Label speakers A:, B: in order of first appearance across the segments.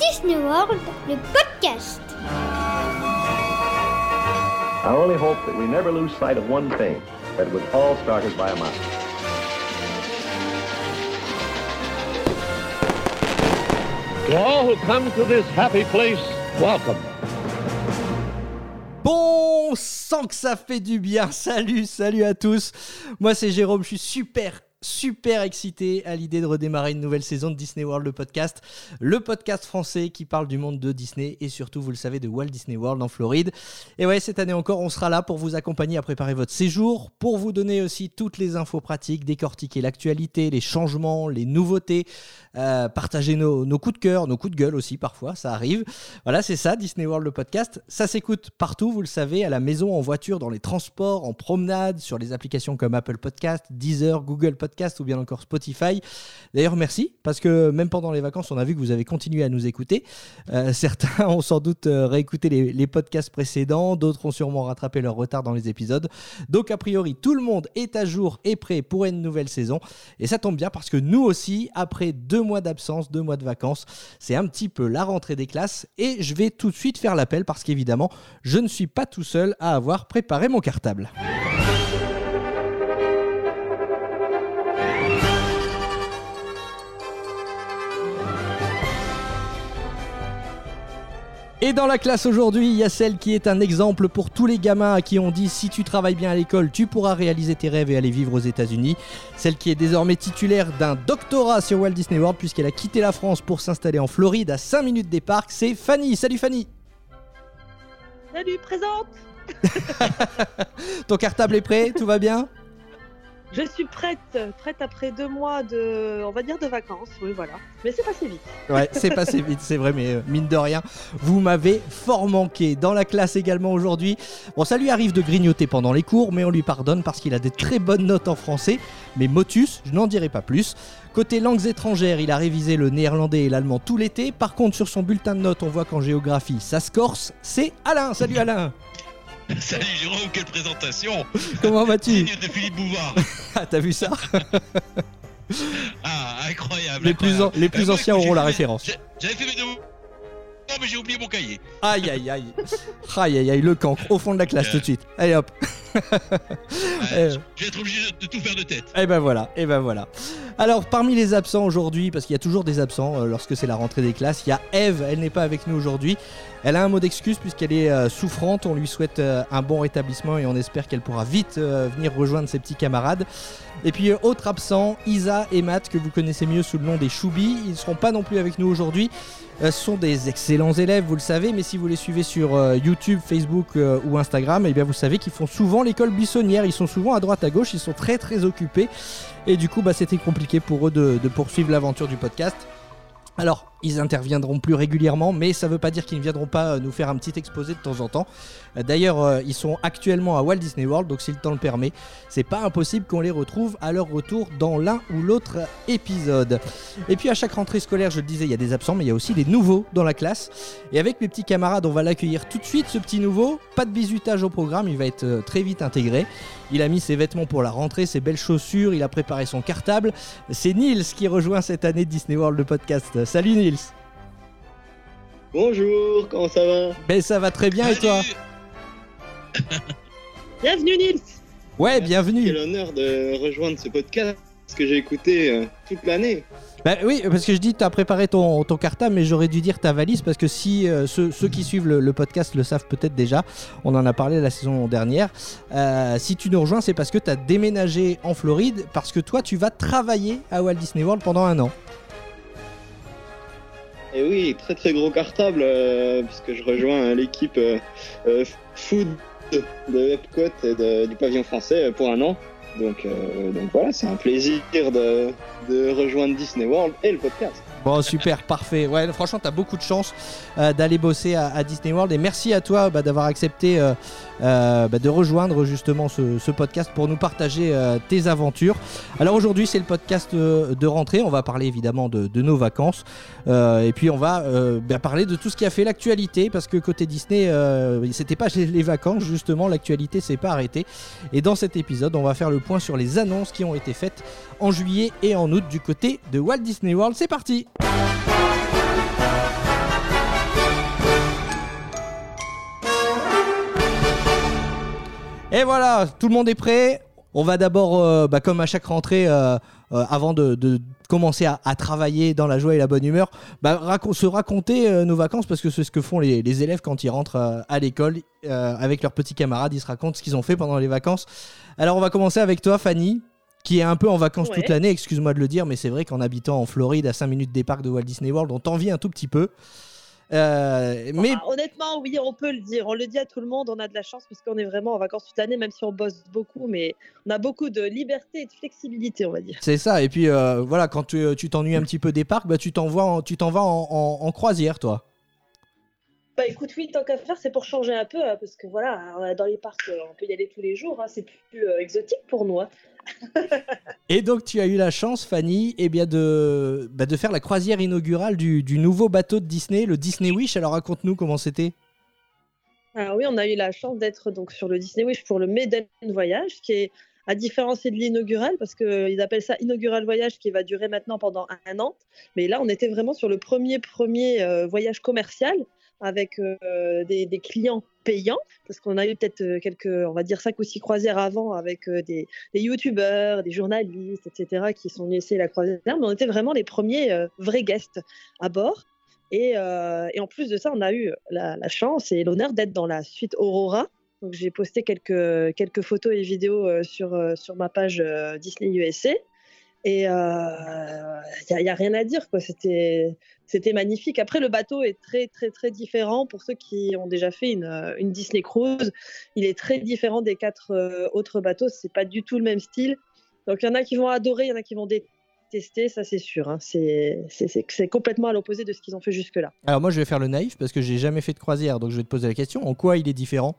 A: Disney World, le podcast.
B: I only hope that we never lose sight of one thing, that it was all started by a mouse.
C: To all who come to this happy place, welcome.
D: Bon sang que ça fait du bien. Salut, salut à tous. Moi c'est Jérôme, je suis super super excité à l'idée de redémarrer une nouvelle saison de Disney World, le podcast. Le podcast français qui parle du monde de Disney et surtout, vous le savez, de Walt Disney World en Floride. Et ouais, cette année encore, on sera là pour vous accompagner à préparer votre séjour, pour vous donner aussi toutes les infos pratiques, décortiquer l'actualité, les changements, les nouveautés, euh, partager nos, nos coups de cœur, nos coups de gueule aussi parfois, ça arrive. Voilà, c'est ça, Disney World, le podcast. Ça s'écoute partout, vous le savez, à la maison, en voiture, dans les transports, en promenade, sur les applications comme Apple Podcast, Deezer, Google Podcast ou bien encore Spotify. D'ailleurs, merci, parce que même pendant les vacances, on a vu que vous avez continué à nous écouter. Euh, certains ont sans doute euh, réécouté les, les podcasts précédents, d'autres ont sûrement rattrapé leur retard dans les épisodes. Donc, a priori, tout le monde est à jour et prêt pour une nouvelle saison. Et ça tombe bien parce que nous aussi, après deux mois d'absence, deux mois de vacances, c'est un petit peu la rentrée des classes. Et je vais tout de suite faire l'appel parce qu'évidemment, je ne suis pas tout seul à avoir préparé mon cartable. Et dans la classe aujourd'hui, il y a celle qui est un exemple pour tous les gamins à qui on dit si tu travailles bien à l'école, tu pourras réaliser tes rêves et aller vivre aux États-Unis. Celle qui est désormais titulaire d'un doctorat sur Walt Disney World puisqu'elle a quitté la France pour s'installer en Floride à 5 minutes des parcs, c'est Fanny. Salut Fanny.
E: Salut, présente
D: Ton cartable est prêt? Tout va bien?
E: Je suis prête, prête après deux mois de, on va dire, de vacances, oui, voilà. Mais c'est passé vite.
D: Ouais, c'est passé vite, c'est vrai, mais euh, mine de rien, vous m'avez fort manqué. Dans la classe également aujourd'hui, bon, ça lui arrive de grignoter pendant les cours, mais on lui pardonne parce qu'il a des très bonnes notes en français. Mais Motus, je n'en dirai pas plus. Côté langues étrangères, il a révisé le néerlandais et l'allemand tout l'été. Par contre, sur son bulletin de notes, on voit qu'en géographie, ça se corse. C'est Alain. Salut Alain.
F: Salut Jérôme, quelle présentation
D: Comment vas-tu
F: de Philippe Bouvard
D: Ah, t'as vu ça
F: Ah, incroyable
D: Les plus,
F: incroyable.
D: les plus
F: Euh,
D: anciens auront la référence.
F: J'avais fait mes devoirs. Non, mais j'ai oublié mon cahier.
D: Aïe, aïe, aïe. Aïe, aïe, aïe, le cancre au fond de la classe tout de suite. Allez hop.
F: Euh,
D: Euh.
F: Je vais être obligé de, de tout faire de tête.
D: Et ben voilà, et ben voilà. Alors parmi les absents aujourd'hui, parce qu'il y a toujours des absents euh, lorsque c'est la rentrée des classes, il y a Eve, elle n'est pas avec nous aujourd'hui. Elle a un mot d'excuse puisqu'elle est euh, souffrante, on lui souhaite euh, un bon rétablissement et on espère qu'elle pourra vite euh, venir rejoindre ses petits camarades. Et puis autre absent, Isa et Matt que vous connaissez mieux sous le nom des Choubis, ils ne seront pas non plus avec nous aujourd'hui. Ce sont des excellents élèves, vous le savez, mais si vous les suivez sur YouTube, Facebook ou Instagram, eh bien vous savez qu'ils font souvent l'école buissonnière. Ils sont souvent à droite à gauche, ils sont très très occupés. Et du coup, bah, c'était compliqué pour eux de poursuivre l'aventure du podcast. Alors, ils interviendront plus régulièrement, mais ça ne veut pas dire qu'ils ne viendront pas euh, nous faire un petit exposé de temps en temps. Euh, D'ailleurs, euh, ils sont actuellement à Walt Disney World, donc si le temps le permet, c'est pas impossible qu'on les retrouve à leur retour dans l'un ou l'autre épisode. Et puis à chaque rentrée scolaire, je le disais, il y a des absents, mais il y a aussi des nouveaux dans la classe. Et avec mes petits camarades, on va l'accueillir tout de suite, ce petit nouveau. Pas de bisutage au programme, il va être très vite intégré. Il a mis ses vêtements pour la rentrée, ses belles chaussures, il a préparé son cartable. C'est Nils qui rejoint cette année Disney World le podcast. Salut Nils.
G: Bonjour, comment ça va?
D: Ben ça va très bien et toi?
E: Bienvenue, Nils
D: Ouais,
G: Quel
D: bienvenue.
G: honneur de rejoindre ce podcast que j'ai écouté euh, toute l'année.
D: Bah oui, parce que je dis tu as préparé ton, ton cartable, mais j'aurais dû dire ta valise parce que si euh, ceux, ceux qui suivent le, le podcast le savent peut-être déjà, on en a parlé la saison dernière. Euh, si tu nous rejoins, c'est parce que tu as déménagé en Floride, parce que toi tu vas travailler à Walt Disney World pendant un an.
G: Et oui, très très gros cartable, euh, puisque je rejoins euh, l'équipe euh, euh, food de Epcot et du pavillon français pour un an. Donc, donc voilà, c'est un plaisir de rejoindre Disney World et le podcast.
D: Bon, super, parfait. Ouais, franchement, tu as beaucoup de chance euh, d'aller bosser à, Disney World. Et merci à toi bah, d'avoir accepté euh, euh, bah, de rejoindre justement ce, podcast pour nous partager tes aventures. Alors aujourd'hui, c'est le podcast de rentrée. On va parler évidemment de, nos vacances. Et puis, on va bah, parler de tout ce qui a fait l'actualité. Parce que côté Disney, c'était pas les vacances, justement. L'actualité s'est pas arrêtée. Et dans cet épisode, on va faire le point sur les annonces qui ont été faites en juillet et en août du côté de Walt Disney World. C'est parti Et voilà, tout le monde est prêt. On va d'abord, euh, bah, comme à chaque rentrée, euh, euh, avant de, commencer à, travailler dans la joie et la bonne humeur, bah, se raconter nos vacances parce que c'est ce que font les, élèves quand ils rentrent à l'école avec leurs petits camarades. Ils se racontent ce qu'ils ont fait pendant les vacances. Alors on va commencer avec toi, Fanny qui est un peu en vacances
E: Ouais.
D: toute l'année. Excuse-moi de le dire, mais c'est vrai qu'en habitant en Floride, à 5 minutes des parcs de Walt Disney World, on t'envie un tout petit peu. Euh, mais
E: honnêtement, oui, on peut le dire. On le dit à tout le monde. On a de la chance parce qu'on est vraiment en vacances toute l'année, même si on bosse beaucoup. Mais on a beaucoup de liberté et de flexibilité, on va dire.
D: C'est ça, et puis euh, voilà, quand tu tu t'ennuies un petit peu des parcs, bah, tu t'en vas en, tu t'en vas en, en- en croisière, toi.
E: Bah écoute, oui, tant qu'à faire, c'est pour changer un peu. hein, parce que voilà, a- dans les parcs, euh, on peut y aller tous les jours. hein, c'est plus euh, exotique pour nous. hein.
D: Et donc tu as eu la chance, Fanny, eh bien de, bah, de faire la croisière inaugurale du, du nouveau bateau de Disney, le Disney Wish. Alors raconte-nous comment c'était.
E: Alors oui, on a eu la chance d'être donc sur le Disney Wish pour le Maiden Voyage, qui est à différencier de l'inaugural, parce qu'ils appellent ça inaugural voyage, qui va durer maintenant pendant un an. Mais là, on était vraiment sur le premier premier euh, voyage commercial avec euh, des, clients payants, parce qu'on a eu peut-être euh, quelques, on va dire cinq ou six croisières avant avec euh, des, des youtubeurs, des journalistes, etc., qui sont venus essayer la croisière. Mais on était vraiment les premiers vrais guests à bord. Et, en plus de ça, on a eu la, chance et l'honneur d'être dans la suite Aurora. Donc j'ai posté quelques, quelques photos et vidéos sur, sur ma page Disney USA. Et il n'y a, rien à dire, quoi. C'était, c'était magnifique. Après, le bateau est très, très, très différent. Pour ceux qui ont déjà fait une, euh, une Disney Cruise, il est très différent des quatre euh, autres bateaux. C'est pas du tout le même style. Donc il y en a qui vont adorer, il y en a qui vont détester, ça c'est sûr. hein. C'est, complètement à l'opposé de ce qu'ils ont fait jusque-là.
D: Alors moi je vais faire le naïf parce que j'ai jamais fait de croisière, donc je vais te poser la question. En quoi il est différent?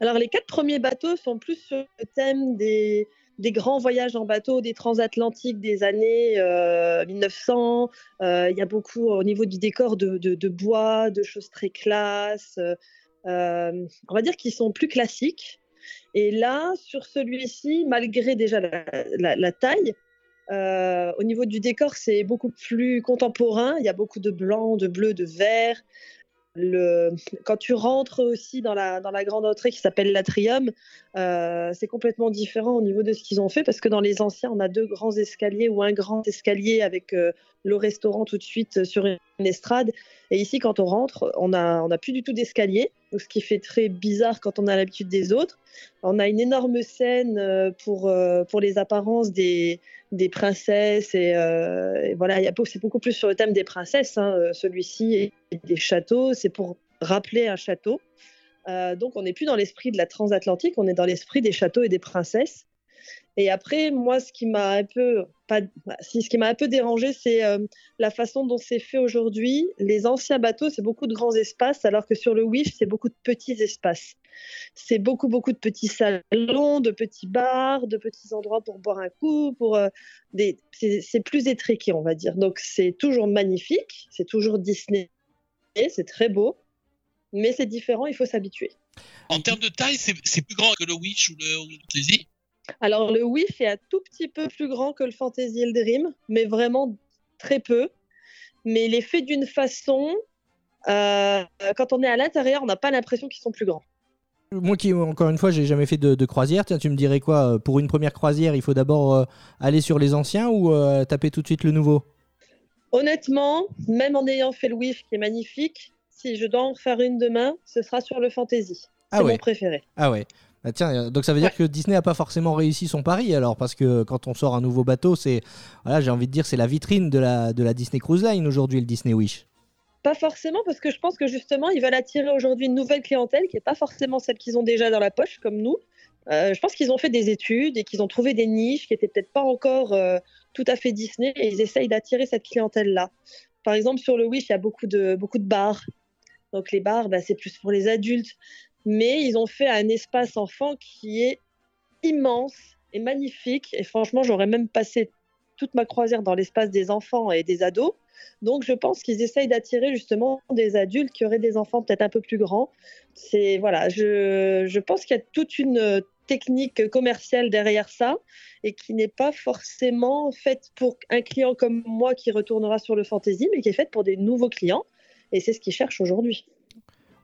E: Alors, les quatre premiers bateaux sont plus sur le thème des, des grands voyages en bateau, des transatlantiques des années euh, 1900. Euh, Il y a beaucoup au niveau du décor de, bois, de choses très classes. Euh, on va dire qu'ils sont plus classiques. Et là, sur celui-ci, malgré déjà la, taille, euh, au niveau du décor, c'est beaucoup plus contemporain. Il y a beaucoup de blanc, de bleu, de vert. Le... Quand tu rentres aussi dans la, dans la grande entrée qui s'appelle l'atrium, euh, c'est complètement différent au niveau de ce qu'ils ont fait parce que dans les anciens, on a deux grands escaliers ou un grand escalier avec euh, le restaurant tout de suite sur une estrade. Et ici, quand on rentre, on n'a plus du tout d'escalier, ce qui fait très bizarre quand on a l'habitude des autres. On a une énorme scène euh, pour, euh, pour les apparences des, princesses et, euh, voilà, c'est beaucoup plus sur le thème des princesses, hein, celui-ci et des châteaux. C'est pour rappeler un château. Donc on n'est plus dans l'esprit de la transatlantique, on est dans l'esprit des châteaux et des princesses. Et après, moi, ce qui m'a un peu, pas, ce qui m'a un peu dérangé, c'est euh, la façon dont c'est fait aujourd'hui. Les anciens bateaux, c'est beaucoup de grands espaces, alors que sur le Wish, c'est beaucoup de petits espaces. C'est beaucoup, beaucoup de petits salons, de petits bars, de petits endroits pour boire un coup, pour euh, des, c'est plus étriqué, on va dire. Donc c'est toujours magnifique, c'est toujours Disney, c'est très beau, mais c'est différent, il faut s'habituer.
F: En termes de taille, c'est plus grand que le Wish ou le, ou le
E: Alors le Wish est un tout petit peu plus grand que le Fantasy et le Dream, mais vraiment très peu. Mais il est fait d'une façon, euh, quand on est à l'intérieur, on n'a pas l'impression qu'ils sont plus grands.
D: Moi qui, encore une fois, j'ai jamais fait de, de croisière, tiens, tu me dirais quoi euh, Pour une première croisière, il faut d'abord euh, aller sur les anciens ou euh, taper tout de suite le nouveau?
E: Honnêtement, même en ayant fait le Wish qui est magnifique, si je dois en faire une demain, ce sera sur le Fantasy. C'est
D: Ah ouais.
E: mon préféré.
D: Ah ouais. Bah tiens, euh, donc ça veut dire que Disney a pas forcément réussi son pari alors parce que quand on sort un nouveau bateau, c'est voilà, j'ai envie de dire c'est la vitrine de la de la Disney Cruise Line aujourd'hui le Disney Wish.
E: Pas forcément, parce que je pense que justement, ils veulent attirer aujourd'hui une nouvelle clientèle qui n'est pas forcément celle qu'ils ont déjà dans la poche, comme nous. Euh, je pense qu'ils ont fait des études et qu'ils ont trouvé des niches qui n'étaient peut-être pas encore euh, tout à fait Disney et ils essayent d'attirer cette clientèle-là. Par exemple, sur le Wish, il y a beaucoup de, beaucoup de bars. Donc les bars, bah, c'est plus pour les adultes. Mais ils ont fait un espace enfant qui est immense et magnifique. Et franchement, j'aurais même passé toute ma croisière dans l'espace des enfants et des ados. Donc, je pense qu'ils essayent d'attirer justement des adultes qui auraient des enfants peut-être un peu plus grands. C'est voilà, je, je pense qu'il y a toute une euh, technique commerciale derrière ça et qui n'est pas forcément faite pour un client comme moi qui retournera sur le fantasy, mais qui est faite pour des nouveaux clients. Et c'est ce qu'ils cherchent aujourd'hui.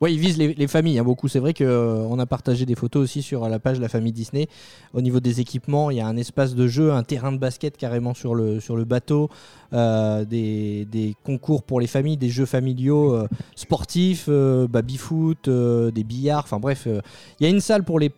D: Ouais, ils visent les, les familles hein, beaucoup. C'est vrai qu'on a partagé des photos aussi sur la page La Famille Disney. Au niveau des équipements, il y a un espace de jeu, un terrain de basket carrément sur le, bateau, euh, des, concours pour les familles, des jeux familiaux euh, sportifs, euh, baby-foot, euh, des billards. Enfin bref, euh, il y a une salle pour les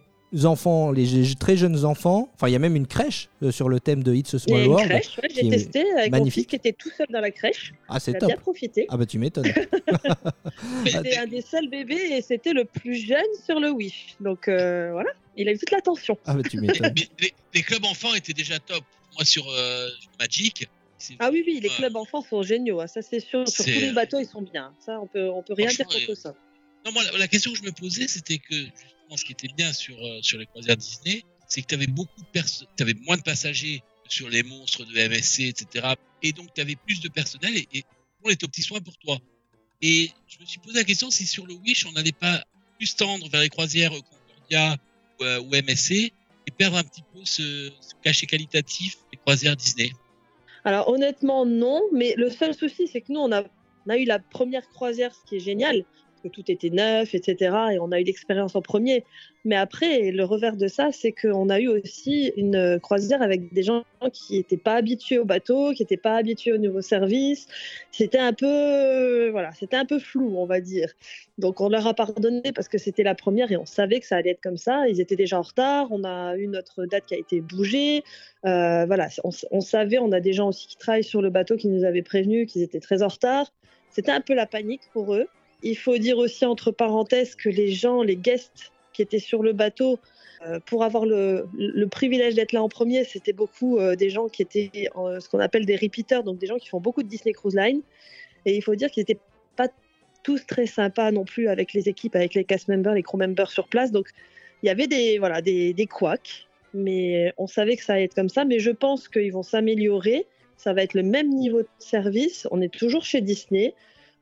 D: enfants, les très jeunes enfants. Enfin, il y a même une crèche euh, sur le thème de It's a
E: Il y a
D: Small
E: une
D: World.
E: crèche, ouais, j'ai
D: est
E: testé avec mon fils
D: magnifique.
E: qui était tout seul dans la crèche.
D: Ah, c'est
E: Il a
D: top.
E: bien profité.
D: Ah bah tu m'étonnes.
E: C'était un des seuls bébés et c'était le plus jeune sur le Wish. Donc euh, voilà, il a eu toute l'attention.
D: Ah bah tu m'étonnes.
F: les, les clubs enfants étaient déjà top. Moi, sur euh, Magic,
E: Ah oui, oui, les clubs enfants sont géniaux, hein, ça c'est sûr. Sur tous les bateaux, ils sont bien. Ça, on peut, on peut rien dire contre ça.
F: Non, moi, la, la question que je me posais, c'était que ce qui était bien sur, euh, sur les croisières Disney, c'est que tu avais moins de passagers sur les monstres de MSC, etc. Et donc, tu avais plus de personnel et, on était aux petits soins pour toi. Et je me suis posé la question si sur le Wish, on n'allait pas plus tendre vers les croisières Concordia ou, euh, MSC et perdre un petit peu ce, cachet qualitatif des croisières Disney.
E: Alors honnêtement, non, mais le seul souci, c'est que nous, on a, eu la première croisière, ce qui est génial, que tout était neuf, etc. Et on a eu l'expérience en premier. Mais après, le revers de ça, c'est qu'on a eu aussi une croisière avec des gens qui n'étaient pas habitués au bateau, qui n'étaient pas habitués au nouveau service. C'était un peu, voilà, c'était un peu flou, on va dire. Donc on leur a pardonné parce que c'était la première et on savait que ça allait être comme ça. Ils étaient déjà en retard. On a eu notre date qui a été bougée. Euh, voilà, on, on savait, on a des gens aussi qui travaillent sur le bateau qui nous avaient prévenus qu'ils étaient très en retard. C'était un peu la panique pour eux. Il faut dire aussi entre parenthèses que les gens, les guests qui étaient sur le bateau, euh, pour avoir le, privilège d'être là en premier, c'était beaucoup euh, des gens qui étaient ce qu'on appelle des repeaters, donc des gens qui font beaucoup de Disney Cruise Line. Et il faut dire qu'ils n'étaient pas tous très sympas non plus avec les équipes, avec les cast members, les crew members sur place. Donc il y avait des, voilà, des, des couacs mais on savait que ça allait être comme ça. Mais je pense qu'ils vont s'améliorer. Ça va être le même niveau de service. On est toujours chez Disney.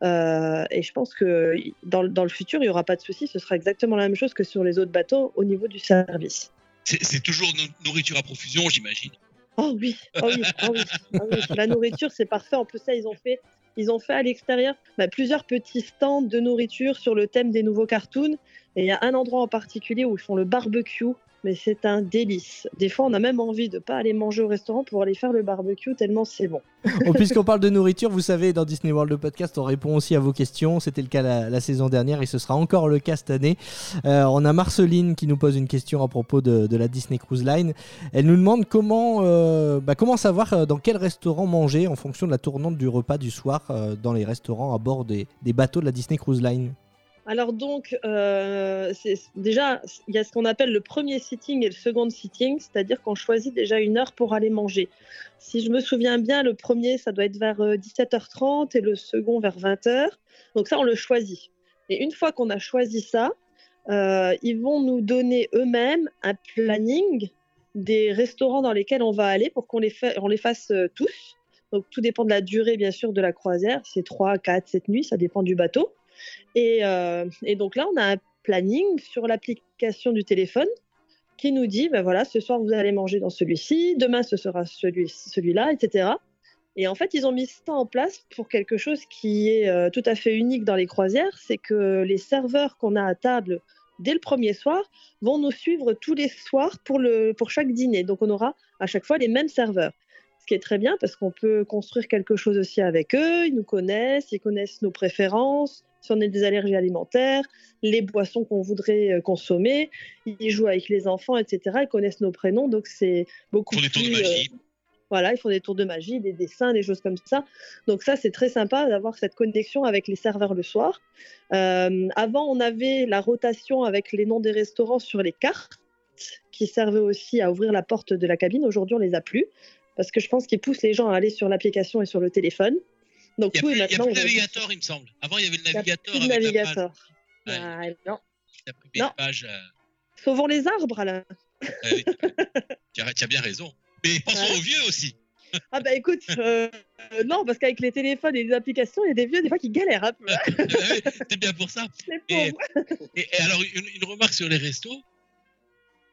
E: Euh, et je pense que dans, dans le futur, il n'y aura pas de souci. Ce sera exactement la même chose que sur les autres bateaux au niveau du service.
F: C'est toujours no- nourriture à profusion, j'imagine.
E: Oh oui, oh oui, oh oui, oh oui. la nourriture c'est parfait. En plus ça ils ont fait, ils ont fait à l'extérieur bah, plusieurs petits stands de nourriture sur le thème des nouveaux cartoons. Et il y a un endroit en particulier où ils font le barbecue, mais c'est un délice. Des fois on a même envie de pas aller manger au restaurant pour aller faire le barbecue tellement c'est bon.
D: Puisqu'on parle de nourriture, vous savez, dans Disney World le podcast, on répond aussi à vos questions. C'était le cas la, saison dernière et ce sera encore le cas cette année. Euh, on a Marceline qui nous pose une question à propos de, la Disney Cruise Line. Elle nous demande comment, euh, bah, savoir euh, dans quel restaurant manger en fonction de la tournante du repas du soir dans les restaurants à bord des bateaux de la Disney Cruise Line.
E: Alors donc, euh, déjà, il y a ce qu'on appelle le premier sitting et le second sitting, c'est-à-dire qu'on choisit déjà une heure pour aller manger. Si je me souviens bien, le premier, ça doit être vers euh, 17h30 et le second vers 20h. Donc ça, on le choisit. Et une fois qu'on a choisi ça, euh, ils vont nous donner eux-mêmes un planning des restaurants dans lesquels on va aller pour qu'on les, fasse euh, tous. Donc tout dépend de la durée, bien sûr, de la croisière. C'est 3, 4, 7 nuits, ça dépend du bateau. Et, euh, et donc là, on a un planning sur l'application du téléphone qui nous dit, ben voilà, ce soir vous allez manger dans celui-ci, demain ce sera celui, celui-là, etc. Et en fait, ils ont mis ça en place pour quelque chose qui est euh, tout à fait unique dans les croisières, c'est que les serveurs qu'on a à table dès le premier soir vont nous suivre tous les soirs pour, le, pour chaque dîner. Donc on aura à chaque fois les mêmes serveurs. Ce qui est très bien parce qu'on peut construire quelque chose aussi avec eux, ils nous connaissent, ils connaissent nos préférences, si on a des allergies alimentaires, les boissons qu'on voudrait euh, consommer, ils jouent avec les enfants, etc. Ils connaissent nos prénoms, donc c'est beaucoup
F: Pour des tours de
E: plus, euh, voilà, ils font des tours de magie, des dessins, des choses comme ça. Donc ça, c'est très sympa d'avoir cette connexion avec les serveurs le soir. Euh, avant, on avait la rotation avec les noms des restaurants sur les cartes qui servaient aussi à ouvrir la porte de la cabine. Aujourd'hui, on les a plus parce que je pense qu'ils poussent les gens à aller sur l'application et sur le téléphone. Donc
F: Il n'y a, il plus de
E: aujourd'hui-
F: navigateur, il me semble. Avant, il y avait le
E: il a
F: navigateur
E: plus de
F: avec
E: navigateur.
F: la page.
E: Ah, non.
F: La première
E: Non.
F: page. euh,
E: Sauvons les arbres, Alain.
F: oui, tu as- as bien raison. Mais pensons
E: Ouais.
F: aux vieux aussi.
E: Ah bah écoute, euh, euh, non, parce qu'avec les téléphones et les applications, il y a des vieux des fois qui galèrent un peu. hein,
F: Euh, oui, C'est bien pour ça. Et-. Et, et alors, une, une remarque sur les restos.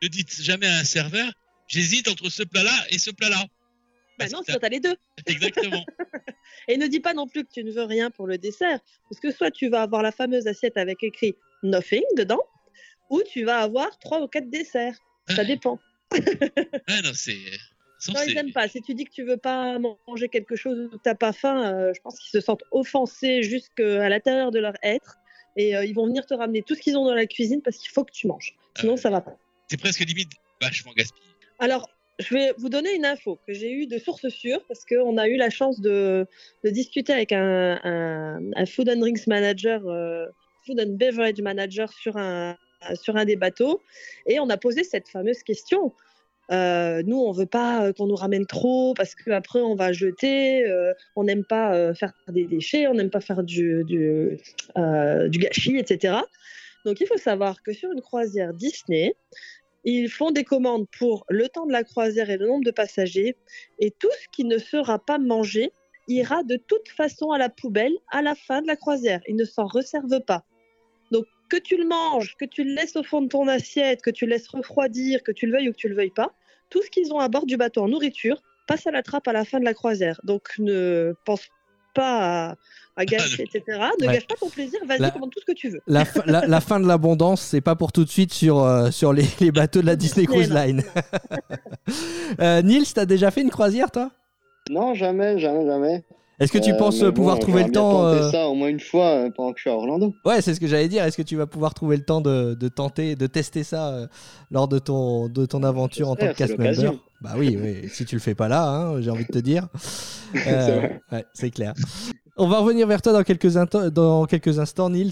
F: Ne dites jamais à un serveur, j'hésite entre ce plat-là et ce plat-là.
E: Bah
F: Parce
E: non,
F: que
E: sinon t'as les deux.
F: Exactement.
E: Et ne dis pas non plus que tu ne veux rien pour le dessert, parce que soit tu vas avoir la fameuse assiette avec écrit nothing dedans, ou tu vas avoir trois ou quatre desserts. Ça dépend.
F: Ah non, c'est.
E: Non, ils n'aiment pas. Si tu dis que tu veux pas manger quelque chose où t'as pas faim, euh, je pense qu'ils se sentent offensés jusqu'à l'intérieur de leur être. Et euh, ils vont venir te ramener tout ce qu'ils ont dans la cuisine parce qu'il faut que tu manges. Sinon,
F: ouais.
E: ça va pas.
F: C'est presque limite vachement gaspillé.
E: Alors, je vais vous donner une info que j'ai eue de source sûre parce qu'on a eu la chance de, discuter avec un, food and drinks manager, euh, food and beverage manager sur un, sur un des bateaux et on a posé cette fameuse question. Euh, nous, on veut pas euh, qu'on nous ramène trop parce qu'après on va jeter. on n'aime pas faire des déchets, on n'aime pas faire du, du gâchis, etc. Donc il faut savoir que sur une croisière Disney, ils font des commandes pour le temps de la croisière et le nombre de passagers. Et tout ce qui ne sera pas mangé ira de toute façon à la poubelle à la fin de la croisière. Ils ne s'en reservent pas. Donc que tu le manges, que tu le laisses au fond de ton assiette, que tu le laisses refroidir, que tu le veuilles ou que tu le veuilles pas, tout ce qu'ils ont à bord du bateau en nourriture passe à la trappe à la fin de la croisière. Donc ne pense pas à, à gâcher, etc. Ne
D: Ouais.
E: gâche pas ton plaisir, vas-y,
D: La-
E: commande tout ce que tu veux.
D: La, fin- la- la fin de l'abondance, c'est pas pour tout de suite sur, euh, sur les, les bateaux de la Disney
E: Disney,
D: Cruise. Line. euh, Nils, t'as déjà fait une croisière, toi?
G: Non, jamais, jamais, jamais.
D: Est-ce que tu
G: Euh,
D: penses pouvoir
G: bon,
D: trouver le temps
G: tenter
D: euh,
G: ça au moins une fois euh, pendant que je suis à Orlando.
D: Ouais, c'est ce que j'allais dire. Est-ce que tu vas pouvoir trouver le temps de, de tenter, de tester ça euh, lors de ton, de ton aventure en tant que cast member? Bah oui, oui. si tu le fais pas là, hein, j'ai envie de te dire.
G: C'est
D: Euh, ouais, clair. On va revenir vers toi dans quelques, dans quelques instants, Nils.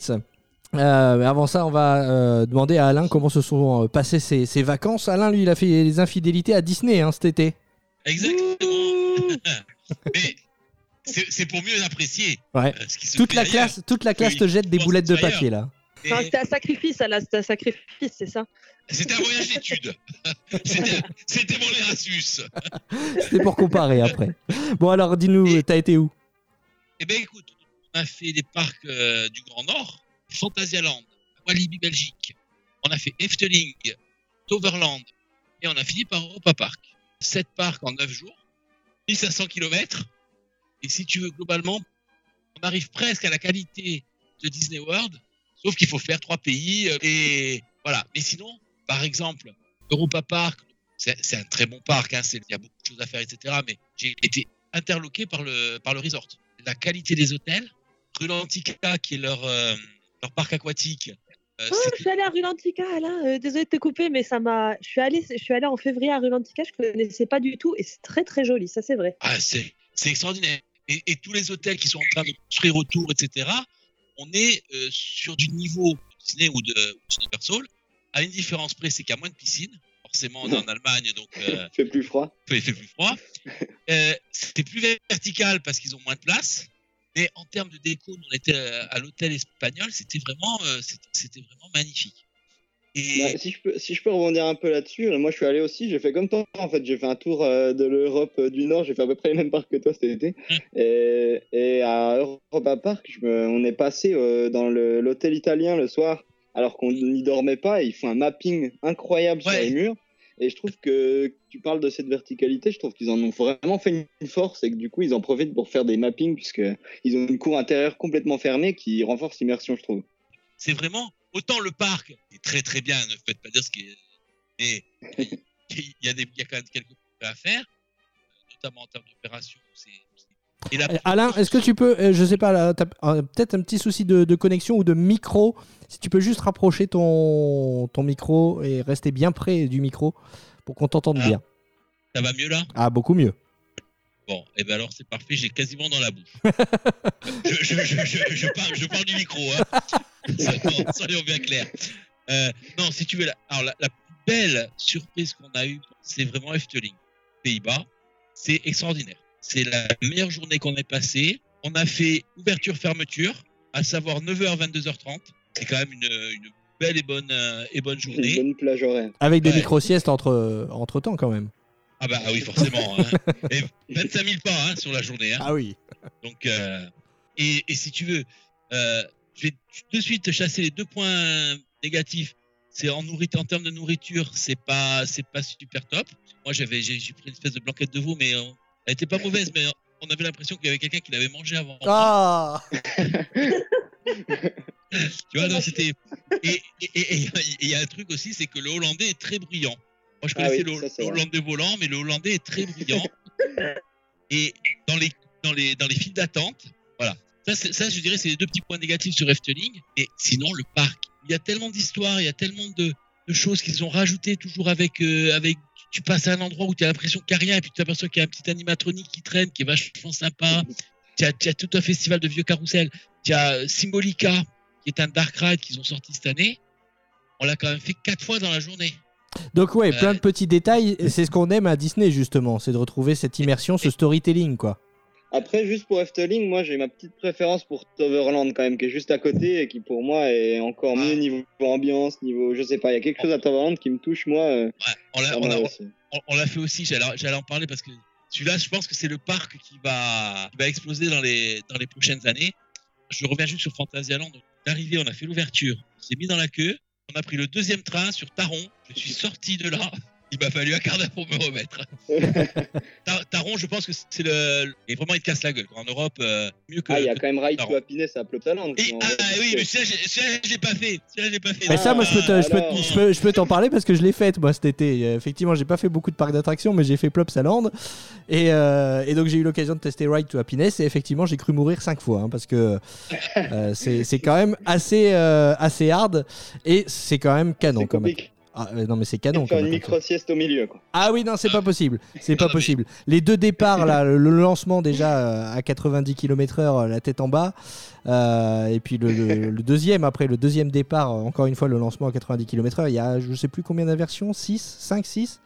D: Euh, mais avant ça, on va euh, demander à Alain comment se sont euh, passées ses, ses vacances. Alain, lui, il a fait les infidélités à Disney hein, cet été.
F: Exactement. Mais c'est pour mieux apprécier.
D: Ouais.
F: euh, ce
D: Toute la classe, toute la classe
F: Oui,
D: te jette des boulettes de papier là.
F: Et
E: Enfin, c'était un sacrifice, là, c'était un sacrifice, c'est ça?
F: C'était un voyage d'études. C'était mon Erasmus.
D: C'était pour comparer après. Bon alors, dis-nous, t'as été où?
F: Eh bien, écoute, on a fait les parcs euh, du Grand Nord, Phantasialand, Walibi Belgique. On a fait Efteling, Toverland et on a fini par Europa Park. 7 parcs en 9 jours, 1500 km. Et si tu veux, globalement, on arrive presque à la qualité de Disney World, sauf qu'il faut faire trois pays. euh, Et voilà. Mais sinon, par exemple, Europa Park, c'est un très bon parc, hein, il y a beaucoup de choses à faire, etc. Mais j'ai été interloqué par le, par le resort. La qualité des hôtels, Rulantica, qui est leur, euh, leur parc aquatique, euh,
E: Oh, je suis allée à Rulantica, Alain. Euh, désolée de te couper, mais ça m'a. Je suis allée, je suis allée en février à Rulantica. Je connaissais pas du tout, et c'est très très joli. Ça, c'est vrai.
F: ah, c'est extraordinaire. Et, et tous les hôtels qui sont en train de construire autour, etc., on est euh, sur du niveau de Disney ou de Universal, à une différence près, c'est qu'il y a moins de piscines. Forcément, on est en Allemagne, donc euh,
G: Il fait plus froid.
F: il fait plus froid. Euh, C'était plus vertical parce qu'ils ont moins de place. Mais en termes de déco, on était euh, à l'hôtel espagnol, c'était vraiment, euh, c'était vraiment magnifique. Et
G: Bah, si, je peux, si je peux rebondir un peu là-dessus, euh, moi je suis allé aussi, j'ai fait comme toi en fait, j'ai fait un tour euh, de l'Europe euh, du Nord, j'ai fait à peu près les mêmes parcs que toi cet été. Et, et à Europa Park, je me- on est passé euh, dans l'hôtel italien le soir alors qu'on n'y dormait pas et ils font un mapping incroyable sur les murs. Et je trouve que tu parles de cette verticalité, je trouve qu'ils en ont vraiment fait une force et que du coup ils en profitent pour faire des mappings puisque ils ont une cour intérieure complètement fermée qui renforce l'immersion, je trouve.
F: c'est vraiment autant le parc est très très bien, ne faites pas dire ce qui est, mais il y a des, il y a quand même quelques choses à faire, notamment en termes d'opération. Et la
D: Euh, Alain, est-ce que tu peux, euh, je sais pas, là, t'as euh, peut-être un petit souci de, de connexion ou de micro. Si tu peux juste rapprocher ton, ton micro et rester bien près du micro pour qu'on t'entende
F: Ah.
D: bien.
F: ça va mieux là?
D: Ah, beaucoup mieux.
F: Bon, et ben alors c'est parfait, j'ai quasiment dans la bouche. je, je, je, je, je parle, je parle du micro, hein. soyons, soyons bien clairs. Euh, non, si tu veux, la, alors la, la plus belle surprise qu'on a eue, c'est vraiment Efteling, Pays-Bas. C'est extraordinaire. C'est la meilleure journée qu'on ait passée. On a fait ouverture-fermeture, à savoir 9h, 22h30. C'est quand même une, une belle et bonne, euh, et bonne
G: Une
F: journée.
G: bonne plage horaire.
D: Avec des
F: Ouais.
D: micro-siestes entre, entre temps quand même.
F: Ah bah ah oui, forcément. Hein. Et 25 000 pas hein, sur la journée. Hein.
D: Ah oui.
F: Donc, euh, et, et si tu veux, euh, je vais de suite te chasser les deux points négatifs. C'est en nourriture, en termes de nourriture, c'est pas, c'est pas super top. Moi, j'avais, j'ai, j'ai pris une espèce de blanquette de veau, mais euh, Elle était pas mauvaise, mais on avait l'impression qu'il y avait quelqu'un qui l'avait mangé avant.
D: Ah
F: Tu vois, non, c'était. Et et- et- et il y a un truc aussi, c'est que le Hollandais est très brillant. Moi, je
G: Ah
F: connaissais
G: oui,
F: le,
G: ça, c'est
F: le
G: vrai.
F: Hollandais volant, mais le Hollandais est très brillant. et dans les, dans les, dans les files d'attente, voilà. Ça, je dirais, c'est les deux petits points négatifs sur Efteling. Et sinon, le parc, il y a tellement d'histoires, il y a tellement de, de choses qu'ils ont rajoutées toujours avec. euh, avec tu passes à un endroit où tu as l'impression qu'il n'y a rien, et puis tu t'aperçois qu'il y a un petit animatronique qui traîne, qui est vachement sympa. Tu as, as tout un festival de vieux carrousel. Tu as euh, Symbolica, qui est un dark ride qu'ils ont sorti cette année. On l'a quand même fait quatre fois dans la journée.
D: Donc ouais, plein de petits détails. et C'est ce qu'on aime à Disney justement, c'est de retrouver cette immersion, ce storytelling quoi.
G: Après, juste pour Efteling, moi j'ai ma petite préférence pour Toverland quand même, qui est juste à côté et qui pour moi est encore mieux niveau ambiance, niveau je sais pas, il y a quelque chose à Toverland qui me touche moi. euh,
F: Ouais, on l'a on fait aussi, j'allais en parler parce que celui-là, je pense que c'est le parc qui va, qui va exploser dans les, dans les prochaines années. Je reviens juste sur Fantasyland. Donc, D'arrivée, on a fait l'ouverture, on s'est mis dans la queue, on a pris le deuxième train sur Taron, je suis sorti de là, il m'a fallu un quart d'heure pour me remettre. Ta- Taron, je pense que c'est le. Et vraiment, il te casse la gueule. En Europe, euh, mieux que.
G: Ah, il y a quand même Ride to Happiness à Plopsaland.
F: Et- ah oui, mais celui-là, je l'ai pas fait. Celui-là, je pas fait.
D: Mais ça, moi, je peux, te- je peux, je peux, je peux t'en parler parce que je l'ai faite moi cet été. Euh, Effectivement, j'ai pas fait beaucoup de parcs d'attractions, mais j'ai fait Plopsaland et, euh, et donc j'ai eu l'occasion de tester Ride to Happiness et effectivement, j'ai cru mourir cinq fois hein, parce que euh, c'est c'est quand même assez, euh, assez hard et c'est quand même canon.
G: C'est
D: Comme... Ah, euh, non, mais c'est canon.
G: Faire une micro-sieste au milieu quoi.
D: Ah oui, non, c'est pas possible. C'est pas possible. Les deux départs, là, le lancement déjà euh, à 90 km/h, la tête en bas. euh, et puis le, le- le deuxième, après le deuxième départ, euh, encore une fois, le lancement à 90 km/h. Il y a je sais plus combien d'inversions 6, 5, 6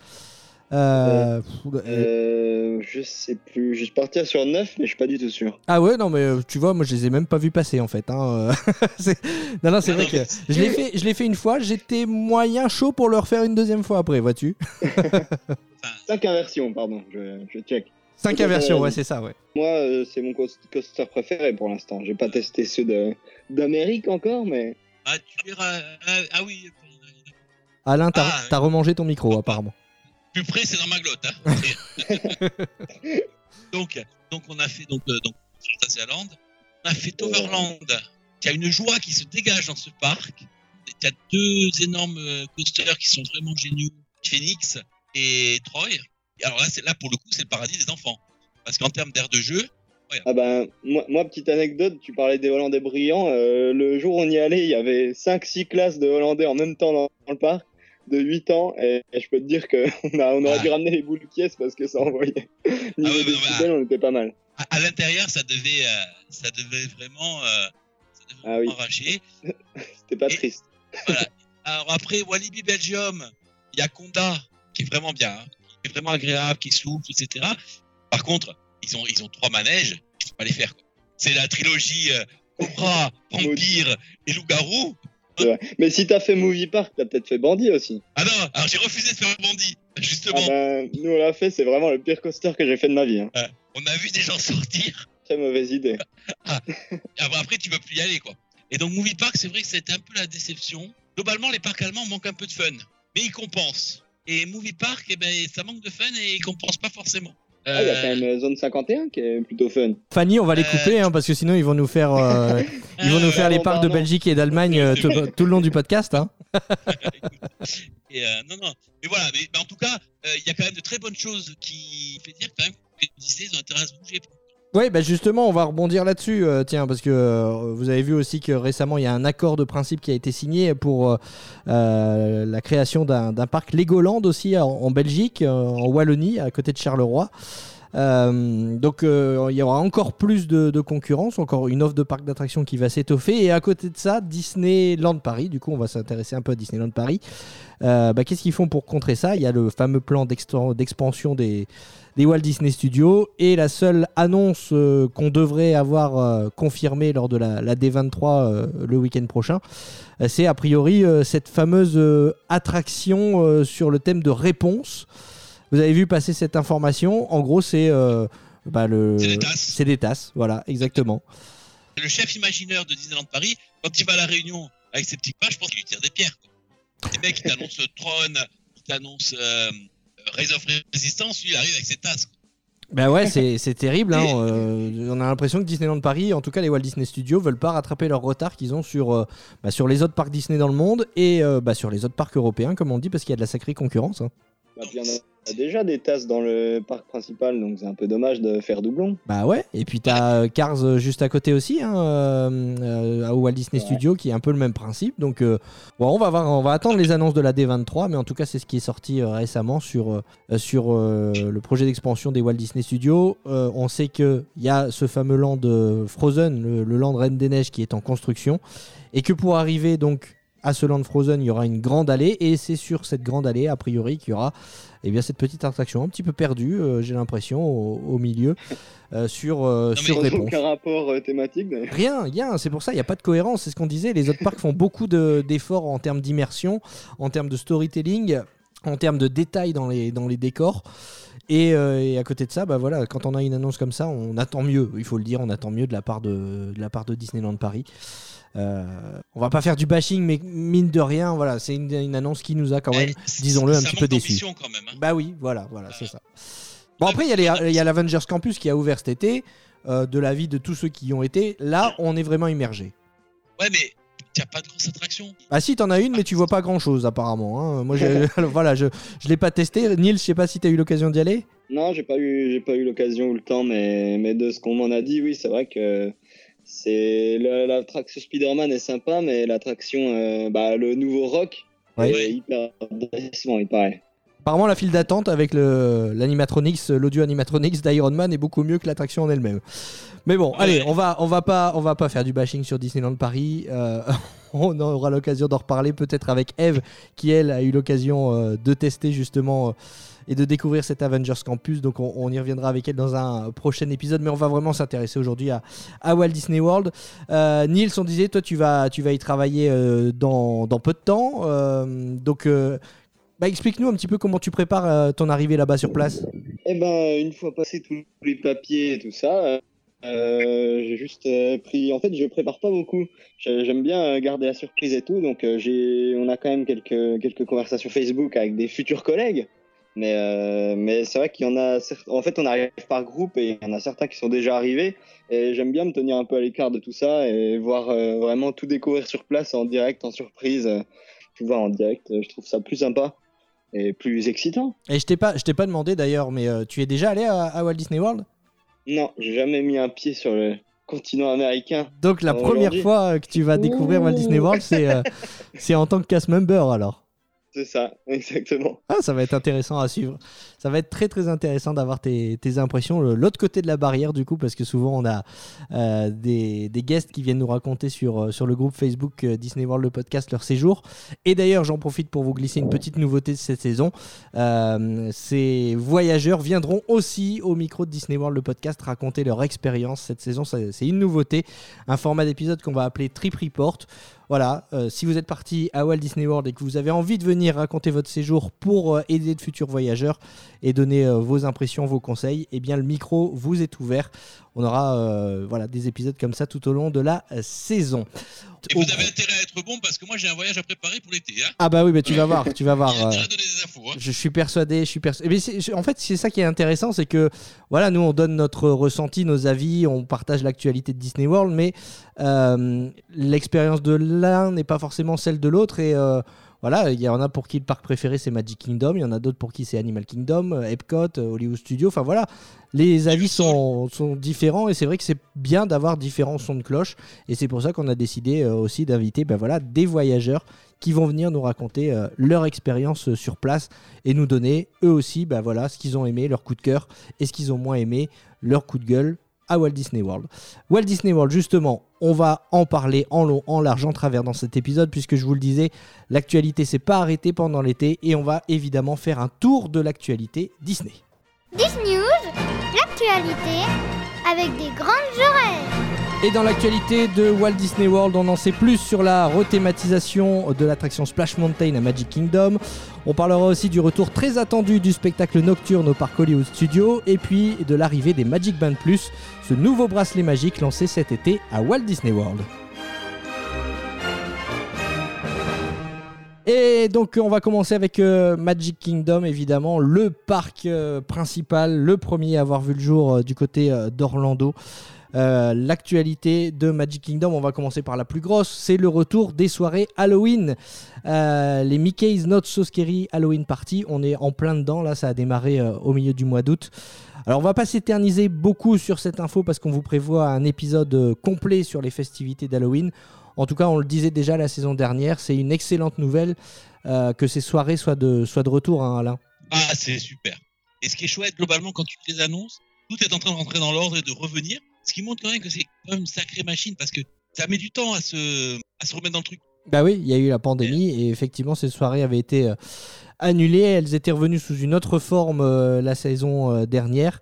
D: euh, pff, euh,
G: Euh, je sais plus, je suis parti sur 9 mais je suis pas du tout sûr.
D: Ah ouais, non, mais euh, tu vois, moi je les ai même pas vus passer en fait. hein, euh. Non, non, c'est vrai que je l'ai fait, je l'ai fait une fois. J'étais moyen chaud pour le refaire une deuxième fois après, vois-tu?
G: 5 inversions, pardon, je, je check.
D: 5
G: Tout à fait
D: inversions, ouais, c'est ça, ouais.
G: Moi, euh, c'est mon coaster préféré pour l'instant. J'ai pas testé ceux de- d'Amérique encore, mais
F: Ah, tu verras. Ah, ah oui.
D: Alain, t'as
F: Ah,
D: t'as remangé ton micro apparemment.
F: Plus près, c'est dans ma glotte. Hein. donc, donc, on a fait donc, euh, donc Fantasyland. On a fait Toverland. Il y a une joie qui se dégage dans ce parc. Il y a deux énormes euh, coasters qui sont vraiment géniaux. Phoenix et Troy. Et alors là, c'est là pour le coup, c'est le paradis des enfants. Parce qu'en termes d'air de jeu,
G: ah ben, moi, moi, petite anecdote, tu parlais des Hollandais brillants. euh, le jour où on y allait, il y avait 5-6 classes de Hollandais en même temps dans, dans le parc, de 8 ans, et, et je peux te dire qu'on a, on aurait
F: Ah.
G: dû ramener les boules de pièces parce que ça envoyait. Niveau
F: ouais,
G: décibels, on était pas mal.
F: à, à l'intérieur, ça devait, euh, ça devait vraiment, euh, ça devait
G: Ah
F: vraiment
G: oui.
F: arracher.
G: C'était pas
F: Et-
G: triste.
F: Alors après, Walibi Belgium, il y a Conda, qui est vraiment bien, hein, qui est vraiment agréable, qui souffle, etc. Par contre, ils ont, ils ont trois manèges, il faut pas les faire. quoi. C'est la trilogie euh, Cobra, Vampire et Loup-Garou.
G: Mais si t'as fait Movie Park, t'as peut-être fait Bandit aussi.
F: Ah non, alors j'ai refusé de faire Bandit, justement.
G: Ah ben, nous on l'a fait, c'est vraiment le pire coaster que j'ai fait de ma vie. hein.
F: On a vu des gens sortir,
G: Très mauvaise idée.
F: et après tu vas plus y aller, quoi. Et donc Movie Park, c'est vrai que c'était un peu la déception. Globalement, les parcs allemands manquent un peu de fun, mais ils compensent. Et Movie Park, eh ben, ça manque de fun et ils compensent pas forcément.
G: Ah, il y a
F: Euh,
G: quand même euh, Zone 51 qui est plutôt fun.
D: Fanny, on va les
F: Euh,
D: couper hein, parce que sinon ils vont nous faire, euh, ils vont nous faire les
G: pardon,
D: parcs de. Belgique et d'Allemagne tout, tout le long du podcast. Hein.
F: Et euh, non, non. Mais voilà, mais, mais en tout cas, euh, il y a quand même de très bonnes choses qui fait dire quand même que Disney ils ont intérêt à se bouger.
D: Oui, bah justement, on va rebondir là-dessus, euh, tiens, parce que euh, vous avez vu aussi que récemment, il y a un accord de principe qui a été signé pour euh, la création d'un parc Legoland aussi en, Belgique, en Wallonie, à côté de Charleroi. Euh, donc euh, il y aura encore plus de, concurrence, encore une offre de parc d'attractions qui va s'étoffer. Et à côté de ça, Disneyland Paris, du coup on va s'intéresser un peu à Disneyland Paris. Euh, bah, Qu'est-ce qu'ils font pour contrer ça? Il y a le fameux plan d'expansion des, Walt Disney Studios. Et la seule annonce qu'on devrait avoir confirmée lors de la, la D23 euh, le week-end prochain, c'est a priori cette fameuse attraction sur le thème de réponse. Vous avez vu passer cette information. En gros, c'est euh, bah, le.
F: C'est des tasses.
D: C'est des tasses, voilà, exactement.
F: Le chef imagineur de Disneyland Paris, quand il va à la réunion avec ses petits pas, je pense qu'il lui tire des pierres. quoi. Les mecs qui t'annoncent Tron, qui t'annoncent euh, Rise of Resistance, lui il arrive avec ses tasses. quoi.
D: Bah ouais, c'est c'est terrible. hein, euh, on a l'impression que Disneyland Paris, en tout cas les Walt Disney Studios, veulent pas rattraper leur retard qu'ils ont sur, euh, bah, sur les autres parcs Disney dans le monde et euh, bah, sur les autres parcs européens, comme on dit, parce qu'il y a de la sacrée concurrence. hein.
G: Bah, puis il y en a déjà des tasses dans le parc principal, donc c'est un peu dommage de faire doublon.
D: Bah ouais, et puis t'as euh, Cars euh, juste à côté aussi, hein, euh, à Walt Disney
G: Ouais.
D: Studios, qui est un peu le même principe. Donc euh, bon, on va voir, on va attendre les annonces de la D23, mais en tout cas c'est ce qui est sorti euh, récemment sur sur le projet d'expansion des Walt Disney Studios. On sait que il y a ce fameux land Frozen, le, le land Reine des Neiges, qui est en construction, et que pour arriver donc à ce land Frozen, il y aura une grande allée, et c'est sur cette grande allée, a priori, qu'il y aura eh bien, cette petite attraction un petit peu perdue, euh, j'ai l'impression, au, au milieu, euh, sur, euh, sur réponse.
G: aucun rapport euh, thématique.
D: Rien, rien, c'est pour ça, il n'y a pas de cohérence, c'est ce qu'on disait, les autres parcs font beaucoup de- d'efforts en termes d'immersion, en termes de storytelling, en termes de détails dans les, dans les décors. Et, euh, et à côté de ça, bah voilà, quand on a une annonce comme ça, on attend mieux, il faut le dire, on attend mieux de la part de, de, la part de Disneyland Paris. Euh, on va pas faire du bashing, mais mine de rien, voilà, c'est une, une annonce qui nous a quand même
F: Eh, c-
D: disons-le, un petit peu déçu.
F: d'ambition quand même. hein.
D: bah oui, voilà, voilà, c'est ça. Bon après il y a les- il y a l'Avengers Campus qui a ouvert cet été. Euh, de l'avis de tous ceux qui y ont été, là on est vraiment immergé.
F: Ouais, mais t'as pas de grosse attraction.
D: Ah si t'en as une mais tu vois pas grand chose apparemment. hein. Moi voilà je je l'ai pas testé. Nils je sais pas si t'as eu l'occasion d'y aller.
G: Non, j'ai pas eu, j'ai pas eu l'occasion ou le temps, mais, mais de ce qu'on m'en a dit, oui, c'est vrai que c'est la- l'attraction Spider-Man est sympa, mais l'attraction, euh, bah, le nouveau Rock
D: Ouais.
G: est hyper décevant, il paraît.
D: Apparemment la file d'attente avec l'animatronics, l'audio animatronics d'Iron Man est beaucoup mieux que l'attraction en elle-même. Mais bon,
F: Ouais.
D: allez, on va on va pas on va pas faire du bashing sur Disneyland Paris. Euh, on aura l'occasion d'en reparler peut-être avec Eve qui elle a eu l'occasion euh, de tester justement euh, et de découvrir cet Avengers Campus. Donc on, y reviendra avec elle dans un prochain épisode, mais on va vraiment s'intéresser aujourd'hui à, Walt Disney World. Euh, Nils, on disait, toi tu vas tu vas y travailler euh, dans, peu de temps. Euh, donc euh, bah, explique-nous un petit peu comment tu prépares ton arrivée là-bas sur place.
G: Eh ben, une fois passé tous les papiers et tout ça, j'ai juste pris. En fait, je prépare pas beaucoup. J'ai- J'aime bien garder la surprise et tout, donc j'ai. On a quand même quelques quelques conversations Facebook avec des futurs collègues. Mais euh, mais c'est vrai qu'il y en a. En fait, on arrive par groupe et il y en a certains qui sont déjà arrivés. Et j'aime bien me tenir un peu à l'écart de tout ça et voir euh, vraiment tout découvrir sur place en direct, en surprise. euh, Tout voir en direct, je trouve ça plus sympa et plus excitant.
D: Et je t'ai pas je t'ai pas demandé d'ailleurs, mais euh, tu es déjà allé à, à Walt Disney World?
G: Non, j'ai jamais mis un pied sur le continent américain.
D: Donc la première fois que tu vas découvrir Walt Disney World, c'est c'est en tant que cast member alors.
G: C'est ça, exactement.
D: Ah, ça va être intéressant à suivre. Ça va être très très intéressant d'avoir tes, impressions. L'autre côté de la barrière, du coup, parce que souvent on a euh, des, des guests qui viennent nous raconter sur, euh, sur le groupe Facebook euh, Disney World le podcast leur séjour. Et d'ailleurs, j'en profite pour vous glisser une petite nouveauté de cette saison. Ces voyageurs viendront aussi au micro de Disney World le podcast raconter leur expérience cette saison. C'est une nouveauté, un format d'épisode qu'on va appeler Trip Report. Voilà, euh, si vous êtes parti à Walt Disney World et que vous avez envie de venir raconter votre séjour pour euh, aider de futurs voyageurs et donner euh, vos impressions, vos conseils, eh bien le micro vous est ouvert. On aura voilà des épisodes comme ça tout au long de la saison.
F: Et vous avez intérêt à être bon parce que moi j'ai un voyage à préparer pour l'été. Hein.
D: Ah bah oui, bah tu vas voir, tu vas voir.
F: Il y a
D: euh,
F: intérêt à donner des infos. Hein.
D: Je suis persuadé, je suis persuadé. Mais en fait, c'est ça qui est intéressant, c'est que voilà, nous on donne notre ressenti, nos avis, on partage l'actualité de Disney World, mais euh, l'expérience de l'un n'est pas forcément celle de l'autre et euh, voilà, il y en a pour qui le parc préféré c'est Magic Kingdom, il y en a d'autres pour qui c'est Animal Kingdom, euh, Epcot, euh, Hollywood Studios. Enfin voilà, les avis sont, sont différents et c'est vrai que c'est bien d'avoir différents sons de cloche. Et c'est pour ça qu'on a décidé euh, aussi d'inviter ben voilà, des voyageurs qui vont venir nous raconter leur expérience sur place et nous donner eux aussi ben voilà, ce qu'ils ont aimé, leur coup de cœur et ce qu'ils ont moins aimé, leur coup de gueule à Walt Disney World. Walt Disney World, justement, on va en parler en long, en large, en travers dans cet épisode, puisque je vous le disais, l'actualité s'est pas arrêtée pendant l'été et on va évidemment faire un tour de l'actualité Disney.
A: Disney News, l'actualité avec des grandes oreilles.
D: Et dans l'actualité de Walt Disney World, on en sait plus sur la rethématisation de l'attraction Splash Mountain à Magic Kingdom. On parlera aussi du retour très attendu du spectacle nocturne au parc Hollywood Studios et puis de l'arrivée des Magic Band Plus, ce nouveau bracelet magique lancé cet été à Walt Disney World. Et donc on va commencer avec euh, Magic Kingdom, évidemment, le parc euh, principal, le premier à avoir vu le jour euh, du côté d'Orlando. Euh, L'actualité de Magic Kingdom, on va commencer par la plus grosse, c'est le retour des soirées Halloween. Euh, les Mickey's Not So Scary Halloween Party, on est en plein dedans, là ça a démarré euh, au milieu du mois d'août. Alors on va pas s'éterniser beaucoup sur cette info parce qu'on vous prévoit un épisode complet sur les festivités d'Halloween. En tout cas, on le disait déjà la saison dernière, c'est une excellente nouvelle que ces soirées soient de, soient de retour, hein, Alain.
F: Ah, c'est super. Et ce qui est chouette, globalement, quand tu les annonces, tout est en train de rentrer dans l'ordre et de revenir. Ce qui montre quand même que c'est quand même une sacrée machine parce que ça met du temps à se, remettre dans le truc.
D: Bah oui, il y a eu la pandémie et effectivement ces soirées avaient été euh, annulées. Elles étaient revenues sous une autre forme euh, la saison euh, dernière,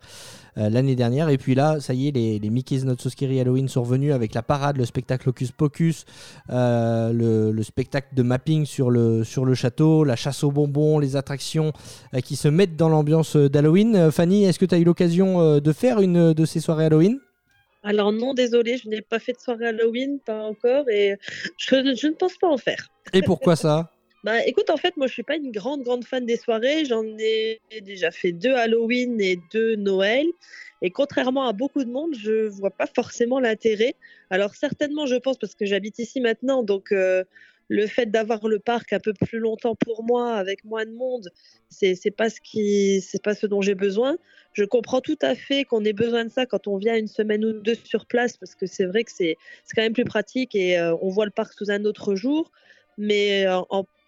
D: l'année dernière. Et puis là, ça y est, les, Mickey's Not So Scary Halloween sont revenus avec la parade, le spectacle Hocus Pocus, le, le spectacle de mapping sur le, sur le château, la chasse aux bonbons, les attractions qui se mettent dans l'ambiance d'Halloween. Fanny, est-ce que tu as eu l'occasion de faire une de ces soirées Halloween?
E: Alors non, désolé, je n'ai pas fait de soirée Halloween, pas encore, et je, je ne pense pas en faire.
D: Et pourquoi ça?
E: Bah écoute, en fait, moi je suis pas une grande grande fan des soirées. J'en ai déjà fait deux Halloween et deux Noël. Et contrairement à beaucoup de monde, je vois pas forcément l'intérêt. Alors certainement, je pense parce que j'habite ici maintenant, donc euh, le fait d'avoir le parc un peu plus longtemps pour moi, avec moins de monde, c'est pas ce qui, pas ce dont j'ai besoin. Je comprends tout à fait qu'on ait besoin de ça quand on vient une semaine ou deux sur place, parce que c'est vrai que c'est quand même plus pratique et euh, on voit le parc sous un autre jour. Mais euh,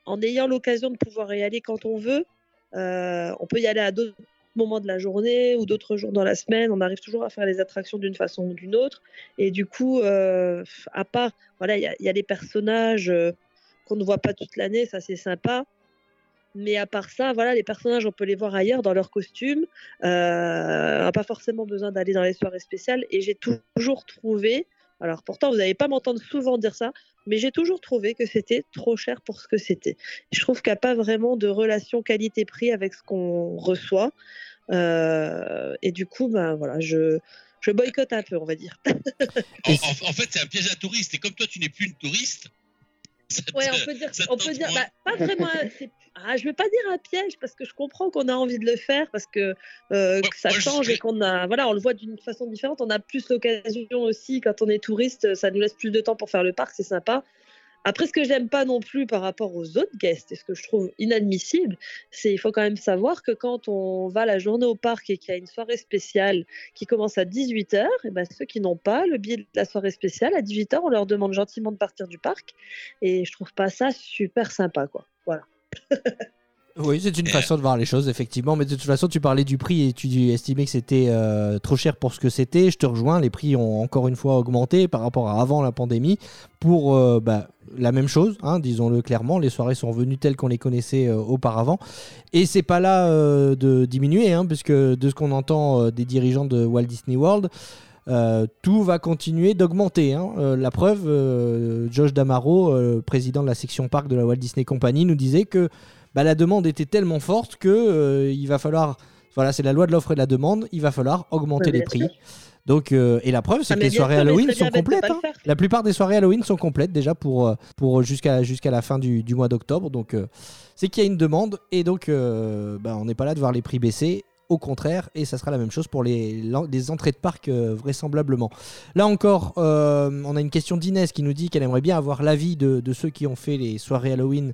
E: en ayant l'occasion de pouvoir y aller quand on veut, euh, on peut y aller à d'autres moments de la journée ou d'autres jours dans la semaine. On arrive toujours à faire les attractions d'une façon ou d'une autre. Et du coup, à part, voilà, il y, y a les personnages qu'on ne voit pas toute l'année, ça c'est sympa. Mais à part ça, voilà, les personnages, on peut les voir ailleurs dans leurs costumes. Euh, on n'a pas forcément besoin d'aller dans les soirées spéciales. Et j'ai toujours trouvé, alors pourtant vous n'allez pas m'entendre souvent dire ça, mais j'ai toujours trouvé que c'était trop cher pour ce que c'était. Je trouve qu'il n'y a pas vraiment de relation qualité-prix avec ce qu'on reçoit. Euh, et du coup, ben voilà, je, je boycotte un peu, on va dire.
F: En, en- fait, c'est un piège à touristes. Et comme toi, tu n'es plus une touriste, te-
E: Ouais, on peut dire, on peut dire, bah, pas vraiment. c'est- Ah, je vais pas dire un piège parce que je comprends qu'on a envie de le faire parce que, euh,
F: Ouais,
E: que ça
F: moi,
E: change et qu'on a, voilà, on le voit d'une façon différente. On a plus l'occasion aussi quand on est touriste, ça nous laisse plus de temps pour faire le parc, c'est sympa. Après, ce que j'aime pas non plus par rapport aux autres guests et ce que je trouve inadmissible, c'est il faut quand même savoir que quand on va la journée au parc et qu'il y a une soirée spéciale qui commence à 18h, et ben ceux qui n'ont pas le billet de la soirée spéciale, à 18h, on leur demande gentiment de partir du parc. Et je trouve pas ça super sympa, quoi. Voilà.
D: Oui, c'est une façon de voir les choses, effectivement. Mais de toute façon, tu parlais du prix et tu estimais que c'était euh, trop cher pour ce que c'était. Je te rejoins, les prix ont encore une fois augmenté par rapport à avant la pandémie. Pour euh, bah, la même chose, hein, disons-le clairement, les soirées sont revenues telles qu'on les connaissait euh, auparavant. Et c'est pas là de diminuer, hein, puisque de ce qu'on entend des dirigeants de Walt Disney World, euh, tout va continuer d'augmenter. hein. Euh, la preuve, euh, Josh Damaro, président de la section parc de la Walt Disney Company, nous disait que bah, la demande était tellement forte que euh, il va falloir, voilà, c'est la loi de l'offre et de la demande, il va falloir augmenter les prix.
E: sûr.
D: Donc, euh, et la preuve, c'est
E: Ah,
D: que les soirées
E: sûr,
D: Halloween sont complètes. hein. La plupart des soirées Halloween sont complètes déjà pour, euh, pour jusqu'à jusqu'à la fin du, du mois d'octobre. Donc, euh, c'est qu'il y a une demande et donc, bah, on n'est pas là de voir les prix baisser. Au contraire, et ça sera la même chose pour les, entrées de parc euh, vraisemblablement. Là encore, euh, on a une question d'Inès qui nous dit qu'elle aimerait bien avoir l'avis de, de ceux qui ont fait les soirées Halloween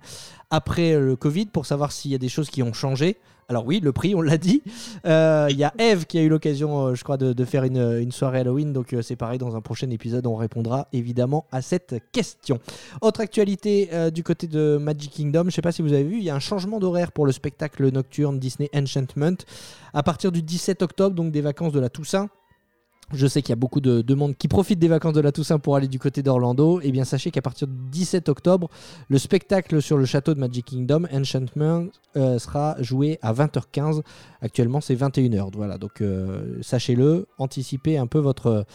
D: après euh, le Covid pour savoir s'il y a des choses qui ont changé. Alors oui, le prix, on l'a dit. Euh, Il y a Eve qui a eu l'occasion, euh, je crois, de, faire une, soirée Halloween. Donc euh, c'est pareil, dans un prochain épisode, on répondra évidemment à cette question. Autre actualité du côté de Magic Kingdom, je ne sais pas si vous avez vu, il y a un changement d'horaire pour le spectacle nocturne Disney Enchantment. À partir du 17 octobre, donc des vacances de la Toussaint, je sais qu'il y a beaucoup de, de monde qui profite des vacances de la Toussaint pour aller du côté d'Orlando. Et bien sachez qu'à partir du 17 octobre, le spectacle sur le château de Magic Kingdom, Enchantment, euh, sera joué à 20h15. Actuellement, c'est 21h. Voilà, donc euh, sachez-le, anticipez un peu votre,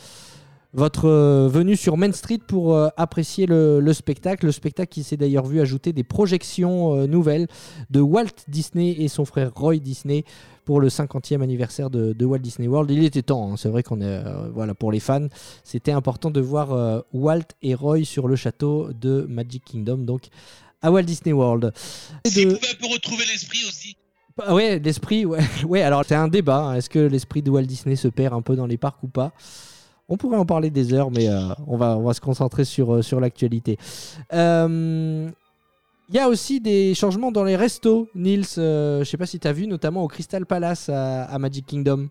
D: votre euh, venue sur Main Street pour apprécier le, le spectacle. Le spectacle qui s'est d'ailleurs vu ajouter des projections nouvelles de Walt Disney et son frère Roy Disney pour le 50e anniversaire de, de Walt Disney World. Il était temps, hein. c'est vrai qu'on est, euh, voilà, pour les fans, c'était important de voir euh, Walt et Roy sur le château de Magic Kingdom. Donc à Walt Disney World.
F: S'il
D: De-
F: pouvait un peu retrouver l'esprit aussi.
D: Ah ouais, l'esprit, ouais. ouais alors c'est un débat. hein. Est-ce que l'esprit de Walt Disney se perd un peu dans les parcs ou pas? On pourrait en parler des heures, mais euh, on, va, on va se concentrer sur, sur l'actualité. Euh, Il y a aussi des changements dans les restos, Nils. euh, je sais pas si tu as vu, notamment au Crystal Palace à, à Magic Kingdom.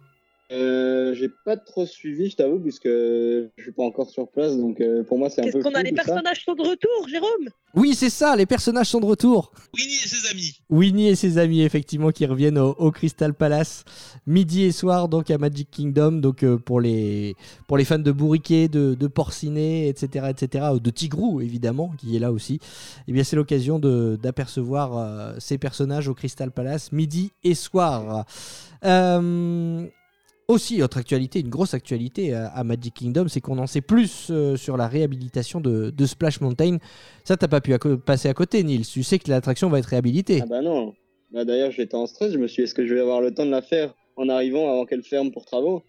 G: Euh, j'ai pas trop suivi, je t'avoue, puisque je suis pas encore sur place, donc euh, pour moi c'est un
E: Qu'est-ce
G: peu.
E: qu'on a Les personnages sont de retour, Jérôme?
D: Oui, c'est ça, les personnages sont de retour.
F: Winnie et ses amis.
D: Winnie et ses amis, effectivement, qui reviennent au, au Crystal Palace midi et soir, donc à Magic Kingdom. Donc euh, pour, les, pour les fans de bourriquet, de, de porcinet, etc., etc., ou de tigrou, évidemment, qui est là aussi, eh bien c'est l'occasion de- d'apercevoir euh, ces personnages au Crystal Palace midi et soir. Euh, aussi, autre actualité, une grosse actualité à, Magic Kingdom, c'est qu'on en sait plus euh, sur la réhabilitation de, de Splash Mountain. Ça, t'as pas pu passer à côté, Nils. Tu sais que l'attraction va être réhabilitée.
G: Ah bah non. Bah d'ailleurs, j'étais en stress, je me suis dit, est-ce que je vais avoir le temps de la faire en arrivant avant qu'elle ferme pour travaux?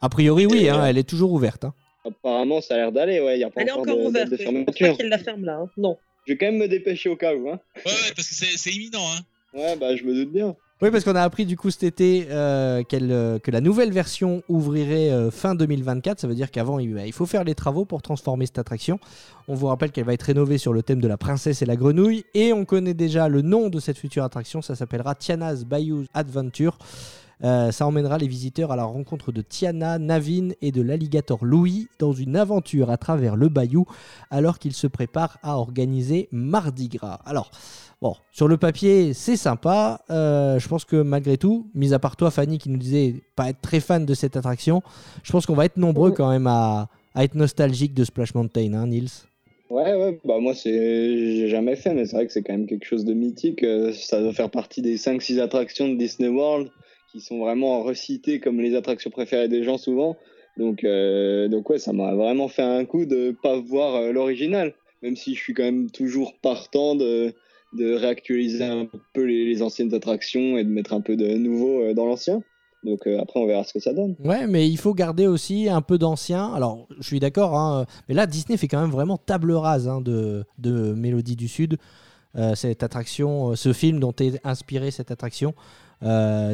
D: A priori, oui, hein, elle est toujours ouverte. hein.
G: Apparemment, ça a l'air d'aller, ouais, il n'y a pas
E: Elle est
G: encore, de,
E: ouverte.
G: de
E: Je pense pas qu'elle la ferme là. hein. Non.
G: Je vais quand même me dépêcher au cas où, hein.
F: Ouais, ouais, parce que c'est c'est imminent. Hein.
G: Ouais, bah je me doute bien.
D: Oui, parce qu'on a appris du coup cet été euh, euh, que la nouvelle version ouvrirait euh, fin 2024. Ça veut dire qu'avant, il, bah, il faut faire les travaux pour transformer cette attraction. On vous rappelle qu'elle va être rénovée sur le thème de la princesse et la grenouille. Et on connaît déjà le nom de cette future attraction. Ça s'appellera Tiana's Bayou Adventure. Ça emmènera les visiteurs à la rencontre de Tiana, Navin et de l'alligator Louis dans une aventure à travers le bayou alors qu'ils se préparent à organiser Mardi Gras. Alors, bon, sur le papier, c'est sympa. Euh, je pense que malgré tout, mis à part toi, Fanny, qui nous disait pas être très fan de cette attraction, je pense qu'on va être nombreux quand même à, à être nostalgique de Splash Mountain, hein, Nils
G: Ouais, ouais, bah moi, c'est j'ai jamais fait, mais c'est vrai que c'est quand même quelque chose de mythique. Euh, Ça doit faire partie des 5-6 attractions de Disney World qui sont vraiment recitées comme les attractions préférées des gens souvent. Donc, euh, donc ouais, ça m'a vraiment fait un coup de pas voir l'original, même si je suis quand même toujours partant de, de réactualiser un peu les, anciennes attractions et de mettre un peu de nouveau euh, dans l'ancien. Donc euh, après, on verra ce que ça donne.
D: Ouais, mais il faut garder aussi un peu d'ancien. Alors, je suis d'accord, hein, mais là, Disney fait quand même vraiment table rase hein, de, de Mélodie du Sud. Euh, cette attraction, ce film dont est inspiré cette attraction.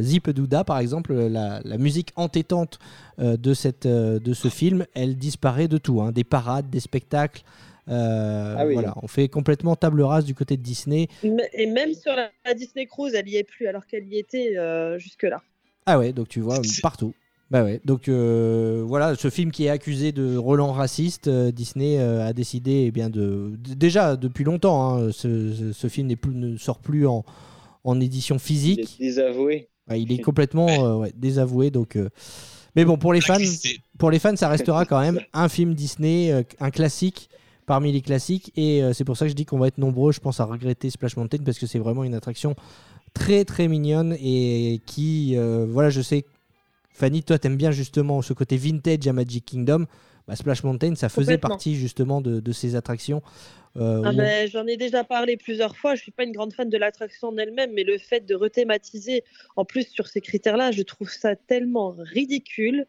D: Zip Douda, par exemple, la, la musique entêtante de, cette, de ce film, elle disparaît de tout. hein, des parades, des spectacles. Euh,
G: Ah oui.
D: Voilà, on fait complètement table rase du côté de Disney.
E: Et même sur la, la Disney Cruise, elle y est plus alors qu'elle y était euh, jusque-là.
D: Ah ouais, donc tu vois, partout. Bah ouais, donc euh, voilà, ce film qui est accusé de relents racistes, euh, Disney euh, a décidé eh bien de déjà depuis longtemps, hein, ce, ce- ce film n'est plus, ne sort plus en, en édition
G: Il
D: physique.
G: est désavoué.
D: Ouais, il est complètement euh, ouais, désavoué, donc. euh, Mais bon, pour les fans, pour les fans, ça restera quand même un film Disney, euh, un classique parmi les classiques, et euh, c'est pour ça que je dis qu'on va être nombreux, je pense, à regretter Splash Mountain parce que c'est vraiment une attraction très très mignonne et qui, euh, voilà, je sais, Fanny, toi t'aimes bien justement ce côté vintage à Magic Kingdom. Bah, Splash Mountain, ça faisait partie justement de, de ces attractions. euh,
E: Ah
D: où
E: ben, J'en ai déjà parlé plusieurs fois. Je suis pas une grande fan de l'attraction en elle-même, mais le fait de rethématiser en plus sur ces critères-là, je trouve ça tellement ridicule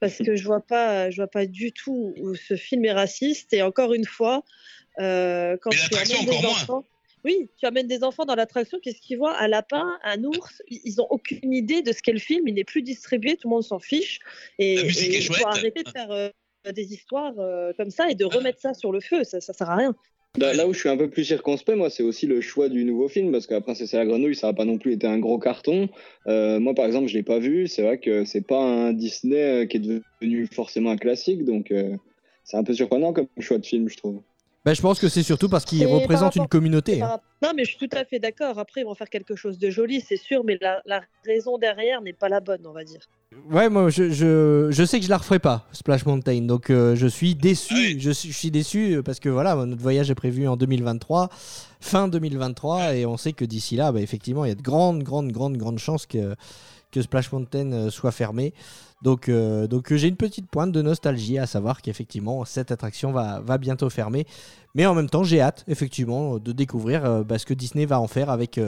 E: parce que je vois pas, je vois pas du tout où ce film est raciste. Et encore une fois, euh, quand tu amènes des
F: moins.
E: enfants, oui, tu amènes des enfants dans l'attraction, qu'est-ce qu'ils voient? Un lapin, un ours Ils ont aucune idée de ce qu'est le film. Il n'est plus distribué, tout le monde s'en fiche. Et, il faut arrêter de faire euh, des histoires euh, comme ça et de remettre ça sur le feu. Ça, ça sert à rien.
G: Là, là où je suis un peu plus circonspect, moi, c'est aussi le choix du nouveau film, parce Princesse et la Grenouille, ça n'a pas non plus été un gros carton. Euh, moi, par exemple, je l'ai pas vu. C'est vrai que c'est pas un Disney euh, qui est devenu forcément un classique, donc euh, c'est un peu surprenant comme choix de film, je trouve.
D: Bah, je pense que c'est surtout parce qu'il représente
E: rapport-
D: une communauté.
E: Par
D: hein.
E: Non, mais je suis tout à fait d'accord. Après, ils vont faire quelque chose de joli, c'est sûr, mais la, la raison derrière n'est pas la bonne, on va dire.
D: Ouais, moi je, je, je sais que je la referai pas, Splash Mountain. Donc euh, je suis déçu.
F: Ah oui.
D: Je, suis, je suis déçu euh, parce que voilà, notre voyage est prévu en 2023, fin 2023, et on sait que d'ici là, bah, effectivement, il y a de grandes, grandes, grandes, grandes chances que, que Splash Mountain euh, soit fermé. Donc, euh, donc euh, j'ai une petite pointe de nostalgie à savoir qu'effectivement cette attraction va, va bientôt fermer. Mais en même temps, j'ai hâte, effectivement, de découvrir euh, bah, ce que Disney va en faire avec,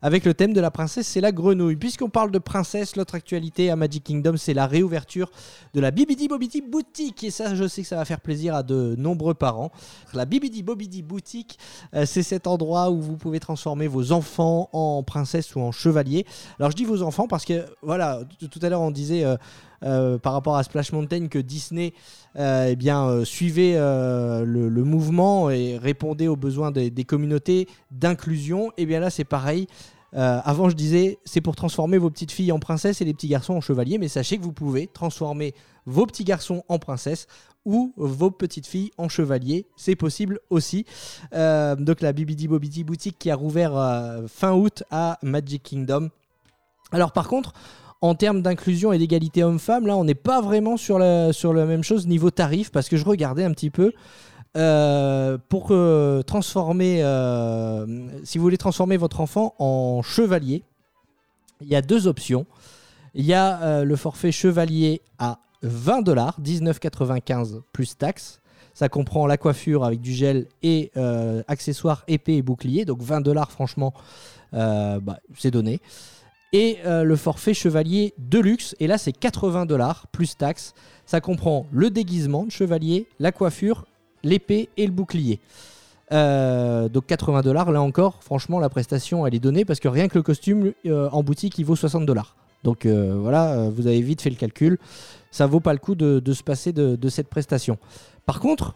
D: avec le thème de la princesse, c'est la grenouille. Puisqu'on parle de princesse, l'autre actualité à Magic Kingdom, c'est la réouverture de la Bibidi Bobidi Boutique. Et ça, je sais que ça va faire plaisir à de nombreux parents. La Bibidi Bobidi Boutique, c'est cet endroit où vous pouvez transformer vos enfants en princesse ou en chevalier. Alors, je dis vos enfants parce que, voilà, tout à l'heure, on disait. Euh, par rapport à Splash Mountain que Disney euh, eh bien, euh, suivait le, mouvement et répondait aux besoins des, communautés d'inclusion. Et bien là, c'est pareil. Avant, je disais, c'est pour transformer vos petites filles en princesses et les petits garçons en chevaliers, mais sachez que vous pouvez transformer vos petits garçons en princesses ou vos petites filles en chevaliers. C'est possible aussi. Donc la Bibidi Bobidi boutique qui a rouvert fin août à Magic Kingdom. Alors par contre, en termes d'inclusion et d'égalité homme-femme, là, on n'est pas vraiment sur la, même chose niveau tarif, parce que je regardais un petit peu. euh, pour transformer, euh, si vous voulez transformer votre enfant en chevalier, il y a deux options. Il y a euh, le forfait chevalier à 20 dollars, 19,95 plus taxes. Ça comprend la coiffure avec du gel et accessoires épée et bouclier. Donc 20 dollars, franchement, bah, c'est donné. Et euh, le forfait chevalier de luxe. Et là, c'est 80 dollars plus taxes. Ça comprend le déguisement de chevalier, la coiffure, l'épée et le bouclier. Euh, donc 80 dollars, là encore, franchement, la prestation, elle est donnée parce que rien que le costume euh, en boutique, il vaut 60 dollars. Donc voilà, vous avez vite fait le calcul. Ça vaut pas le coup de, se passer de, cette prestation. Par contre,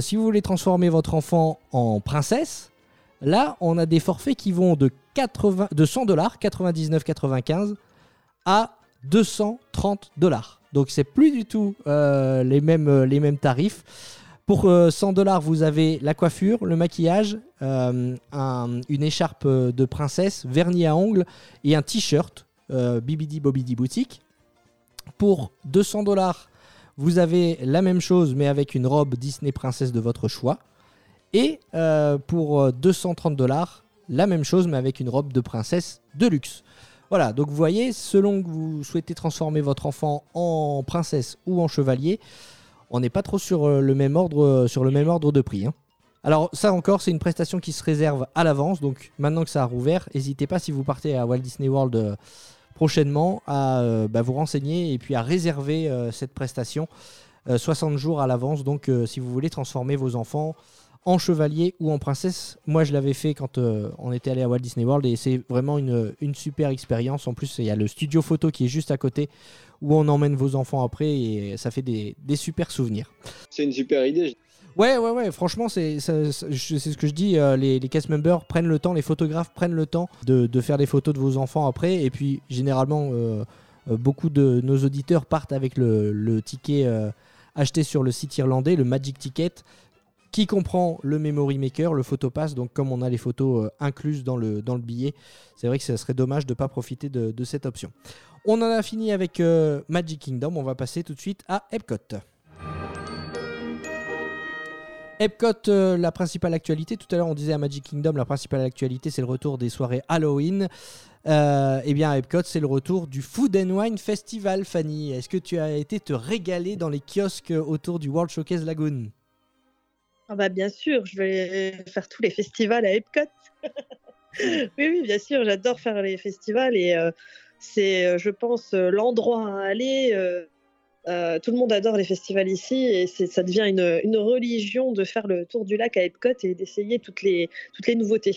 D: si vous voulez transformer votre enfant en princesse, là, on a des forfaits qui vont de, 80, de 100 dollars, 99,95 à 230 dollars. Donc c'est plus du tout euh, les, mêmes, euh, les mêmes tarifs. Pour euh, 100 dollars, vous avez la coiffure, le maquillage, euh, un- une écharpe euh, de princesse, vernis à ongles et un t-shirt euh, Bibidi Bobidi Boutique. Pour 200 dollars, vous avez la même chose mais avec une robe Disney princesse de votre choix. Et euh, pour euh, 230 dollars, la même chose mais avec une robe de princesse de luxe. Voilà, donc vous voyez, selon que vous souhaitez transformer votre enfant en princesse ou en chevalier, on n'est pas trop sur euh, le même ordre, euh, sur le même ordre de prix. hein. Alors ça encore, c'est une prestation qui se réserve à l'avance. Donc maintenant que ça a rouvert, n'hésitez pas si vous partez à Walt Disney World euh, prochainement à bah, vous renseigner et puis à réserver cette prestation euh, 60 jours à l'avance. Donc si vous voulez transformer vos enfants en chevalier ou en princesse, moi je l'avais fait quand euh, on était allé à Walt Disney World et c'est vraiment une, une super expérience. En plus, il y a le studio photo qui est juste à côté où on emmène vos enfants après et ça fait des, des super souvenirs.
G: C'est une super idée.
D: Ouais, ouais, ouais, franchement, c'est ce que je dis. euh, les, les cast members prennent le temps, les photographes prennent le temps de, de faire des photos de vos enfants après. Et puis, généralement, euh, beaucoup de nos auditeurs partent avec le, le ticket acheté sur le site irlandais, le Magic Ticket, qui comprend le Memory Maker, le Photopass. Donc, comme on a les photos euh, incluses dans le, dans le billet, c'est vrai que ce serait dommage de ne pas profiter de, cette option. On en a fini avec euh, Magic Kingdom. On va passer tout de suite à Epcot. Epcot, euh, la principale actualité, tout à l'heure on disait à Magic Kingdom, la principale actualité c'est le retour des soirées Halloween. Eh bien à Epcot c'est le retour du Food and Wine Festival, Fanny. Est-ce que tu as été te régaler dans les kiosques autour du World Showcase Lagoon?
E: Ah bah bien sûr, je vais faire tous les festivals à Epcot. oui, oui, bien sûr, j'adore faire les festivals et euh, c'est, euh, je pense, euh, l'endroit à aller. tout le monde adore les festivals ici et ça devient une, une religion de faire le tour du lac à Epcot et d'essayer toutes les, toutes les nouveautés.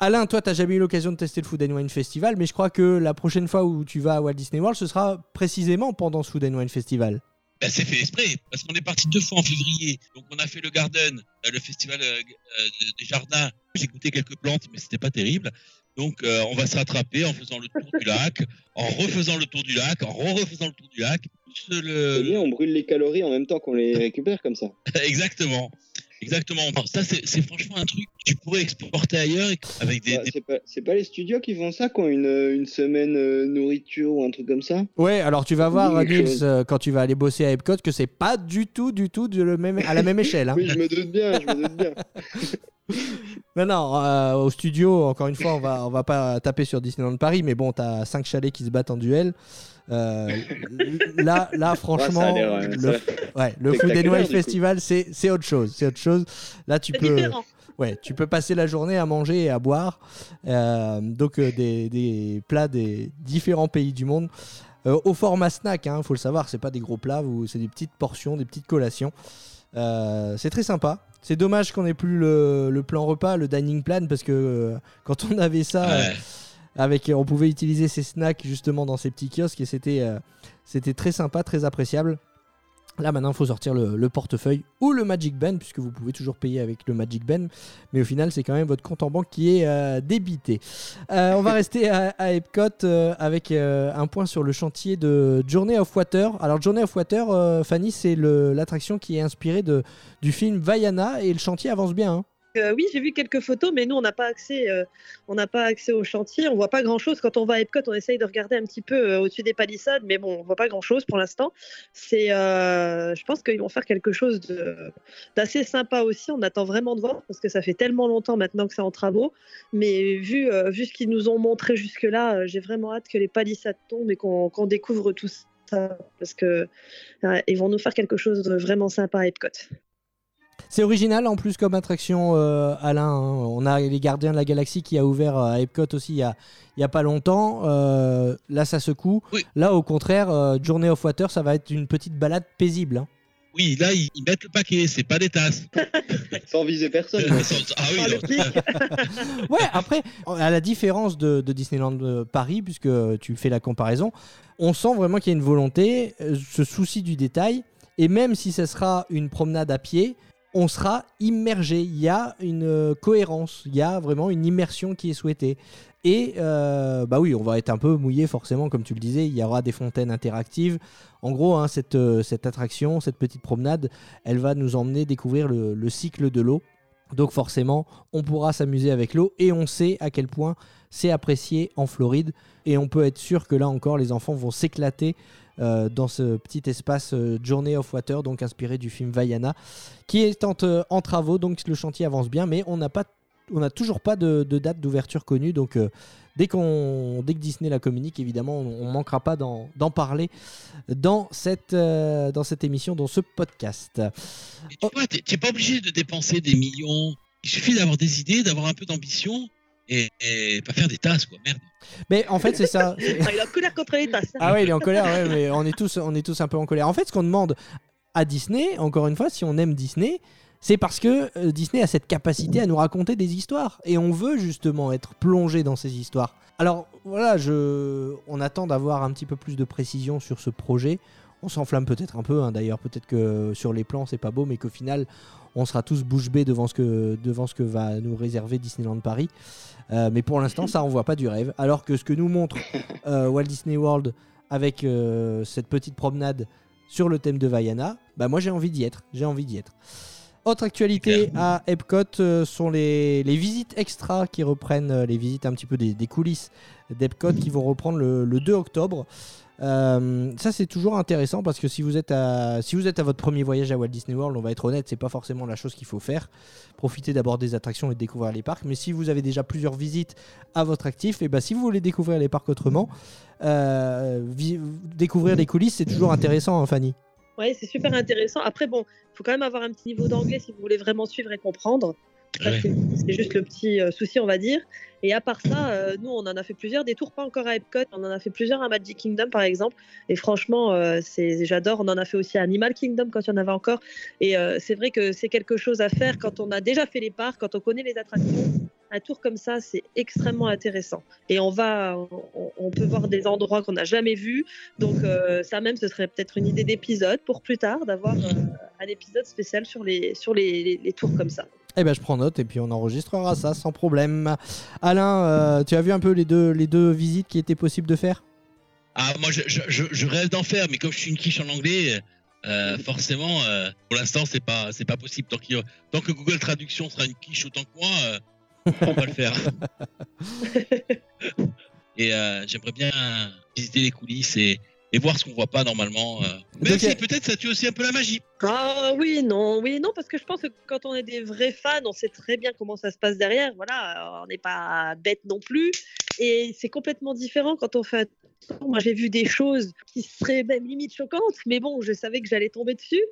D: Alain, toi, t'as jamais eu l'occasion de tester le Food and Wine Festival, mais je crois que la prochaine fois où tu vas à Walt Disney World, ce sera précisément pendant ce Food and Wine Festival.
F: Ben, c'est fait exprès, parce qu'on est parti deux fois en février. Donc on a fait le Garden, euh, le festival euh, euh, des jardins. J'ai goûté quelques plantes, mais c'était pas terrible. Donc euh, on va se rattraper en faisant le tour du lac, en refaisant le tour du lac, en refaisant le tour du lac. Le...
G: bien, on brûle les calories en même temps qu'on les récupère comme ça.
F: Exactement. Exactement. Ça, c'est franchement un truc que tu pourrais exporter ailleurs avec des,
G: Bah,
F: des-
G: c'est pas, les studios qui font ça, qui ont une, une semaine euh, nourriture ou un truc comme ça
D: Ouais, alors tu vas voir,
G: Oui,
D: Nils, euh, quand tu vas aller bosser à Epcot, que c'est pas du tout, du tout de le même, à la même échelle. hein.
G: Oui, je me doute bien, je me doute bien.
D: Non, non, euh, au studio, encore une fois, on va, on va pas taper sur Disneyland Paris, mais bon, t'as cinq chalets qui se battent en duel. Euh, là, là, franchement,
G: Ouais, ouais,
D: le, ouais, le Food. Festival, c'est autre chose. C'est autre chose. Là, tu peux,
E: différent.
D: ouais, tu peux passer la journée à manger et à boire. Euh, donc, euh, des, des plats des différents pays du monde. Euh, au format snack, il faut le savoir, c'est pas des gros plats, c'est des petites portions, des petites collations. Euh, c'est très sympa. C'est dommage qu'on ait plus le, le plan repas, le dining plan, parce que euh, quand on avait ça, euh. Avec, on pouvait utiliser ces snacks justement dans ces petits kiosques et c'était euh, c'était très sympa, très appréciable. Là maintenant, il faut sortir le, le portefeuille ou le Magic Ben, puisque vous pouvez toujours payer avec le Magic Ben, mais au final, c'est quand même votre compte en banque qui est euh, débité. Euh, on va rester à, à Epcot euh, avec euh, un point sur le chantier de Journey of Water. Alors, Journey of Water, euh, Fanny, c'est l'attraction qui est inspirée de, du film Vaiana et le chantier avance bien. hein.
E: Oui, j'ai vu quelques photos, mais nous, on n'a pas accès, euh, on n'a pas accès au chantier. On voit pas grand-chose. Quand on va à Epcot, on essaye de regarder un petit peu euh, au-dessus des palissades, mais bon, on voit pas grand-chose pour l'instant. C'est, euh, je pense qu'ils vont faire quelque chose d'assez sympa aussi. On attend vraiment de voir parce que ça fait tellement longtemps maintenant que c'est en travaux. Mais vu, vu ce qu'ils nous ont montré jusque-là, j'ai vraiment hâte que les palissades tombent et qu'on découvre tout ça parce que ils vont nous faire quelque chose de vraiment sympa à Epcot.
D: C'est original en plus comme attraction, euh, Alain. hein. On a les Gardiens de la Galaxie qui a ouvert à Epcot aussi il y a, il y a pas longtemps. Euh, là, ça secoue.
F: Oui.
D: Là, au contraire, euh, Journey of Water, ça va être une petite balade paisible. hein.
F: Oui, là, ils, ils mettent le paquet, c'est pas des tasses.
G: Sans viser personne.
F: ah oui,
E: Ah.
D: Ouais, après, à la différence de, de Disneyland euh, Paris, puisque tu fais la comparaison, on sent vraiment qu'il y a une volonté, euh, ce souci du détail. Et même si ce sera une promenade à pied, on sera immergé. Il y a une euh, cohérence, il y a vraiment une immersion qui est souhaitée. Et euh, bah oui, on va être un peu mouillé forcément, comme tu le disais. Il y aura des fontaines interactives. En gros, hein, cette, euh, cette attraction, cette petite promenade, elle va nous emmener découvrir le cycle de l'eau. Donc forcément, on pourra s'amuser avec l'eau et on sait à quel point c'est apprécié en Floride. Et on peut être sûr que là encore, les enfants vont s'éclater euh, dans ce petit espace euh, Journey of Water, donc inspiré du film Vaiana, qui est en, euh, travaux. Donc le chantier avance bien, mais on n'a pas, on n'a toujours pas de, date d'ouverture connue. Donc euh, dès qu'on, dès que Disney la communique, évidemment, on, ne manquera pas d'en, parler dans cette, dans cette émission, dans ce podcast.
F: Tu t'es pas obligé de dépenser des millions. Il suffit d'avoir des idées, d'avoir un peu d'ambition et, et pas faire des tasses, quoi. Merde.
D: Mais en fait, c'est ça.
E: Ah, il a colère contre les tasses.
D: Ah ouais, il est en colère, ouais, mais on est, tous, on est tous un peu en colère. En fait, ce qu'on demande à Disney, encore une fois, si on aime Disney, c'est parce que euh, Disney a cette capacité à nous raconter des histoires. Et on veut justement être plongé dans ces histoires. Alors voilà, je... on attend d'avoir un petit peu plus de précision sur ce projet. On s'enflamme peut-être un peu, hein, d'ailleurs. Peut-être que sur les plans, c'est pas beau, mais qu'au final, on sera tous bouche bée devant ce que, devant ce que va nous réserver Disneyland Paris. Euh, mais pour l'instant, ça envoie pas du rêve. Alors que ce que nous montre euh, Walt Disney World avec euh, cette petite promenade sur le thème de Vaiana, bah moi j'ai envie d'y être. J'ai envie d'y être. Autre actualité à Epcot sont les, les visites extra qui reprennent, les visites un petit peu des, des coulisses d'Epcot qui vont reprendre le, le 2 octobre. Euh, ça c'est toujours intéressant parce que si vous êtes à si vous êtes à votre premier voyage à Walt Disney World, on va être honnête, c'est pas forcément la chose qu'il faut faire. Profitez d'abord des attractions et de découvrir les parcs. Mais si vous avez déjà plusieurs visites à votre actif, et ben si vous voulez découvrir les parcs autrement, euh, découvrir les coulisses c'est toujours intéressant, hein, Fanny.
E: Ouais, c'est super intéressant. Après, bon, il faut quand même avoir un petit niveau d'anglais si vous voulez vraiment suivre et comprendre. Ça,
F: Ouais.
E: c'est- C'est juste le petit euh, souci, on va dire. Et à part ça, euh, nous, on en a fait plusieurs, des tours pas encore à Epcot, on en a fait plusieurs à Magic Kingdom, par exemple. Et franchement, euh, j'adore. On en a fait aussi à Animal Kingdom quand il y en avait encore. Et euh, c'est vrai que c'est quelque chose à faire quand on a déjà fait les parcs, quand on connaît les attractions. Un tour comme ça, c'est extrêmement intéressant. Et on va, on, peut voir des endroits qu'on n'a jamais vus. Donc ça même, ce serait peut-être une idée d'épisode pour plus tard, d'avoir un épisode spécial sur les, sur les- les tours comme ça.
D: Eh ben je prends note et puis on enregistrera ça sans problème. Alain, euh, tu as vu un peu les deux, les deux visites qui étaient possibles de faire?
F: Ah, moi, je, je, je- rêve d'en faire, mais comme je suis une quiche en anglais, euh, forcément, euh, pour l'instant, c'est pas, c'est pas possible. Tant, tant que Google Traduction sera une quiche autant que moi, euh, on va pas le faire. et euh, j'aimerais bien visiter les coulisses et, et voir ce qu'on voit pas normalement. euh. Mais
D: Donc,
F: si,
D: euh,
F: peut-être ça tue aussi un peu la magie.
E: Ah oui, non, oui, non, parce que je pense que quand on est des vrais fans, on sait très bien comment ça se passe derrière. Voilà, on n'est pas bête non plus. Et c'est complètement différent quand on fait. Moi, j'ai vu des choses qui seraient même limite choquantes, mais bon, je savais que j'allais tomber dessus.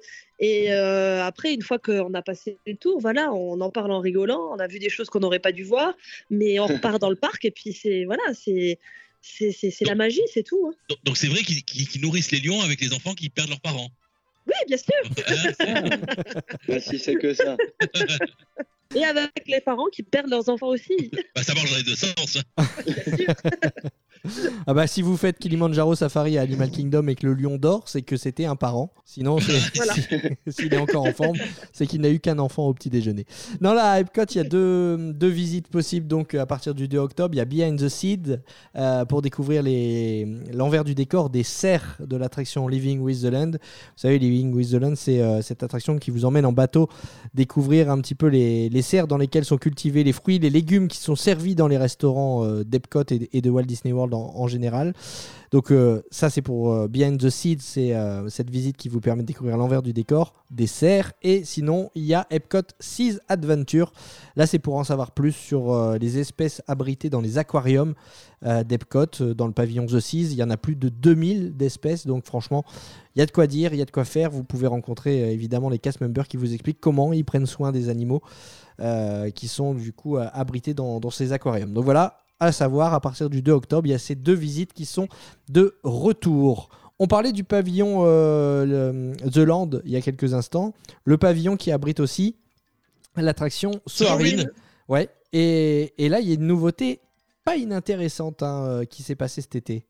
E: Et euh, après, une fois qu'on a passé le tour, voilà, on en parle en rigolant. On a vu des choses qu'on n'aurait pas dû voir, mais on repart dans le parc et puis c'est voilà, c'est c'est c'est- c'est la magie, c'est tout. hein.
F: Donc- Donc c'est vrai qu'ils nourrissent les lions avec les enfants qui perdent leurs parents.
E: Oui, bien sûr.
F: Hein,
G: Bah, si c'est que ça.
E: Et avec les parents qui perdent leurs enfants aussi,
F: bah, ça marche dans les deux sens.
E: bien sûr.
D: Ah bah si vous faites Kilimanjaro Safari à Animal Kingdom et que le lion dort, c'est que c'était un parent. Sinon, c'est-
E: Voilà.
D: s'il est encore en forme, c'est qu'il n'a eu qu'un enfant au petit déjeuner. Non, là, à Epcot, il y a deux, deux visites possibles. Donc, à partir du 2 octobre, il y a Behind the Seed euh, pour découvrir les- l'envers du décor des serres de l'attraction Living with the Land. Vous savez, Living with the Land, c'est euh, cette attraction qui vous emmène en bateau découvrir un petit peu les, les serres dans lesquelles sont cultivés les fruits, les légumes qui sont servis dans les restaurants euh, d'Epcot et, et de Walt Disney World en, général. Donc euh, ça c'est pour euh, Behind the Seed, c'est euh, cette visite qui vous permet de découvrir l'envers du décor, des serres. Et sinon il y a Epcot Seas Adventure. Là c'est pour en savoir plus sur les espèces abritées dans les aquariums d'Epcot, dans le pavillon The Seas. Il y en a plus de 2000 d'espèces, donc franchement il y a de quoi dire, il y a de quoi faire. Vous pouvez rencontrer évidemment les cast members qui vous expliquent comment ils prennent soin des animaux qui sont du coup abrités dans ces aquariums. Donc voilà, à savoir, à partir du 2 octobre, il y a ces deux visites qui sont de retour. On parlait du pavillon euh, le- The Land il y a quelques instants. Le pavillon qui abrite aussi l'attraction Soarin'. Ouais. Et, et là, il y a une nouveauté pas inintéressante hein, euh, qui s'est passée cet été.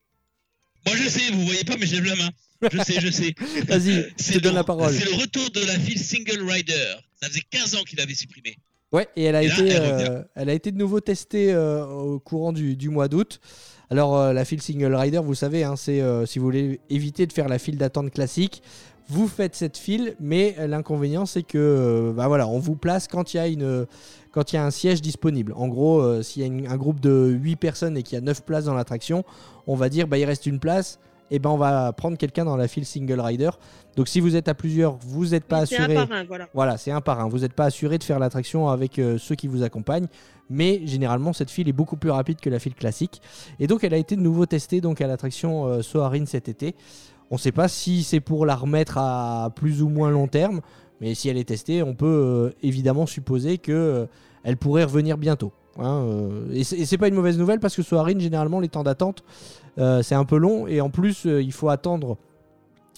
F: Moi je sais, vous voyez pas, mais je lève la main. Je sais, je sais.
D: Vas-y, je
F: C'est
D: te donne la parole.
F: C'est le retour de la file Single Rider. Ça faisait 15 ans qu'il l'avait supprimé.
D: Ouais, et elle a,
F: Et là,
D: été,
F: elle
D: euh, elle a été de nouveau testée euh, au courant du, du mois d'août. Alors, euh, la file single rider, vous savez, hein, c'est euh, si vous voulez éviter de faire la file d'attente classique, vous faites cette file, mais l'inconvénient, c'est que bah voilà, on vous place quand il y a une. Quand il y a un siège disponible. En gros, s'il y a une- un groupe de 8 personnes et qu'il y a 9 places dans l'attraction, on va dire bah, il reste une place, et ben on va prendre quelqu'un dans la file single rider. Donc si vous êtes à plusieurs, vous n'êtes pas
E: C'est un
D: assuré.
E: par un, voilà.
D: Voilà, c'est un par un. Vous n'êtes pas assuré de faire l'attraction avec euh, ceux qui vous accompagnent, mais généralement cette file est beaucoup plus rapide que la file classique. Et donc elle a été de nouveau testée donc à l'attraction euh, Soarin' cet été. On ne sait pas si c'est pour la remettre à plus ou moins long terme, mais si elle est testée, on peut euh, évidemment supposer que euh, elle pourrait revenir bientôt. hein, euh, et c'est pas une mauvaise nouvelle parce que Soarin', généralement, les temps d'attente, euh, c'est un peu long et en plus, euh, il faut attendre.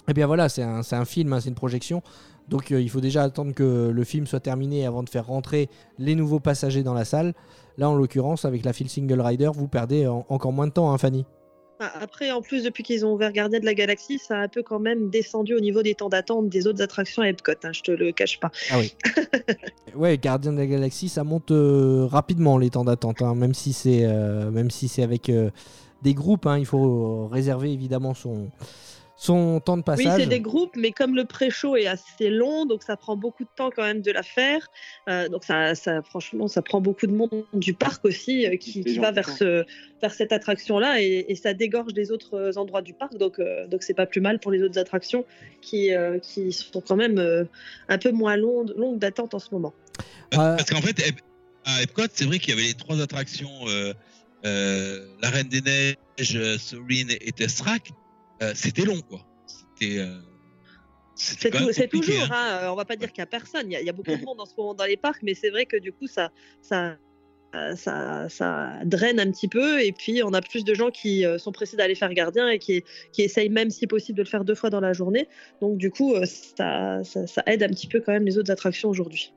D: Eh bien voilà, c'est un, film, hein, c'est une projection. Donc euh, il faut déjà attendre que le film soit terminé avant de faire rentrer les nouveaux passagers dans la salle. Là, en l'occurrence, avec la file Single Rider, vous perdez en- encore moins de temps, hein, Fanny.
E: Ah, Après, en plus, depuis qu'ils ont ouvert Gardien de la Galaxie, ça a un peu quand même descendu au niveau des temps d'attente des autres attractions à Epcot, hein, je te le cache pas.
D: Ah oui. ouais, Gardien de la Galaxie, ça monte euh, rapidement les temps d'attente, hein, même si c'est euh, même si c'est avec des groupes. hein, il faut réserver évidemment son son temps de
E: Oui,
D: passage.
E: c'est des groupes, mais comme le pré-show est assez long, donc ça prend beaucoup de temps quand même de la faire. Euh, donc ça, ça, franchement, ça prend beaucoup de monde du parc aussi euh, qui, va vers, ce, vers cette attraction-là et, et ça dégorge des autres euh, endroits du parc. Donc euh, donc c'est pas plus mal pour les autres attractions qui, euh, qui sont quand même euh, un peu moins longues, longues d'attente en ce moment.
F: Parce qu'en fait, à Epcot, c'est vrai qu'il y avait les trois attractions La Reine des Neiges, euh, Soarin' et Tesseract. Euh, C'était long, quoi. C'était. euh,
E: C'est toujours,
F: hein.
E: hein, euh, on va pas dire qu'il y a personne, il y a, il y a beaucoup de monde en ce moment dans les parcs, mais c'est vrai que du coup ça, ça, euh, ça, ça draine un petit peu et puis on a plus de gens qui euh, sont pressés d'aller faire gardien et qui, qui essayent même si possible de le faire deux fois dans la journée. Donc du coup euh, ça, ça, ça aide un petit peu quand même les autres attractions aujourd'hui.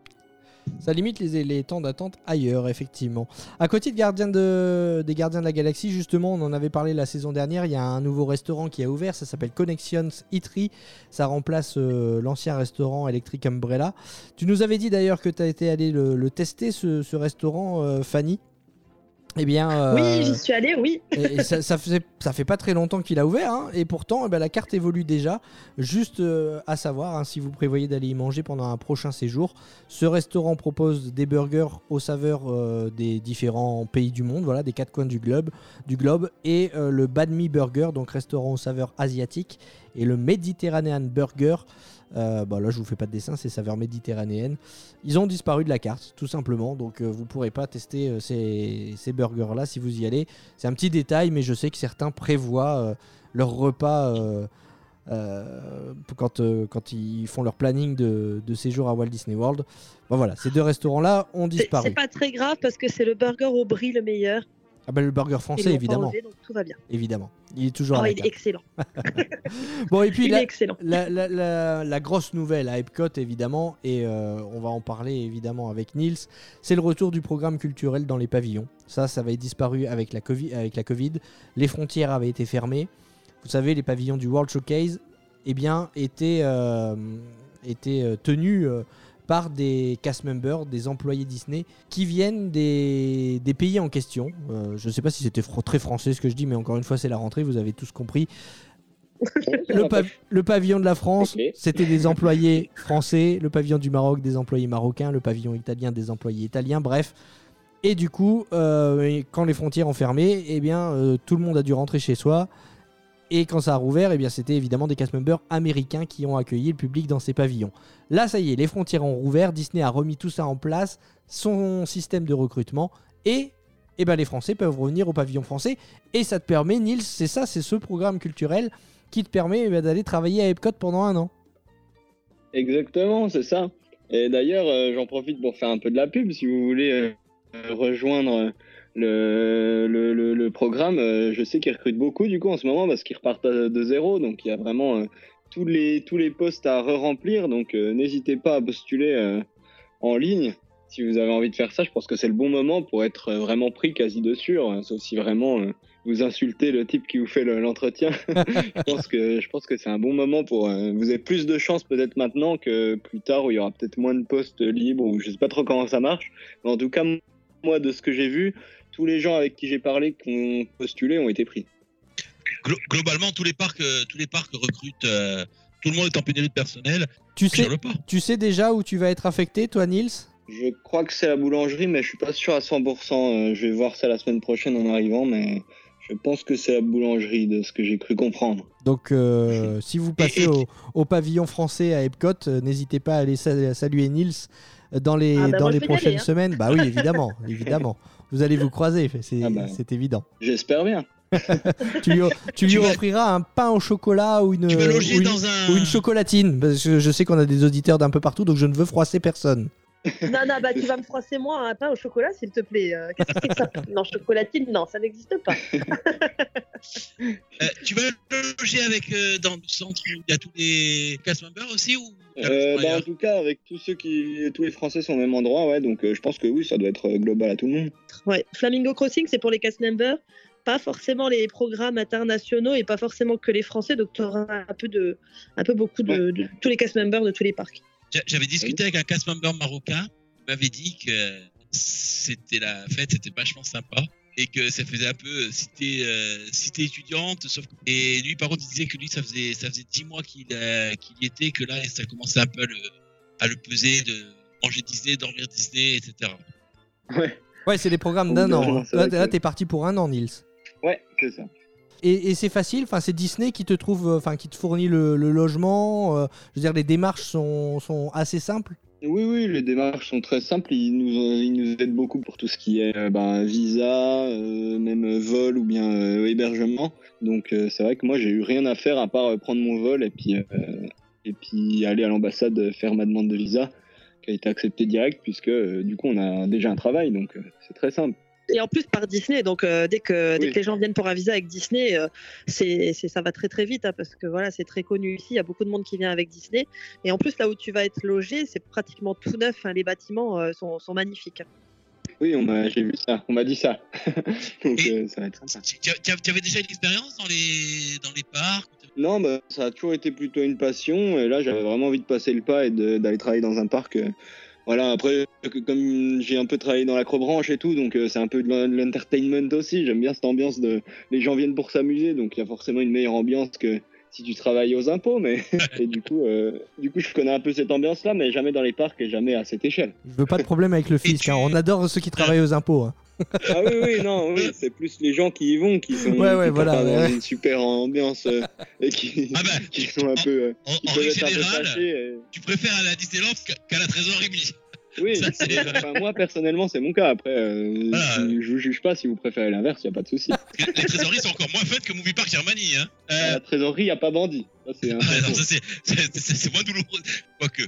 D: Ça limite les, temps d'attente ailleurs, effectivement. À côté des Gardiens de la Galaxie, justement, on en avait parlé la saison dernière, il y a un nouveau restaurant qui a ouvert, ça s'appelle Connections Eatery. Ça remplace euh, l'ancien restaurant Electric Umbrella. Tu nous avais dit d'ailleurs que tu as été allé le, tester, ce, ce restaurant, euh, Fanny. Eh bien, euh,
E: Oui, j'y suis allée, oui.
D: et, et ça, ça faisait, ça fait pas très longtemps qu'il a ouvert, hein, et pourtant, eh ben, la carte évolue déjà. Juste euh, à savoir, hein, si vous prévoyez d'aller y manger pendant un prochain séjour, ce restaurant propose des burgers aux saveurs euh, des différents pays du monde, voilà, des quatre coins du globe, du globe, et le Bad Me Burger, donc restaurant aux saveurs asiatiques, et le Mediterranean Burger. Euh, bah là, je vous fais pas de dessin, c'est saveurs méditerranéennes. Ils ont disparu de la carte, tout simplement. Donc, euh, vous pourrez pas tester euh, ces, ces burgers-là si vous y allez. C'est un petit détail, mais je sais que certains prévoient euh, leur repas euh, quand, quand ils font leur planning de, de séjour à Walt Disney World. Bon, voilà, ces deux restaurants-là ont disparu.
E: c'est pas très grave parce que c'est le burger au brie le meilleur.
D: Ah bah, le burger français, évidemment.
E: donc tout va bien.
D: Évidemment. Il est toujours
E: Oh,
D: à la
E: il est excellent.
D: Bon, et puis
E: il
D: la,
E: est excellent.
D: la, la- la- la grosse nouvelle à Epcot, évidemment, et euh, on va en parler évidemment avec Niels, c'est le retour du programme culturel dans les pavillons. Ça, ça avait disparu avec la, COVID, avec la Covid. Les frontières avaient été fermées. Vous savez, les pavillons du World Showcase eh bien, étaient, euh, étaient euh, tenus euh, par des cast members, des employés Disney, qui viennent des, des pays en question. Euh, je ne sais pas si c'était fr- très français ce que je dis, mais encore une fois, c'est la rentrée, vous avez tous compris. Le, pav- le pavillon de la France, c'était des employés français. Le pavillon du Maroc, des employés marocains. Le pavillon italien, des employés italiens. Bref. Et du coup, euh, quand les frontières ont fermé, eh bien, euh, tout le monde a dû rentrer chez soi. Et quand ça a rouvert, eh bien, c'était évidemment des cast members américains qui ont accueilli le public dans ces pavillons. Là, ça y est, les frontières ont rouvert. Disney a remis tout ça en place, son système de recrutement. Et eh ben, les Français peuvent revenir au pavillon français. Et ça te permet, Nils, c'est ça, c'est ce programme culturel qui te permet eh ben, d'aller travailler à Epcot pendant un an.
G: Exactement, c'est ça. Et d'ailleurs, euh, j'en profite pour faire un peu de la pub. Si vous voulez euh, rejoindre euh, le, le, le, le programme, euh, je sais qu'ils recrutent beaucoup du coup en ce moment parce qu'ils repartent à- de zéro. Donc il y a vraiment euh, tous, les, tous les postes à re-remplir. Donc euh, n'hésitez pas à postuler euh, en ligne. Si vous avez envie de faire ça, je pense que c'est le bon moment pour être euh, vraiment pris quasi de sûr. hein, Sauf si vraiment euh, vous insultez le type qui vous fait le- l'entretien. je pense que je pense que c'est un bon moment pour euh, vous avez plus de chances peut-être maintenant que plus tard où il y aura peut-être moins de postes libres ou je sais pas trop comment ça marche mais en tout cas moi de ce que j'ai vu tous les gens avec qui j'ai parlé qui ont postulé ont été pris
F: Glo- globalement, tous les parcs, euh, tous les parcs recrutent. euh, tout le monde est en pénurie de personnel
D: Tu sais, tu déjà où tu vas être affecté, toi, Nils?
G: Je crois que c'est la boulangerie mais je suis pas sûr à 100% Euh, je vais voir ça la semaine prochaine en arrivant mais je pense que c'est la boulangerie de ce que j'ai cru comprendre
D: Donc, euh, si vous passez
F: Et- et-
D: au, au pavillon français à Epcot, euh, n'hésitez pas à aller sa- saluer Nils dans les,
E: Ah bah
D: dans les prochaines
E: aller, hein.
D: semaines. Bah oui, évidemment, évidemment. Vous allez vous croiser, c'est
G: Ah bah.
D: c'est évident.
G: j'espère bien
D: Tu lui, tu lui
F: Tu vas-
D: offriras un pain au chocolat ou une,
F: Tu vas loger
D: ou une,
F: dans un.
D: ou une chocolatine. Parce que je sais qu'on a des auditeurs d'un peu partout, donc je ne veux froisser personne.
E: Non, non, bah tu vas me froisser moi un pain au chocolat, s'il te plaît. Euh, Qu'est-ce que c'est que ça Non, chocolatine, non, ça n'existe pas.
F: Euh, tu vas loger avec euh, dans le centre où il y a tous les cast members aussi ou
G: Euh, bah, en tout cas, avec tous ceux qui, tous les Français sont au même endroit, ouais. Donc, euh, je pense que oui, ça doit être euh, global à tout le monde.
E: Ouais, Flamingo Crossing, c'est pour les cast members, pas forcément les programmes internationaux et pas forcément que les Français. Donc, tu auras un peu de, un peu beaucoup de, de tous les cast members de tous les parcs.
F: J'a- J'avais discuté avec un cast member marocain. Il m'avait dit que c'était la fête, c'était vachement sympa. Et que ça faisait un peu euh, cité, euh, cité étudiante. Sauf... Et lui, par contre, il disait que lui, ça faisait, ça faisait 10 mois qu'il euh, qu'il y était, que là, ça commençait un peu à le, à le peser de manger Disney, dormir Disney, etc.
G: Ouais,
D: Ouais, c'est des programmes d'un an. hein. Là, t'es parti pour un an, Nils.
G: ouais, c'est ça.
D: Et, et c'est facile, enfin c'est Disney qui te trouve, euh, enfin qui te fournit le, le logement. euh, je veux dire, les démarches sont, sont assez simples.
G: Oui, oui, les démarches sont très simples. Ils nous, euh, ils nous aident beaucoup pour tout ce qui est euh, ben, visa, euh, même vol ou bien hébergement. Donc, c'est vrai que moi, j'ai eu rien à faire à part prendre mon vol et puis, et puis aller à l'ambassade faire ma demande de visa, qui a été acceptée direct, puisque du coup, on a déjà un travail. Donc, c'est très simple.
E: Et en plus par Disney, donc euh, dès que dès que les gens viennent pour un visa avec Disney, euh, c'est ça va très très vite hein, parce que voilà c'est très connu ici. Il y a beaucoup de monde qui vient avec Disney. Et en plus là où tu vas être logé, c'est pratiquement tout neuf. hein, les bâtiments euh, sont, sont magnifiques.
G: Oui, on m'a, j'ai vu ça. On m'a dit ça. donc, euh, ça va être sympa.
F: Tu, avais déjà une expérience dans les, dans les parcs
G: Non, bah, ça a toujours été plutôt une passion. Et là, j'avais vraiment envie de passer le pas et d'aller travailler dans un parc euh, Voilà, après, que- comme j'ai un peu travaillé dans l'acrobranche et tout, donc euh, c'est un peu de l'en- de l'entertainment aussi. J'aime bien cette ambiance de. Les gens viennent pour s'amuser, donc il y a forcément une meilleure ambiance que si tu travailles aux impôts. Mais et du coup, euh, du coup, je connais un peu cette ambiance-là, mais jamais dans les parcs et jamais à cette échelle.
D: Je veux pas de problème avec le fisc.
F: tu-
D: hein. On adore ceux qui travaillent aux impôts. hein.
G: Ah oui, oui, non, oui, c'est plus les gens qui y vont qui sont,
D: Ouais, ouais,
G: qui
D: voilà,
G: sont pas dans
D: ouais.
G: une super ambiance euh, et qui,
F: Ah bah,
G: qui sont un peu. euh,
F: en,
G: qui
F: en
G: peuvent
F: règle
G: être un peu
F: générale,
G: fâchés. et-
F: tu préfères aller à Disneyland qu'à qu'à la trésorerie.
G: Oui,
F: Ça, c'est-
G: enfin, moi personnellement, c'est mon cas. Après, euh,
F: Voilà.
G: je, je vous juge pas si vous préférez l'inverse, il n'y a pas de souci.
F: Les trésoreries sont encore moins faites que Movie Park Germany. Hein.
G: À
F: Euh,
G: la trésorerie, il n'y a pas bandit. Ça, c'est
F: moins douloureux. Quoique.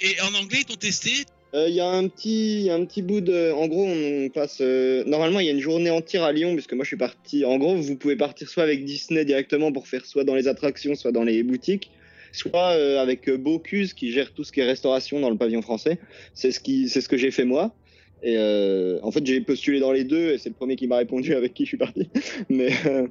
F: Et en anglais, ils t'ont testé
G: Il y a un petit, un petit bout de. En gros, on passe. euh, Normalement, il y a une journée entière à Lyon, puisque moi, je suis parti. En gros, vous pouvez partir soit avec Disney directement pour faire soit dans les attractions, soit dans les boutiques, soit euh, avec euh, Bocuse qui gère tout ce qui est restauration dans le pavillon français. C'est ce qui, c'est ce que j'ai fait moi. Et euh, en fait, j'ai postulé dans les deux, et c'est le premier qui m'a répondu avec qui je suis parti. Mais, euh,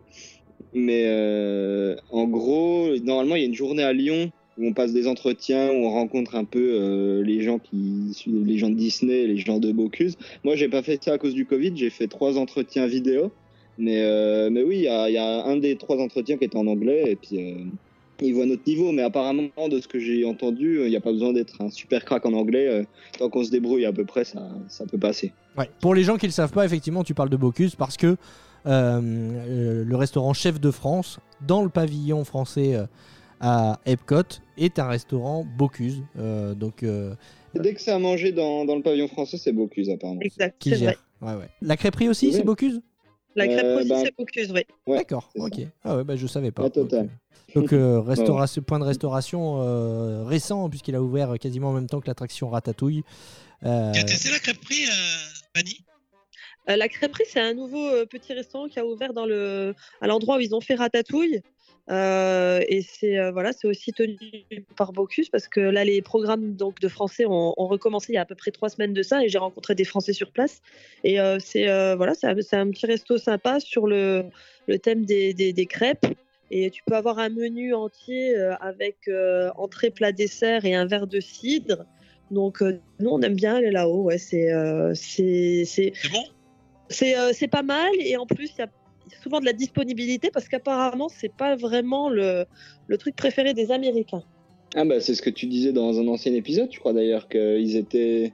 G: mais euh, en gros, normalement, il y a une journée à Lyon où on passe des entretiens, où on rencontre un peu euh, les gens qui, les gens de Disney, les gens de Bocuse. Moi, j'ai pas fait ça à cause du Covid. J'ai fait trois entretiens vidéo, mais euh, mais oui, il y a, un des trois entretiens qui était en anglais et puis euh, ils voient notre niveau. Mais apparemment, de ce que j'ai entendu, euh, il n'y a pas besoin d'être un super crack en anglais. tant qu'on se débrouille à peu près, ça, ça peut passer.
D: Ouais. Pour les gens qui ne le savent pas, effectivement, tu parles de Bocuse parce que le restaurant Chef de France, dans le pavillon français à Epcot, est un restaurant Bocuse. Euh, donc, euh,
G: Dès que c'est à manger dans, dans le pavillon français, c'est Bocuse apparemment.
E: Exact,
D: qui
E: c'est vrai.
D: gère. Ouais, ouais. La crêperie aussi,
G: Oui.
D: c'est Bocuse?
E: La
G: Euh,
E: aussi,
G: ben,
E: c'est Bocuse, oui.
G: Ouais,
D: D'accord,
G: c'est
D: ok.
G: ça.
D: Ah ouais, bah, je savais pas.
G: La totale.
D: Donc, restauration, point de restauration euh, récent, puisqu'il a ouvert quasiment en même temps que l'attraction Ratatouille. Euh,
F: Tu as testé la crêperie, euh, Fanny
E: Euh, la crêperie, c'est un nouveau euh, petit restaurant qui a ouvert dans le, à l'endroit où ils ont fait Ratatouille. Euh, et c'est euh, voilà, c'est aussi tenu par Bocuse parce que là, les programmes donc de français ont, ont recommencé il y a à peu près trois semaines de ça et j'ai rencontré des Français sur place. Et euh, c'est voilà, c'est un, petit resto sympa sur le, le thème des, des, des crêpes. Et tu peux avoir un menu entier avec entrée, plat, dessert et un verre de cidre. Donc nous, on aime bien aller là-haut. Ouais, c'est c'est
F: bon?
E: C'est c'est pas mal et en plus il y a souvent de la disponibilité parce qu'apparemment c'est pas vraiment le, le truc préféré des Américains.
G: Ah bah c'est ce que tu disais dans un ancien épisode, je crois d'ailleurs qu'ils étaient,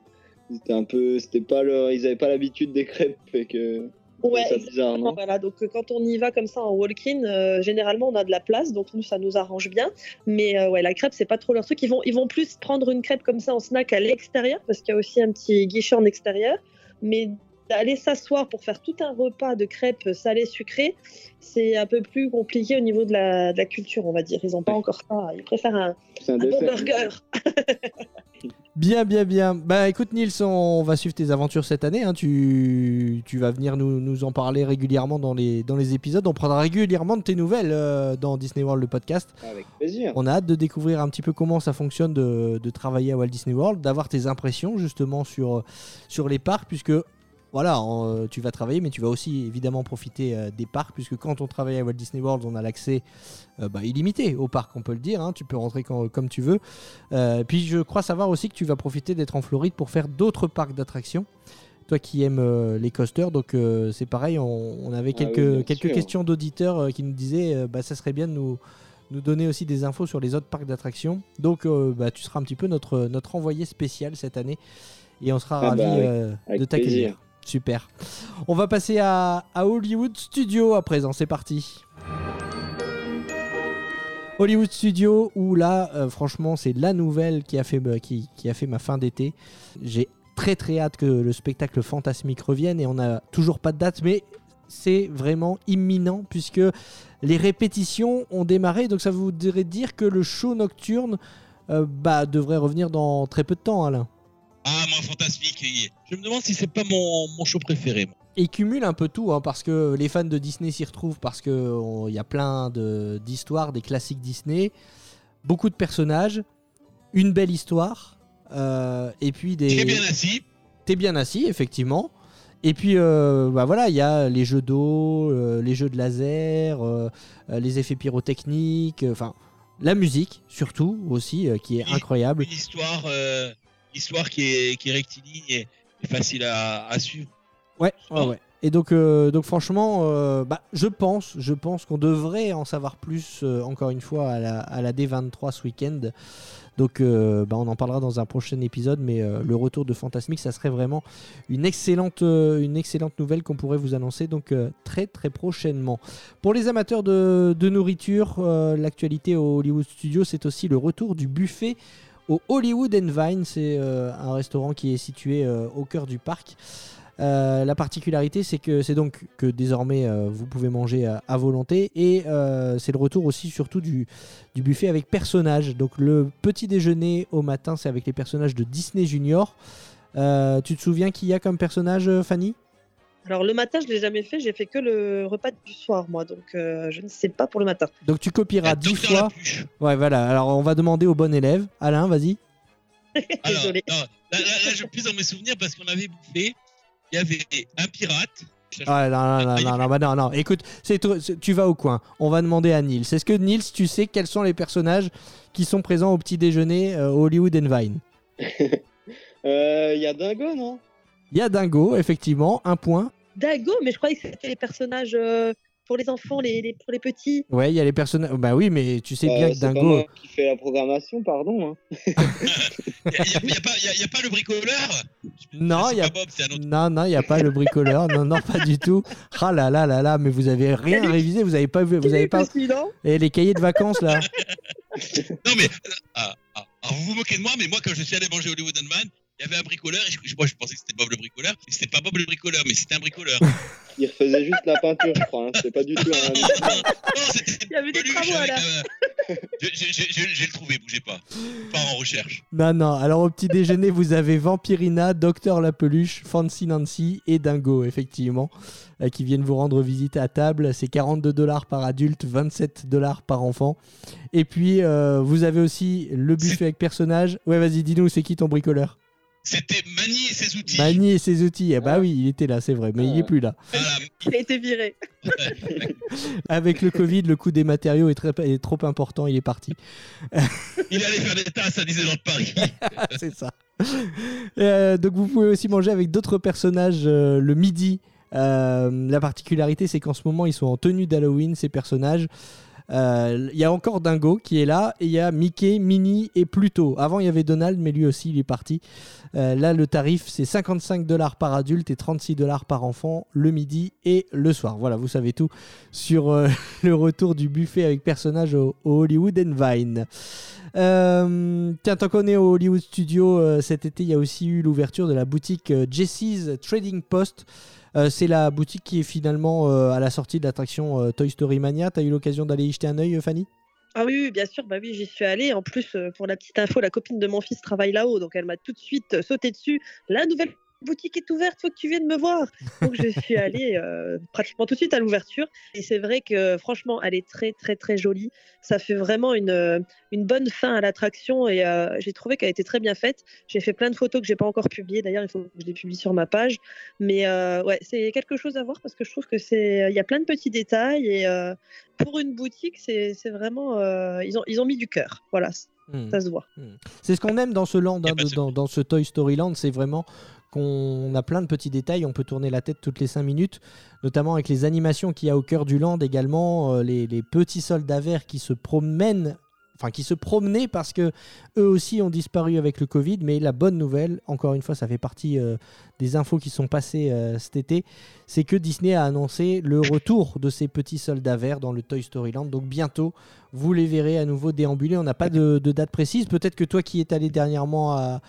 G: ils étaient un peu, c'était pas leur, ils avaient pas l'habitude des crêpes et que
E: Ouais,
G: c'est bizarre, non
E: Voilà, donc quand on y va comme ça en walk-in, euh, généralement on a de la place, donc nous ça nous arrange bien. Mais euh, ouais, la crêpe c'est pas trop leur truc. Ils vont, ils vont plus prendre une crêpe comme ça en snack à l'extérieur parce qu'il y a aussi un petit guichet en extérieur. Mais d'aller s'asseoir pour faire tout un repas de crêpes salées sucrées, c'est un peu plus compliqué au niveau de la, de la culture, on va dire. Ils ont pas encore ça. Ils préfèrent un,
G: C'est un
E: un bon burger.
D: Bien, bien, bien. Bah écoute Nils, on va suivre tes aventures cette année. hein. Tu, tu vas venir nous, nous en parler régulièrement dans les, dans les épisodes. On prendra régulièrement de tes nouvelles euh, dans Disney World, le podcast.
G: Avec plaisir.
D: On a hâte de découvrir un petit peu comment ça fonctionne de, de travailler à Walt Disney World, d'avoir tes impressions justement sur, sur les parcs, puisque voilà, euh, tu vas travailler, mais tu vas aussi évidemment profiter euh, des parcs, puisque quand on travaille à Walt Disney World, on a l'accès euh, bah, illimité au parc, on peut le dire. hein. tu peux rentrer quand- comme tu veux. Euh, puis je crois savoir aussi que tu vas profiter d'être en Floride pour faire d'autres parcs d'attractions. Toi qui aimes les coasters, donc euh, c'est pareil, on, on avait
G: Ah
D: quelques, quelques
G: sûr.
D: questions d'auditeurs qui nous disaient bah, ça serait bien de nous, nous donner aussi des infos sur les autres parcs d'attractions. Donc bah, tu seras un petit peu notre, notre envoyé spécial cette année et on sera
G: Ah
D: ravis
G: bah, avec- avec
D: de t'accueillir. Super. On va passer à, Hollywood Studio à présent, c'est parti. Hollywood Studio, où là, euh, franchement, c'est la nouvelle qui a fait, ma- qui, qui a fait ma fin d'été. J'ai très très hâte que le spectacle fantasmique revienne et on n'a toujours pas de date, mais c'est vraiment imminent puisque les répétitions ont démarré. Donc ça voudrait dire que le show nocturne euh, bah, devrait revenir dans très peu de temps, Alain.
F: Ah, moi, fantasmique. Je me demande si c'est pas mon, mon show préféré. moi.
D: Et il cumule un peu tout, hein, parce que les fans de Disney s'y retrouvent, parce qu'il y a plein de- d'histoires, des classiques Disney, beaucoup de personnages, une belle histoire, euh, et puis des...
F: Très bien assis.
D: T'es bien assis, effectivement. Et puis, euh, bah voilà, il y a les jeux d'eau, euh, les jeux de laser, les effets pyrotechniques, euh, enfin, la musique, surtout, aussi, euh, qui est incroyable.
F: Une histoire, histoire qui est, qui est rectiligne et, et facile à, à suivre.
D: Ouais, ouais, ouais. Et donc, euh, donc franchement, euh, bah, je pense, je pense qu'on devrait en savoir plus, euh, encore une fois, à la, à la D23 ce week-end. Donc, bah, on en parlera dans un prochain épisode, mais le retour de Fantasmic, ça serait vraiment une excellente, une excellente nouvelle qu'on pourrait vous annoncer donc très très prochainement. Pour les amateurs de, de nourriture, l'actualité au Hollywood Studio, c'est aussi le retour du buffet au Hollywood and Vine. C'est euh, un restaurant qui est situé euh, au cœur du parc. Euh, la particularité, c'est que c'est donc que désormais vous pouvez manger à, volonté et c'est le retour aussi surtout du, du buffet avec personnages. Donc le petit déjeuner au matin, c'est avec les personnages de Disney Junior. Tu te souviens qui y a comme personnage, Fanny?
E: Alors le matin, je l'ai jamais fait, j'ai fait que le repas du soir, moi, donc euh, je ne sais pas pour le matin.
D: Donc tu copieras
F: Ah,
D: 10
F: Docteur
D: fois. Ouais, voilà. Alors on va demander au bon élève. Alain, vas-y.
F: Alors,
E: Désolé.
F: non, là, là, là, je plus dans mes souvenirs parce qu'on avait bouffé. Il y avait un pirate.
D: Ah, non, non, non, non, non, bah non, non. Écoute, c'est tu vas au coin. On va demander à Nils. Est-ce que Nils, tu sais quels sont les personnages qui sont présents au petit déjeuner euh, Hollywood and Vine?
G: Euh, Il y a Dingo, non?
D: Il y a Dingo, effectivement, un point.
E: Dago, mais je croyais que c'était les personnages euh, pour les enfants, les, les- pour les petits.
D: Ouais, il y a les personnages. Bah oui, mais tu sais bien
G: Euh,
D: que
G: pas
D: Dingo.
G: moi qui fait la programmation, pardon. hein.
F: Il n'y a, y a pas- a- a pas le bricoleur
D: Non,
F: C'est
D: y a-
F: pas Bob, c'est un autre.
D: Non, non, il n'y a pas le bricoleur. non, non, pas du tout. Ah là là là là, mais vous avez rien révisé. Vous avez pas vu. Vous avez pas. Et les cahiers de vacances là.
F: Non, mais. euh, ah, ah, alors vous vous moquez de moi, mais moi, quand je suis allé manger au Hollywood and Man, il y avait un bricoleur. Et je, moi, je pensais que c'était Bob le bricoleur. Et c'était pas Bob le bricoleur, mais c'était un bricoleur.
G: Il refaisait juste la peinture, je crois. hein. C'était pas du tout un.
F: non, c'était.
E: Il y avait des travaux,
F: avec
E: là.
F: un- Je- je- je- je- J'ai le trouvé, bougez pas. Pas en recherche.
D: Non, non. Alors au petit déjeuner, vous avez Vampirina, Docteur la Peluche, Fancy Nancy et Dingo, effectivement, euh, qui viennent vous rendre visite à table. C'est 42 dollars par adulte, 27 dollars par enfant. Et puis euh, vous avez aussi le buffet avec personnage. Ouais, vas-y, dis-nous, c'est qui ton bricoleur?
F: C'était Mani et ses outils.
D: Mani et ses outils. Eh bah
G: Ah.
D: oui, il était là, c'est vrai, mais il est plus là.
F: Voilà.
E: Il a été viré.
D: Avec le Covid, le coût des matériaux est, très, est trop important, il est parti.
F: Il allait faire des tasses à Disneyland Paris.
D: c'est ça. Euh, donc vous pouvez aussi manger avec d'autres personnages euh, le midi. Euh, la particularité, c'est qu'en ce moment, ils sont en tenue d'Halloween, ces personnages. Euh, Il y a encore Dingo qui est là, et il y a Mickey, Minnie et Pluto. Avant, il y avait Donald, mais lui aussi, il est parti. Euh, là, le tarif, c'est 55 dollars par adulte et 36 dollars par enfant le midi et le soir. Voilà, vous savez tout sur euh, le retour du buffet avec personnages au, Hollywood and Vine. Euh, tiens, tant qu'on est au Hollywood Studio, cet été, il y a aussi eu l'ouverture de la boutique Jesse's Trading Post. C'est la boutique qui est finalement à la sortie de l'attraction Toy Story Mania. T'as eu l'occasion d'aller y jeter un œil, Fanny?
E: Ah oui, bien sûr, bah oui, j'y suis allée. En plus, euh, pour la petite info, la copine de mon fils travaille là-haut, donc elle m'a tout de suite euh, sauté dessus. La nouvelle boutique est ouverte, faut que tu viennes me voir. Donc je suis allée euh, pratiquement tout de suite à l'ouverture. Et c'est vrai que franchement, elle est très très très jolie. Ça fait vraiment une, euh, une bonne fin à l'attraction et euh, j'ai trouvé qu'elle était très bien faite. J'ai fait plein de photos que j'ai pas encore publiées. D'ailleurs, il faut que je les publie sur ma page. Mais euh, ouais, c'est quelque chose à voir parce que je trouve que c'est, il y a plein de petits détails et euh, pour une boutique, c'est c'est vraiment, euh, ils ont ils ont mis du cœur. Voilà,
D: Hmm.
E: ça se voit.
D: C'est ce qu'on aime dans ce land, hein,
F: de
D: dans, dans ce Toy Story Land, c'est vraiment qu'on a plein de petits détails, on peut tourner la tête toutes les 5 minutes, notamment avec les animations qu'il y a au cœur du land également, euh, les, petits soldats verts qui se promènent, enfin qui se promenaient parce que eux aussi ont disparu avec le Covid, mais la bonne nouvelle, encore une fois ça fait partie euh, des infos qui sont passées euh, cet été, c'est que Disney a annoncé le retour de ces petits soldats verts dans le Toy Story Land, donc bientôt vous les verrez à nouveau déambuler. On n'a pas de date précise. Peut-être que toi qui es allé dernièrement à,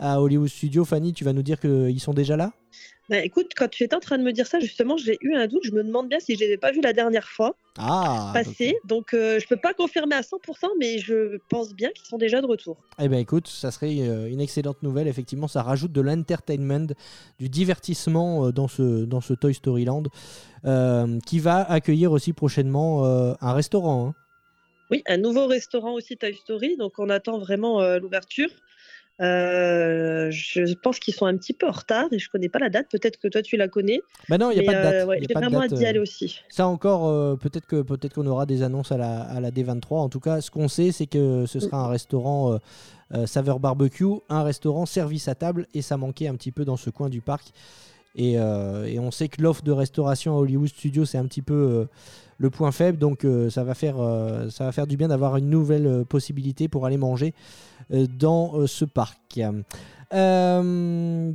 D: à Hollywood Studio, Fanny, tu vas nous dire qu'ils sont déjà là?
E: Bah, écoute, quand tu étais en train de me dire ça, justement, j'ai eu un doute. Je me demande bien si je les ai pas vus la dernière fois
D: Ah
E: passer. Donc, euh, je peux pas confirmer à 100%, mais je pense bien qu'ils sont déjà de retour.
D: Eh bien écoute, ça serait euh, une excellente nouvelle. Effectivement, ça rajoute de l'entertainment, du divertissement euh, dans, ce, dans ce Toy Story Land, euh, qui va accueillir aussi prochainement euh, un restaurant. hein.
E: Oui, un nouveau restaurant aussi Toy Story. Donc, on attend vraiment euh, l'ouverture. Euh, je pense qu'ils sont un petit peu en retard et je connais pas la date. Peut-être que toi tu la connais.
D: Bah non, il n'y a
E: Mais,
D: pas de date.
E: euh, ouais, J'ai vraiment hâte d'y
D: euh,
E: aller aussi.
D: Ça encore, euh, peut-être que peut-être qu'on aura des annonces à la, à la D23. En tout cas, ce qu'on sait, c'est que ce sera un restaurant euh, euh, saveur barbecue, un restaurant service à table, et ça manquait un petit peu dans ce coin du parc. Et, euh, et on sait que l'offre de restauration à Hollywood Studios, c'est un petit peu euh, le point faible. Donc euh, ça, va faire, du bien d'avoir une nouvelle possibilité pour aller manger dans ce parc. Bah,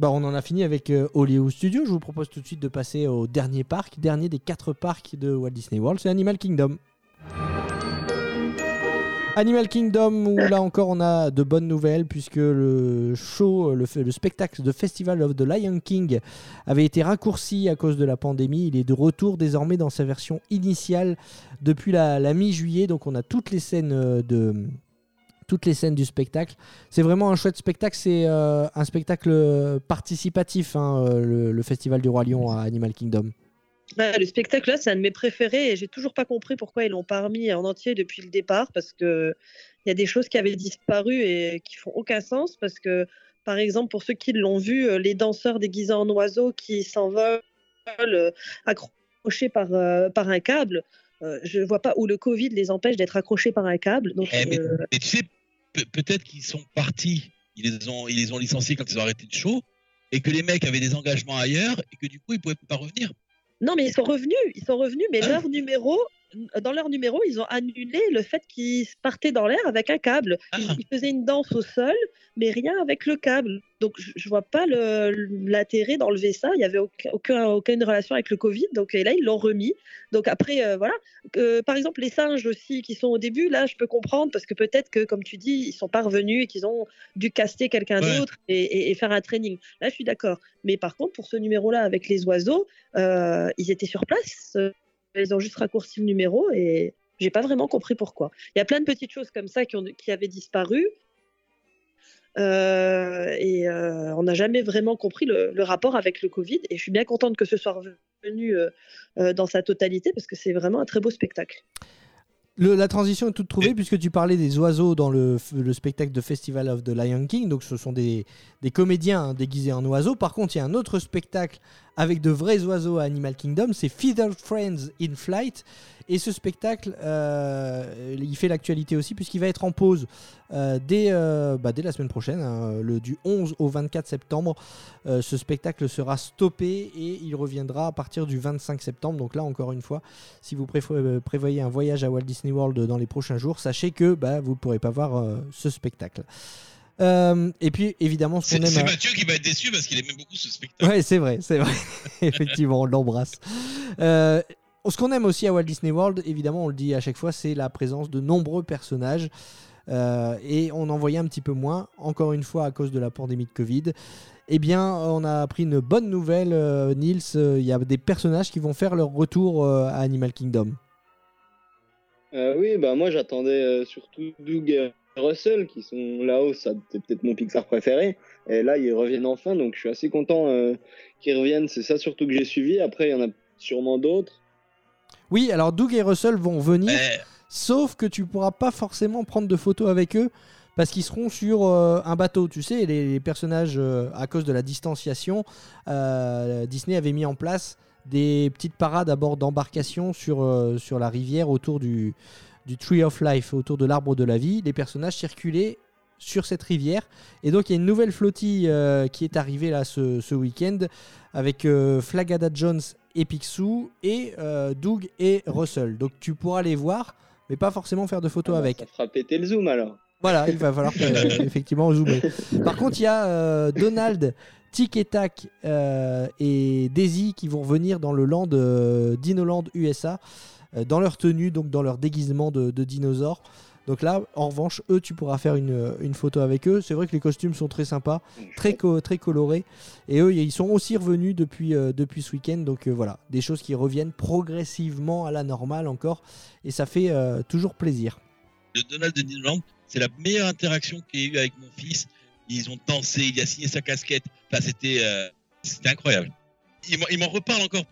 D: on en a fini avec Hollywood Studios. Je vous propose tout de suite de passer au dernier parc, dernier des quatre parcs de Walt Disney World, c'est Animal Kingdom. Animal Kingdom, où là encore on a de bonnes nouvelles, puisque le show, le, le spectacle de Festival of the Lion King avait été raccourci à cause de la pandémie. Il est de retour désormais dans sa version initiale depuis la, mi-juillet. Donc on a toutes les scènes euh, de toutes les scènes du spectacle. C'est vraiment un chouette spectacle. C'est euh, un spectacle participatif, hein, euh, le Festival du Roi Lion à Animal Kingdom.
E: Le spectacle là, c'est un de mes préférés et j'ai toujours pas compris pourquoi ils l'ont pas remis en entier depuis le départ parce que il y a des choses qui avaient disparu et qui font aucun sens parce que par exemple pour ceux qui l'ont vu, euh, les danseurs déguisés en oiseaux qui s'envolent euh, accrochés par euh, par un câble, euh, je vois pas où le Covid les empêche d'être accrochés par un câble. Donc
F: Eh, mais,
E: euh,
F: mais tu sais, pe- peut-être qu'ils sont partis, ils les, ont, ils les ont licenciés quand ils ont arrêté le show, et que les mecs avaient des engagements ailleurs, et que du coup, ils pouvaient pas revenir.
E: Non, mais ils sont revenus, ils sont revenus, mais leur numéro, dans leur numéro, ils ont annulé le fait qu'ils partaient dans l'air avec un câble.
F: Ah.
E: Ils, faisaient une danse au sol, mais rien avec le câble. Donc, je, je vois pas l'intérêt d'enlever ça. Il y avait aucun, aucun- aucune relation avec le Covid. Donc, et là, ils l'ont remis. Donc, après, euh, voilà. Euh, par exemple, les singes aussi qui sont au début, là, je peux comprendre parce que peut-être que, comme tu dis, ils sont pas revenus et qu'ils ont dû caster quelqu'un
F: Ouais.
E: d'autre et, et- et faire un training. Là, je suis d'accord. Mais par contre, pour ce numéro-là avec les oiseaux, euh, ils étaient sur place. Euh, Ils ont juste raccourci le numéro et j'ai pas vraiment compris pourquoi. Il y a plein de petites choses comme ça qui, avaient disparu. Euh, et euh, on n'a jamais vraiment compris le, rapport avec le Covid. Et je suis bien contente que ce soit revenu euh, dans sa totalité parce que c'est vraiment un très beau spectacle.
D: Le- la transition est toute trouvée puisque tu parlais des oiseaux dans le, spectacle de Festival of the Lion King. Donc ce sont des, des comédiens hein, déguisés en oiseaux. Par contre, il y a un autre spectacle avec de vrais oiseaux à Animal Kingdom. C'est Feathered Friends in Flight. Et ce spectacle, euh, il fait l'actualité aussi puisqu'il va être en pause euh, dès, euh, bah, dès la semaine prochaine, hein, le, du 11 au 24 septembre. Ce spectacle sera stoppé et il reviendra à partir du 25 septembre. Donc là, encore une fois, si vous prévoyez un voyage à Walt Disney World dans les prochains jours, sachez que bah, vous ne pourrez pas voir ce spectacle. Euh, et puis évidemment, ce
F: C'est
D: qu'on aime.
F: c'est
D: à-
F: Mathieu qui va être déçu parce qu'il aime beaucoup ce spectacle.
D: Ouais, c'est vrai, c'est vrai. Effectivement, on l'embrasse. Euh, ce qu'on aime aussi à Walt Disney World, évidemment, on le dit à chaque fois, c'est la présence de nombreux personnages. Euh, et on en voyait un petit peu moins, encore une fois à cause de la pandémie de Covid. Eh bien, on a appris une bonne nouvelle, euh, Nils. euh, Il y a des personnages qui vont faire leur retour euh, à Animal Kingdom.
G: Oui, bah moi j'attendais surtout Doug et Russell qui sont là-haut, ça c'est peut-être mon Pixar préféré. Et là ils reviennent enfin, donc je suis assez content qu'ils reviennent. C'est ça surtout que j'ai suivi. Après il y en a sûrement d'autres.
D: Oui, alors Doug et Russell vont venir. Sauf que tu pourras pas forcément prendre de photos avec eux parce qu'ils seront sur euh, un bateau. Tu sais, les, les personnages, euh, à cause de la distanciation, euh, Disney avait mis en place des petites parades à bord d'embarcations sur, sur la rivière autour du, du Tree of Life, autour de l'arbre de la vie. Les personnages circulaient sur cette rivière. Et donc, il y a une nouvelle flottille qui est arrivée là ce, ce week-end avec Flagada Jones et Picsou et euh, Doug et Russell. Donc, tu pourras les voir mais pas forcément faire de photos
G: Ah bah,
D: avec.
G: Ça fera péter le zoom alors.
D: Voilà, il va falloir que, effectivement zoomer. Par contre, il y a euh, Donald, Tic et Tac euh, et Daisy qui vont venir dans le land euh, Dinoland USA euh, dans leur tenue, donc dans leur déguisement de, de dinosaures. Donc là, en revanche, eux, tu pourras faire une, une photo avec eux. C'est vrai que les costumes sont très sympas, très, co- très colorés. Et eux, ils sont aussi revenus depuis, euh, depuis ce week-end. Donc euh, voilà, des choses qui reviennent progressivement à la normale encore. Et ça fait euh, toujours plaisir.
F: le Donald de Disneyland, c'est la meilleure interaction qu'il y ait eu avec mon fils. Ils ont dansé, il a signé sa casquette. Enfin, c'était incroyable. Il m'en- reparle encore.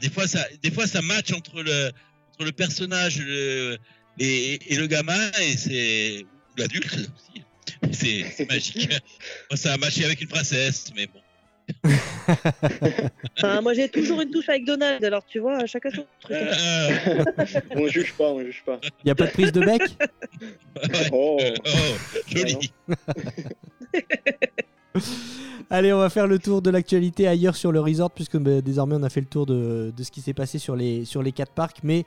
F: des fois, ça, des fois, ça match entre le, entre le personnage le- et, et le gamin et c'est l'adulte aussi. C'est magique. Moi, ça a matché avec une princesse, mais bon.
E: Enfin, moi, j'ai toujours une touche avec Donald, alors tu vois, chacun son truc.
G: On juge pas, on juge pas.
D: Il n'y a pas de prise de bec?
F: Ouais.
G: Oh,
F: Euh, oh, joli.
D: Allez, on va faire le tour de l'actualité ailleurs sur le resort, puisque bah, désormais on a fait le tour de, de ce qui s'est passé sur les, sur les quatre parcs. Mais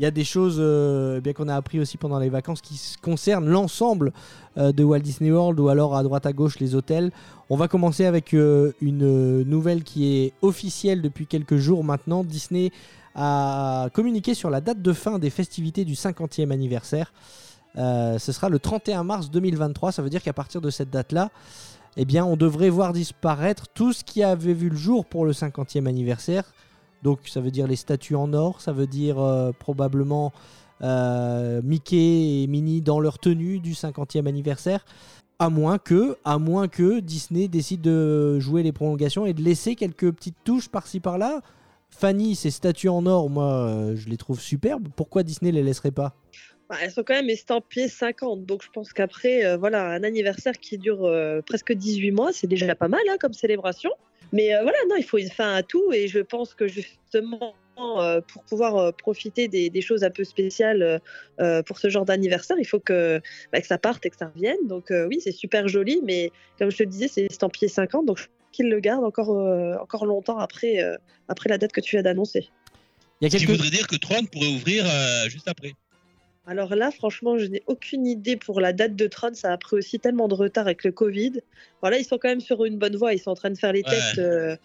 D: il y a des choses euh, eh bien qu'on a appris aussi pendant les vacances qui concernent l'ensemble euh, de Walt Disney World ou alors à droite à gauche les hôtels. On va commencer avec euh, une nouvelle qui est officielle depuis quelques jours maintenant. Disney a communiqué sur la date de fin des festivités du 50e anniversaire. Ce sera le 31 mars 2023. Ça veut dire qu'à partir de cette date-là, eh on devrait voir disparaître tout ce qui avait vu le jour pour le 50e anniversaire. Donc, ça veut dire les statues en or, ça veut dire euh, probablement euh, Mickey et Minnie dans leur tenue du 50e anniversaire. À moins que, à moins que Disney décide de jouer les prolongations et de laisser quelques petites touches par-ci par-là. Fanny, ces statues en or, moi, euh, je les trouve superbes. Pourquoi Disney les laisserait pas?
E: Bah, elles sont quand même estampillées 50, donc je pense qu'après, voilà, un anniversaire qui dure presque 18 mois, c'est déjà pas mal hein, comme célébration. Mais euh, voilà, non, il faut une fin à tout, et je pense que justement, euh, pour pouvoir euh, profiter des, des choses un peu spéciales pour ce genre d'anniversaire, il faut que, bah, que ça parte et que ça revienne. Donc euh, oui, c'est super joli, mais comme je te le disais, c'est estampillé 50, donc je pense qu'ils le gardent encore, euh, encore longtemps après, euh, après la date que tu viens d'annoncer.
D: A
F: Ce qui
D: quelques...
F: voudrait dire que Tron pourrait ouvrir euh, juste après.
E: Alors là, franchement, je n'ai aucune idée pour la date de Tron. Ça a pris aussi tellement de retard avec le Covid. Voilà, ils sont quand même sur une bonne voie. Ils sont en train de faire les
F: Ouais.
E: tests euh,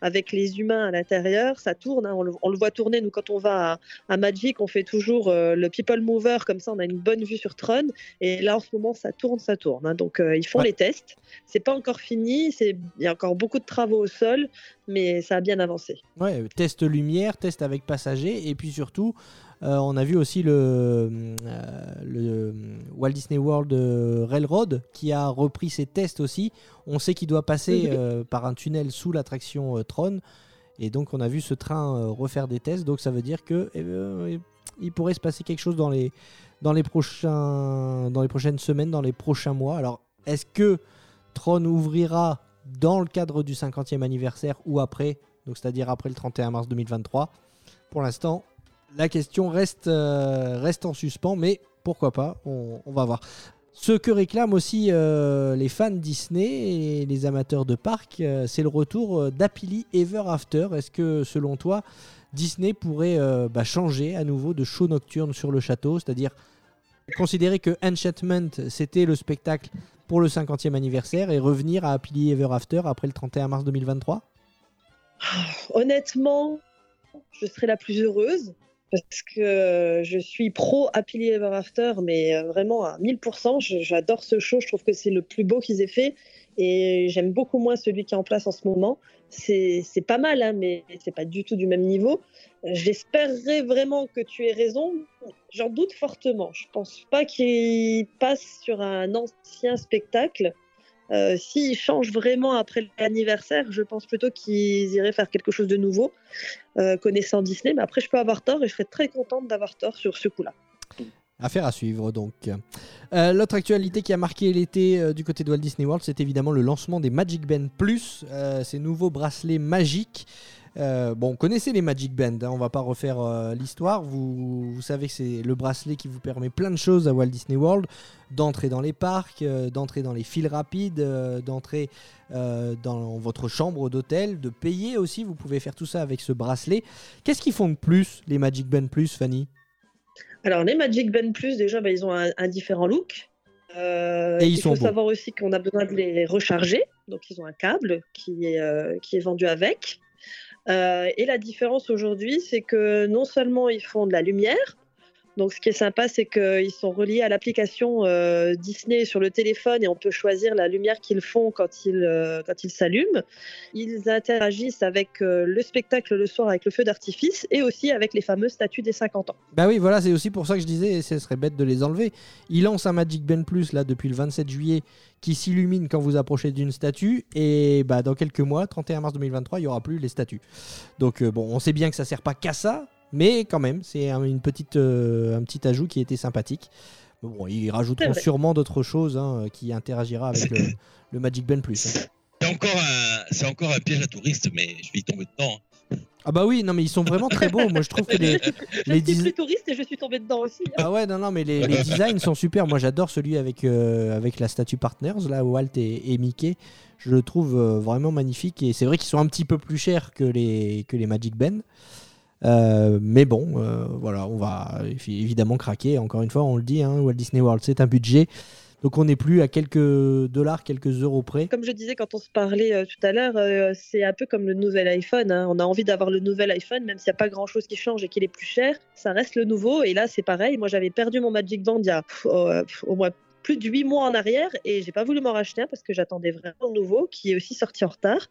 E: avec les humains à l'intérieur. Ça tourne. hein. On, le, on le voit tourner. Nous, quand on va à, à Magic, on fait toujours euh, le People Mover. Comme ça, on a une bonne vue sur Tron. Et là, en ce moment, ça tourne, ça tourne. hein. Donc, euh, ils font
D: Ouais.
E: les tests. C'est pas encore fini. C'est Il y a encore beaucoup de travaux au sol. Mais ça a bien avancé.
D: Ouais, test lumière, test avec passagers, et puis surtout, on a vu aussi le, euh, le Walt Disney World euh, Railroad qui a repris ses tests aussi. On sait qu'il doit passer euh, par un tunnel sous l'attraction euh, Tron, et donc on a vu ce train euh, refaire des tests. Donc ça veut dire que eh ben, il pourrait se passer quelque chose dans les dans les prochains dans les prochaines semaines, dans les prochains mois. Alors est-ce que Tron ouvrira dans le cadre du 50e anniversaire ou après, donc c'est-à-dire après le 31 mars 2023. Pour l'instant, la question reste, euh, reste en suspens, mais pourquoi pas, on, va voir. Ce que réclament aussi euh, les fans Disney et les amateurs de parc, euh, c'est le retour d'Happily Ever After. Est-ce que selon toi, Disney pourrait bah, changer à nouveau de show nocturne sur le château, c'est-à-dire considérer que Enchantment c'était le spectacle pour le 50e anniversaire et revenir à Happily Ever After après le 31 mars 2023
E: Honnêtement, je serais la plus heureuse parce que je suis pro Happily Ever After, mais euh, vraiment à 1000%. Je- J'adore ce show, je trouve que c'est le plus beau qu'ils aient fait et j'aime beaucoup moins celui qui est en place en ce moment. C'est c'est pas mal, hein, mais c'est pas du tout du même niveau. J'espérerais vraiment que tu aies raison. J'en doute fortement. Je pense pas qu'il passe sur un ancien spectacle. Euh, S'ils changent vraiment après l'anniversaire, je pense plutôt qu'ils iraient faire quelque chose de nouveau, euh, connaissant Disney. Mais après, je peux avoir tort et je serais très contente d'avoir tort sur ce coup-là.
D: Affaire à suivre donc. Euh, L'autre actualité qui a marqué l'été euh, du côté de Walt Disney World, c'est évidemment le lancement des Magic Band Plus, ces nouveaux bracelets magiques. Euh, bon, connaissez les Magic Band, hein, on va pas refaire euh, l'histoire. Vous, vous savez que c'est le bracelet qui vous permet plein de choses à Walt Disney World, d'entrer dans les parcs, euh, d'entrer dans les fils rapides, d'entrer dans votre chambre d'hôtel, de payer aussi. Vous pouvez faire tout ça avec ce bracelet. Qu'est-ce qu'ils font de plus les Magic Band Plus, Fanny?
E: Alors, les Magic Band Plus, déjà, bah, ils ont un, un différent look. Euh,
D: Et ils
E: il
D: sont
E: faut
D: beaux.
E: savoir aussi qu'on a besoin de les recharger. Donc, ils ont un câble qui est, euh, qui est vendu avec. Euh, et la différence aujourd'hui, c'est que non seulement ils font de la lumière, donc ce qui est sympa, c'est qu'ils sont reliés à l'application euh, Disney sur le téléphone et on peut choisir la lumière qu'ils font quand ils, euh, quand ils s'allument. Ils interagissent avec euh, le spectacle le soir avec le feu d'artifice et aussi avec les fameuses statues des 50 ans.
D: Bah oui, voilà, c'est aussi pour ça que je disais, ce serait bête de les enlever. Il lance un Magic Band Plus là depuis le 27 juillet qui s'illumine quand vous approchez d'une statue et bah dans quelques mois, 31 mars 2023, il y aura plus les statues. Donc bon, on sait bien que ça sert pas qu'à ça, mais quand même, c'est un, une petite, euh, un petit ajout qui était sympathique. Mais bon, ils rajouteront sûrement d'autres choses hein, qui interagira avec le, le Magic Band Plus. hein.
F: C'est encore un, c'est encore un piège à touristes, mais je vais y tomber dedans. hein.
D: Ah bah oui, non mais ils sont vraiment très beaux. Moi je trouve que les,
E: Je
D: les
E: plus touriste et je suis tombée dedans aussi.
D: Ah ouais, non, non, mais les, les designs sont super. Moi, j'adore celui avec, euh, avec la statue Partners, là, Walt et, et Mickey. Je le trouve euh, vraiment magnifique. Et c'est vrai qu'ils sont un petit peu plus chers que les, que les Magic Band. Euh, mais bon, euh, voilà, on va évi- évidemment craquer. Encore une fois, on le dit, hein, Walt Disney World, c'est un budget. Donc on n'est plus à quelques dollars, quelques euros près.
E: Comme je disais quand on se parlait euh, tout à l'heure, c'est un peu comme le nouvel iPhone. hein. On a envie d'avoir le nouvel iPhone, même s'il n'y a pas grand-chose qui change et qu'il est plus cher, ça reste le nouveau. Et là, c'est pareil. Moi, j'avais perdu mon Magic Band il y a pff, au moins plus de 8 mois en arrière et j'ai pas voulu m'en racheter un parce que j'attendais vraiment le nouveau qui est aussi sorti en retard.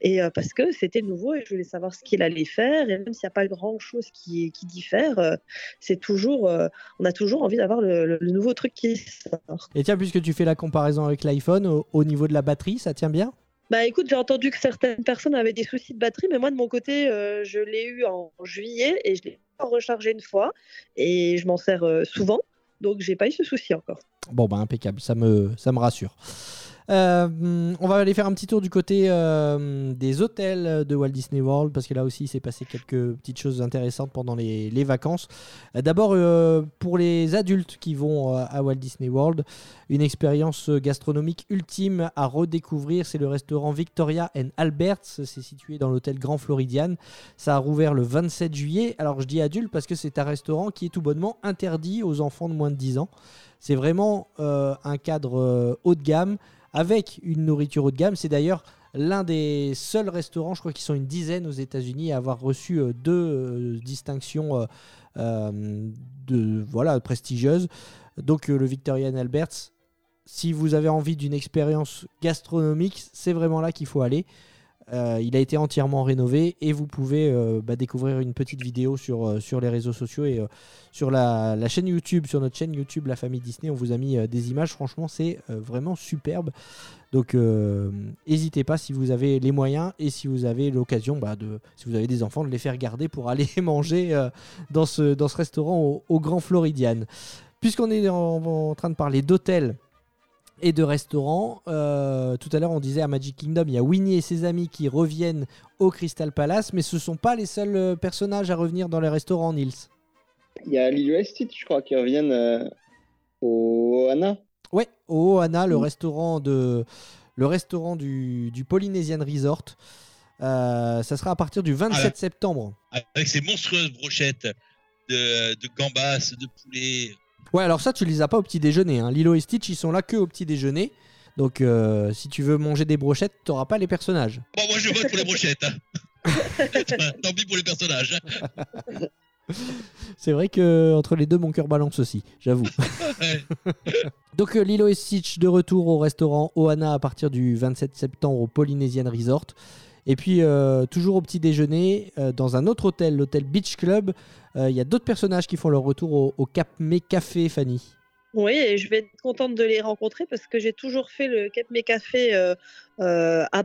E: Et euh, parce que c'était nouveau et je voulais savoir ce qu'il allait faire. Et même s'il n'y a pas grand chose qui, qui diffère euh, c'est toujours euh, on a toujours envie d'avoir le, le- le nouveau truc qui sort.
D: Et tiens, puisque tu fais la comparaison avec l'iPhone, au, au niveau de la batterie, ça tient bien?
E: Bah écoute, j'ai entendu que certaines personnes avaient des soucis de batterie, mais moi de mon côté, je l'ai eu en juillet et je l'ai pas rechargé une fois et je m'en sers souvent, donc j'ai pas eu ce souci encore.
D: Bon, bah impeccable, ça me, ça me rassure. Euh, on va aller faire un petit tour du côté euh, des hôtels de Walt Disney World parce que là aussi il s'est passé quelques petites choses intéressantes pendant les, vacances. Euh, D'abord pour les adultes qui vont à Walt Disney World, une expérience gastronomique ultime à redécouvrir, c'est le restaurant Victoria and Alberts, c'est situé dans l'hôtel Grand Floridian. Ça a rouvert le 27 juillet. Alors je dis adulte parce que c'est un restaurant qui est tout bonnement interdit aux enfants de moins de 10 ans. C'est vraiment un cadre haut de gamme avec une nourriture haut de gamme. C'est d'ailleurs l'un des seuls restaurants, je crois qu'ils sont une dizaine aux États-Unis, à avoir reçu euh, deux euh, distinctions euh, de, voilà, prestigieuses. Donc le Victorian Alberts, si vous avez envie d'une expérience gastronomique, c'est vraiment là qu'il faut aller. Euh, il a été entièrement rénové et vous pouvez euh, bah, découvrir une petite vidéo sur, euh, sur les réseaux sociaux et sur la, la chaîne YouTube, sur notre chaîne YouTube La Famille Disney. On vous a mis des images, franchement, c'est vraiment superbe. Donc, n'hésitez pas si vous avez les moyens et si vous avez l'occasion, bah, de, si vous avez des enfants, de les faire garder pour aller manger dans, ce, dans ce restaurant au, au Grand Floridian. Puisqu'on est en, en train de parler d'hôtels et de restaurants. Euh, tout à l'heure, on disait à Magic Kingdom, il y a Winnie et ses amis qui reviennent au Crystal Palace, mais ce ne sont pas les seuls euh, personnages à revenir dans les restaurants, Nils.
G: Il y a Lilo et Stitch, je crois, qui reviennent euh, au Anna.
D: Ouais, au Ohana, le
G: Mm.
D: restaurant, de, le restaurant du, du Polynesian Resort. Euh, ça sera à partir du 27
F: Ah ouais.
D: septembre.
F: Avec ces monstrueuses brochettes de, de gambas, de poulet.
D: Ouais, alors ça, tu les as pas au petit déjeuner. Hein. Lilo et Stitch, ils sont là que au petit déjeuner. Donc, euh, si tu veux manger des brochettes, t'auras pas les personnages.
F: Bon, moi je vote pour les brochettes. hein. Tant pis pour les personnages. hein.
D: C'est vrai que entre les deux, mon cœur balance aussi, j'avoue. Donc euh, Lilo et Stitch de retour au restaurant Ohana à partir du 27 septembre au Polynesian Resort. Et puis euh, toujours au petit déjeuner, euh, dans un autre hôtel, l'hôtel Beach Club, euh, il y a d'autres personnages qui font leur retour au, Cap May Café, Fanny.
E: Oui, et je vais être contente de les rencontrer parce que j'ai toujours fait le Cap Mes Café à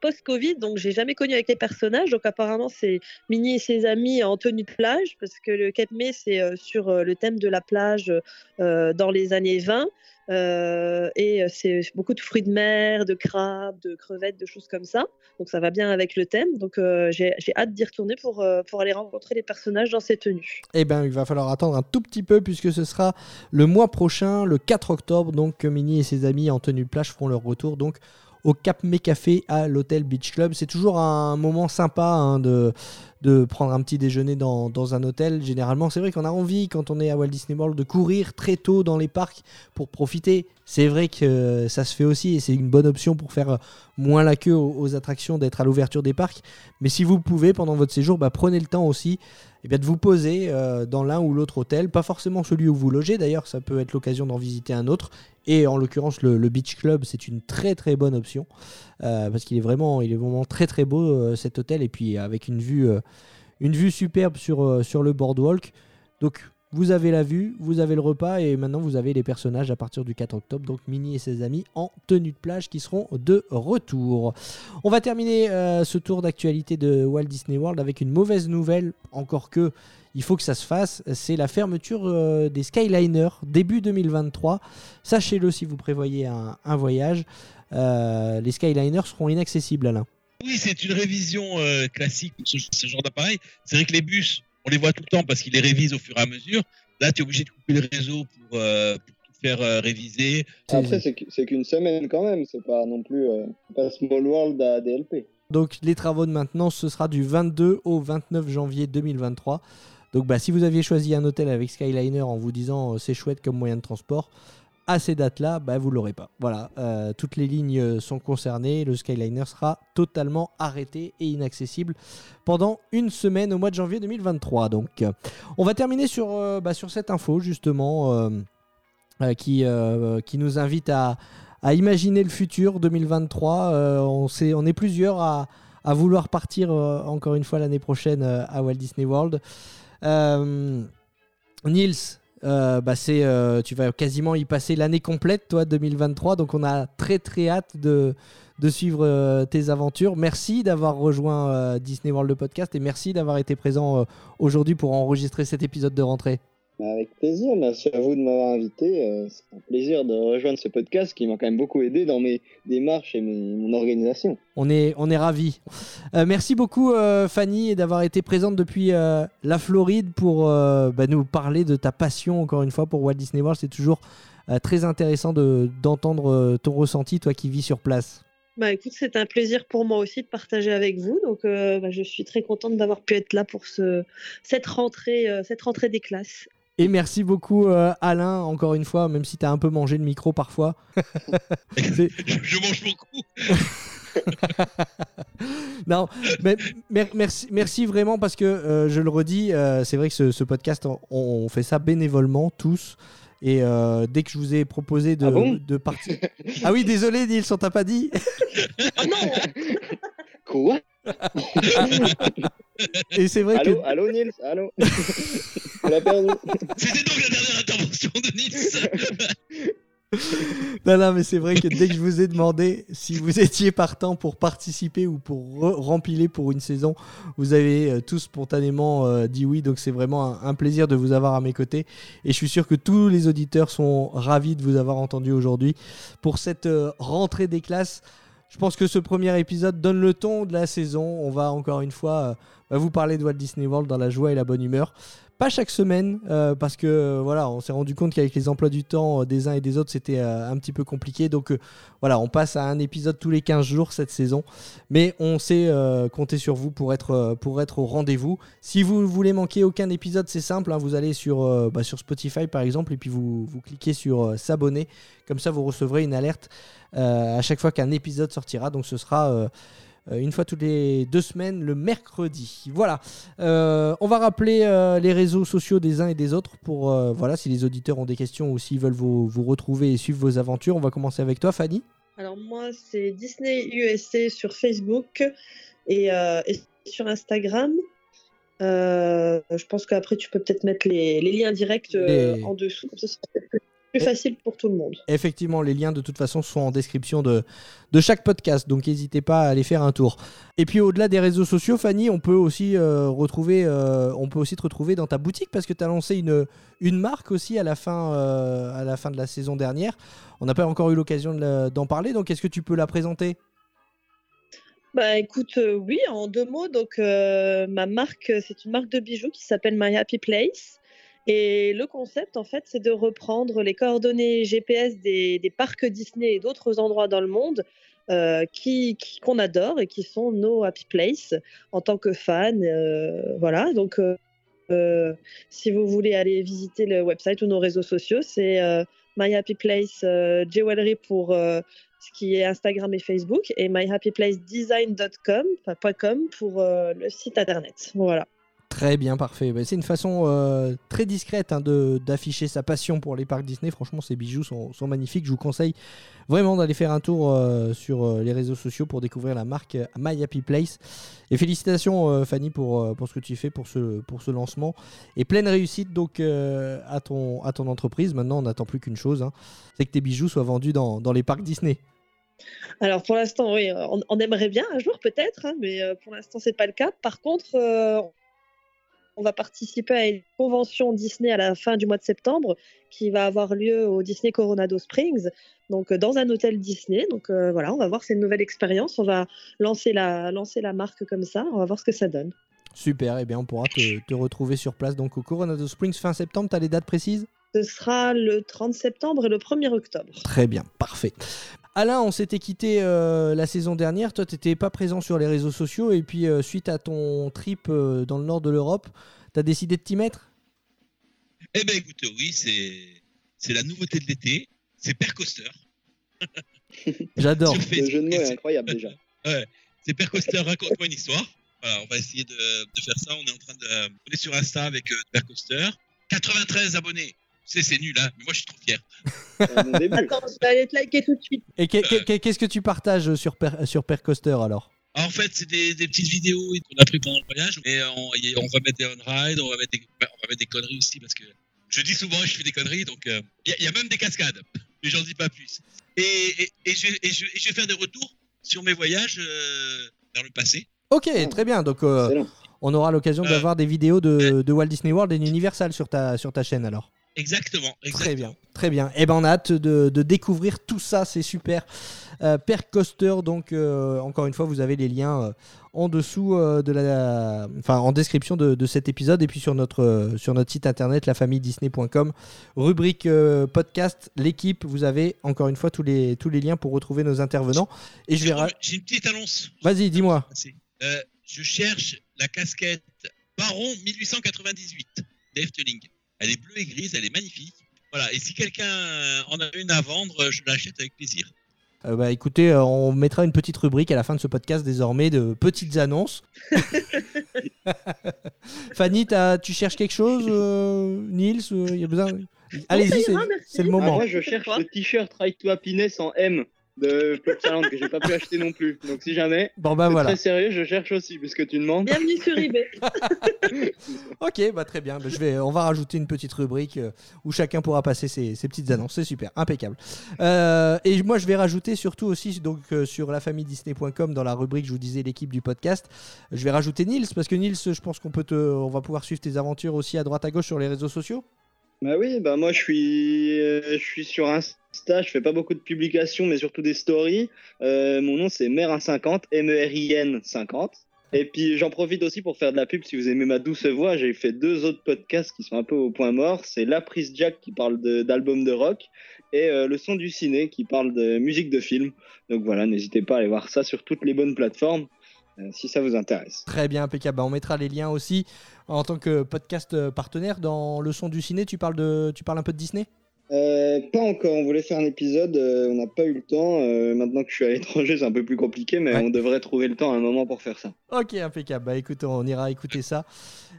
E: post-Covid, donc j'ai jamais connu avec les personnages. Donc apparemment, c'est Minnie et ses amis en tenue de plage parce que le Cap May, c'est euh, sur euh, le thème de la plage euh, dans les années 20. euh, et c'est beaucoup de fruits de mer, de crabes, de crevettes, de choses comme ça. Donc ça va bien avec le thème. Donc j'ai hâte d'y retourner pour, pour aller rencontrer les personnages dans ces tenues.
D: Eh bien, il va falloir attendre un tout petit peu puisque ce sera le mois prochain, le 4 octobre. Donc, que Minnie et ses amis en tenue de plage feront leur retour donc au Cap May Café à l'hôtel Beach Club. C'est toujours un moment sympa hein, de, de prendre un petit déjeuner dans, dans un hôtel. Généralement, c'est vrai qu'on a envie, quand on est à Walt Disney World, de courir très tôt dans les parcs pour profiter. C'est vrai que ça se fait aussi et c'est une bonne option pour faire moins la queue aux, attractions d'être à l'ouverture des parcs. Mais si vous pouvez pendant votre séjour, bah, prenez le temps aussi eh bien, de vous poser euh, dans l'un ou l'autre hôtel, pas forcément celui où vous logez d'ailleurs, ça peut être l'occasion d'en visiter un autre. Et en l'occurrence, le, Beach Club, c'est une très très bonne option euh, parce qu'il est vraiment, est vraiment très très beau euh, cet hôtel et puis avec une vue, superbe sur, sur le boardwalk. Donc vous avez la vue, vous avez le repas et maintenant vous avez les personnages à partir du 4 octobre, donc Minnie et ses amis en tenue de plage qui seront de retour. On va terminer euh, ce tour d'actualité de Walt Disney World avec une mauvaise nouvelle, encore que il faut que ça se fasse, c'est la fermeture euh, des Skyliners début 2023. Sachez-le si vous prévoyez un, voyage, euh, les Skyliners seront inaccessibles Alain.
F: Oui, c'est une révision classique pour ce genre d'appareil. C'est vrai que les bus, on les voit tout le temps parce qu'ils les révisent au fur et à mesure. Là, tu es obligé de couper le réseau pour, euh, pour tout faire euh, réviser.
G: Après, c'est qu'- c'est qu'une semaine quand même, c'est pas non plus euh, pas Small World à DLP.
D: Donc les travaux de maintenance, ce sera du 22 au 29 janvier 2023. Donc bah, si vous aviez choisi un hôtel avec Skyliner en vous disant euh, c'est chouette comme moyen de transport, à ces dates-là, bah, vous l'aurez pas. Voilà, euh, toutes les lignes euh, sont concernées. Le Skyliner sera totalement arrêté et inaccessible pendant une semaine au mois de janvier 2023. Donc, on va terminer sur, euh, bah, sur cette info justement qui, qui nous invite à, à imaginer le futur 2023. Euh, on, sait- on est plusieurs à, à vouloir partir encore une fois l'année prochaine à Walt Disney World. Nils, euh, bah euh, tu vas quasiment y passer l'année complète, toi, 2023. Donc on a très très hâte de, de suivre euh, tes aventures. Merci d'avoir rejoint Disney World le podcast et merci d'avoir été présent aujourd'hui pour enregistrer cet épisode de rentrée.
G: Avec plaisir, merci à vous de m'avoir invité. euh, c'est un plaisir de rejoindre ce podcast qui m'a quand même beaucoup aidé dans mes démarches et mes- mon organisation.
D: On est, on est ravis. Euh, merci beaucoup euh, Fanny d'avoir été présente depuis euh, la Floride pour euh, bah, nous parler de ta passion encore une fois pour Walt Disney World. C'est toujours euh, très intéressant de- d'entendre euh, ton ressenti, toi qui vis sur place.
E: Bah écoute, c'est un plaisir pour moi aussi de partager avec vous. Donc euh, bah, je suis très contente d'avoir pu être là pour ce, cette, rentrée, euh, cette rentrée des classes.
D: Et merci beaucoup euh, Alain, encore une fois, même si tu as un peu mangé le micro parfois.
F: Je, je mange beaucoup.
D: non, mais mer- merci, merci vraiment parce que euh, je le redis, euh, c'est vrai que ce, ce podcast, on, on fait ça bénévolement tous. Et euh, dès que je vous ai proposé de,
G: Ah bon?
D: de partir. ah oui, désolé, Nils, on t'a pas dit.
E: Ah non
G: Quoi?
D: Et c'est vrai que.
G: Allô, Nils Allô On l'a perdu.
F: C'était donc la dernière intervention de Nils.
D: Non, non, mais c'est vrai que dès que je vous ai demandé si vous étiez partant pour participer ou pour re- rempiler pour une saison, vous avez euh, tous spontanément euh, dit oui. Donc c'est vraiment un, un plaisir de vous avoir à mes côtés. Et je suis sûr que tous les auditeurs sont ravis de vous avoir entendu aujourd'hui pour cette euh, rentrée des classes. Je pense que ce premier épisode donne le ton de la saison. On va encore une fois euh, vous parler de Walt Disney World dans la joie et la bonne humeur. Pas chaque semaine, euh, parce que euh, voilà, on s'est rendu compte qu'avec les emplois du temps euh, des uns et des autres, c'était un petit peu compliqué. Donc voilà, on passe à un épisode tous les 15 jours cette saison. Mais on sait compter sur vous pour être, au rendez-vous. Si vous voulez manquer aucun épisode, c'est simple. hein, vous allez sur, bah, sur Spotify par exemple, et puis vous, vous cliquez sur s'abonner. Comme ça, vous recevrez une alerte à chaque fois qu'un épisode sortira. Donc ce sera. Euh, une fois toutes les deux semaines, le mercredi. Voilà. Euh, on va rappeler euh, les réseaux sociaux des uns et des autres pour, voilà, si les auditeurs ont des questions ou s'ils veulent vous, vous retrouver et suivre vos aventures. On va commencer avec toi, Fanny.
E: Alors moi, c'est Disney USA sur Facebook et, euh, et sur Instagram. Euh, je pense qu'après, tu peux peut-être mettre les, les liens directs euh,
D: Les-
E: en dessous. Comme ça, c'est peut-être plus facile pour tout le monde.
D: Effectivement, les liens de toute façon sont en description de, de chaque podcast, donc n'hésitez pas à aller faire un tour. Et puis au-delà des réseaux sociaux, Fanny, on peut aussi euh, retrouver, euh, on peut aussi te retrouver dans ta boutique parce que tu as lancé une, une marque aussi à la fin, euh, à la fin de la saison dernière. On n'a pas encore eu l'occasion d'en parler, donc est-ce que tu peux la présenter?
E: Bah écoute, oui, en deux mots, donc ma marque, c'est une marque de bijoux qui s'appelle My Happy Place. Et le concept, en fait, c'est de reprendre les coordonnées GPS des, parcs Disney et d'autres endroits dans le monde euh, qu'on adore et qui sont nos Happy Place en tant que fan. euh, voilà, donc euh, si vous voulez aller visiter le website ou nos réseaux sociaux, c'est My pour ce qui est Instagram et Facebook, et myhappyplacedesign.com pour le site internet. Voilà.
D: Très bien, parfait. Bah, c'est une façon euh, très discrète hein, d'afficher sa passion pour les parcs Disney. Franchement, ces bijoux sont, sont magnifiques. Je vous conseille vraiment d'aller faire un tour euh, sur euh, les réseaux sociaux pour découvrir la marque My Happy Place. Et félicitations, Fanny, pour, pour ce que tu fais pour ce, pour ce lancement. Et pleine réussite donc à, ton, à ton entreprise. Maintenant, on n'attend plus qu'une chose hein, c'est que tes bijoux soient vendus dans, dans les parcs Disney.
E: Alors pour l'instant, oui, on, aimerait bien un jour peut-être, hein, mais pour l'instant c'est pas le cas. Par contre, on va participer à une convention Disney à la fin du mois de septembre qui va avoir lieu au Disney Coronado Springs, donc euh, dans un hôtel Disney. Donc euh, voilà, on va voir, c'est une nouvelle expérience. On va lancer la, lancer la marque comme ça. On va voir ce que ça donne.
D: Super, et bien on pourra te, te retrouver sur place donc au Coronado Springs fin septembre. Tu as les dates précises?
E: Ce sera le 30 septembre et le 1er octobre.
D: Très bien, parfait. Alain, on s'était quitté euh, la saison dernière. Toi, tu n'étais pas présent sur les réseaux sociaux. Et puis, euh, suite à ton trip euh, dans le nord de l'Europe, tu as décidé de t'y mettre?
F: Eh ben écoute, oui, c'est c'est la nouveauté de l'été. C'est Per Coaster.
D: J'adore.
G: Le jeu de mots est
F: c'est-
G: incroyable déjà.
F: C'est Per Coaster, raconte-moi une histoire. Voilà, on va essayer de, de faire ça. On est en train de. On est sur Insta avec euh, Per Coaster. 93 abonnés. Sais, c'est nul, hein, mais moi je suis trop fier.
E: Attends, je vais aller te liker tout de suite.
D: Et qu'est- qu'est- qu'est- qu'est-ce que tu partages sur, Per- sur Percoaster alors?
F: Alors, en fait, c'est des, des petites vidéos qu'on a pris pendant le voyage. Et on, va mettre des on-ride, on, va mettre des- on va mettre des conneries aussi parce que je dis souvent je fais des conneries. Donc, euh, il y, a- il y a même des cascades. Mais j'en dis pas plus. Et, et, et je, et je- et je vais faire des retours sur mes voyages euh, vers le passé.
D: Ok, très bien. Donc, euh, on aura l'occasion
F: Euh,
D: d'avoir des vidéos de, de Walt Disney World et d'Universal sur ta, sur ta chaîne alors.
F: Exactement. exactement.
D: Très bien, très bien. Et ben on a hâte de, de découvrir tout ça, c'est super. Euh, Per Coaster, donc euh, encore une fois, vous avez les liens euh, en dessous euh, de la, enfin en description de, de cet épisode et puis sur notre sur notre site internet lafamille-disney.com, rubrique podcast, l'équipe. Vous avez encore une fois tous les tous les liens pour retrouver nos intervenants. Et je vais,
F: J'ai une petite annonce.
D: vas-y, dis-moi.
F: Je cherche la casquette Baron 1898 d'Efteling. Elle est bleue et grise, elle est magnifique. Voilà, et si quelqu'un euh, en a une à vendre, je l'achète avec plaisir.
D: Euh, bah écoutez, euh, on mettra une petite rubrique à la fin de ce podcast désormais de petites annonces. Fanny, t'as- tu cherches quelque chose euh, Nils, euh, il y a besoin. Allez-y, c'est le
G: Ah,
D: moment.
G: moi, je cherche le t-shirt Ride to Happiness en M de Plopsaland que j'ai pas pu acheter non plus. Donc, si jamais,
D: Bon bah voilà.
G: très sérieux, je cherche aussi, puisque tu demandes.
E: Bienvenue sur eBay.
D: Ok, bah très bien. Bah, je vais, on va rajouter une petite rubrique euh, où chacun pourra passer ses, ses petites annonces. C'est super, impeccable. Euh, et moi, je vais rajouter surtout aussi donc euh, sur lafamille-disney.com dans la rubrique, je vous disais l'équipe du podcast. Je vais rajouter Nils parce que Nils, je pense qu'on peut te, on va pouvoir suivre tes aventures aussi à droite à gauche sur les réseaux sociaux.
G: Bah oui, bah moi je suis, euh, je suis sur Insta, je fais pas beaucoup de publications, mais surtout des stories. Euh, mon nom c'est Merin50, M-E-R-I-N 50. Et puis j'en profite aussi pour faire de la pub si vous aimez ma douce voix. J'ai fait deux autres podcasts qui sont un peu au point mort. C'est La Prise Jack qui parle d'albums de, rock et euh, Le Son du Ciné qui parle de musique de film. Donc voilà, n'hésitez pas à aller voir ça sur toutes les bonnes plateformes si ça vous intéresse.
D: Très bien, impeccable. Bah, on mettra les liens aussi en tant que podcast euh, partenaire dans le son du ciné. Tu parles de, tu parles un peu de Disney?
G: Euh, pas encore, on voulait faire un épisode, euh, on n'a pas eu le temps. Euh, maintenant que je suis à l'étranger, c'est un peu plus compliqué, mais
D: Ouais.
G: on devrait trouver le temps à un moment pour faire ça.
D: Ok, impeccable. Bah écoute, on ira écouter ça.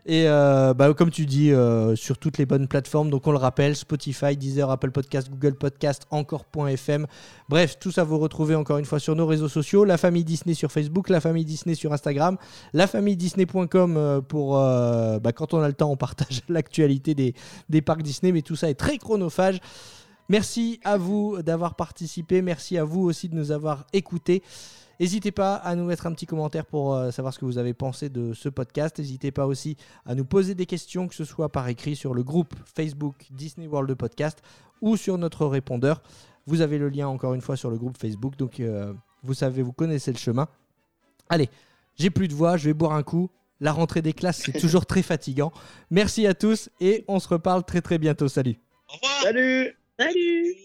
D: Et euh, bah, comme tu dis, euh, sur toutes les bonnes plateformes, donc on le rappelle, Spotify, Deezer, Apple Podcast, Google Podcast, encore.fm. Bref, tout ça vous retrouvez encore une fois sur nos réseaux sociaux. La famille Disney sur Facebook, la famille Disney sur Instagram, la famille Disney.com euh, pour bah, quand on a le temps, on partage l'actualité des, des parcs Disney, mais tout ça est très chronophage. Merci à vous d'avoir participé. Merci à vous aussi de nous avoir écoutés. N'hésitez pas à nous mettre un petit commentaire pour euh, savoir ce que vous avez pensé de ce podcast. N'hésitez pas aussi à nous poser des questions, que ce soit par écrit sur le groupe Facebook Disney World Podcast ou sur notre répondeur. Vous avez le lien encore une fois sur le groupe Facebook, donc euh, vous savez, vous connaissez le chemin. Allez, j'ai plus de voix, je vais boire un coup. La rentrée des classes, c'est toujours très fatigant. Merci à tous et on se reparle très très bientôt. Salut
F: Au revoir
G: Salut
E: Salut.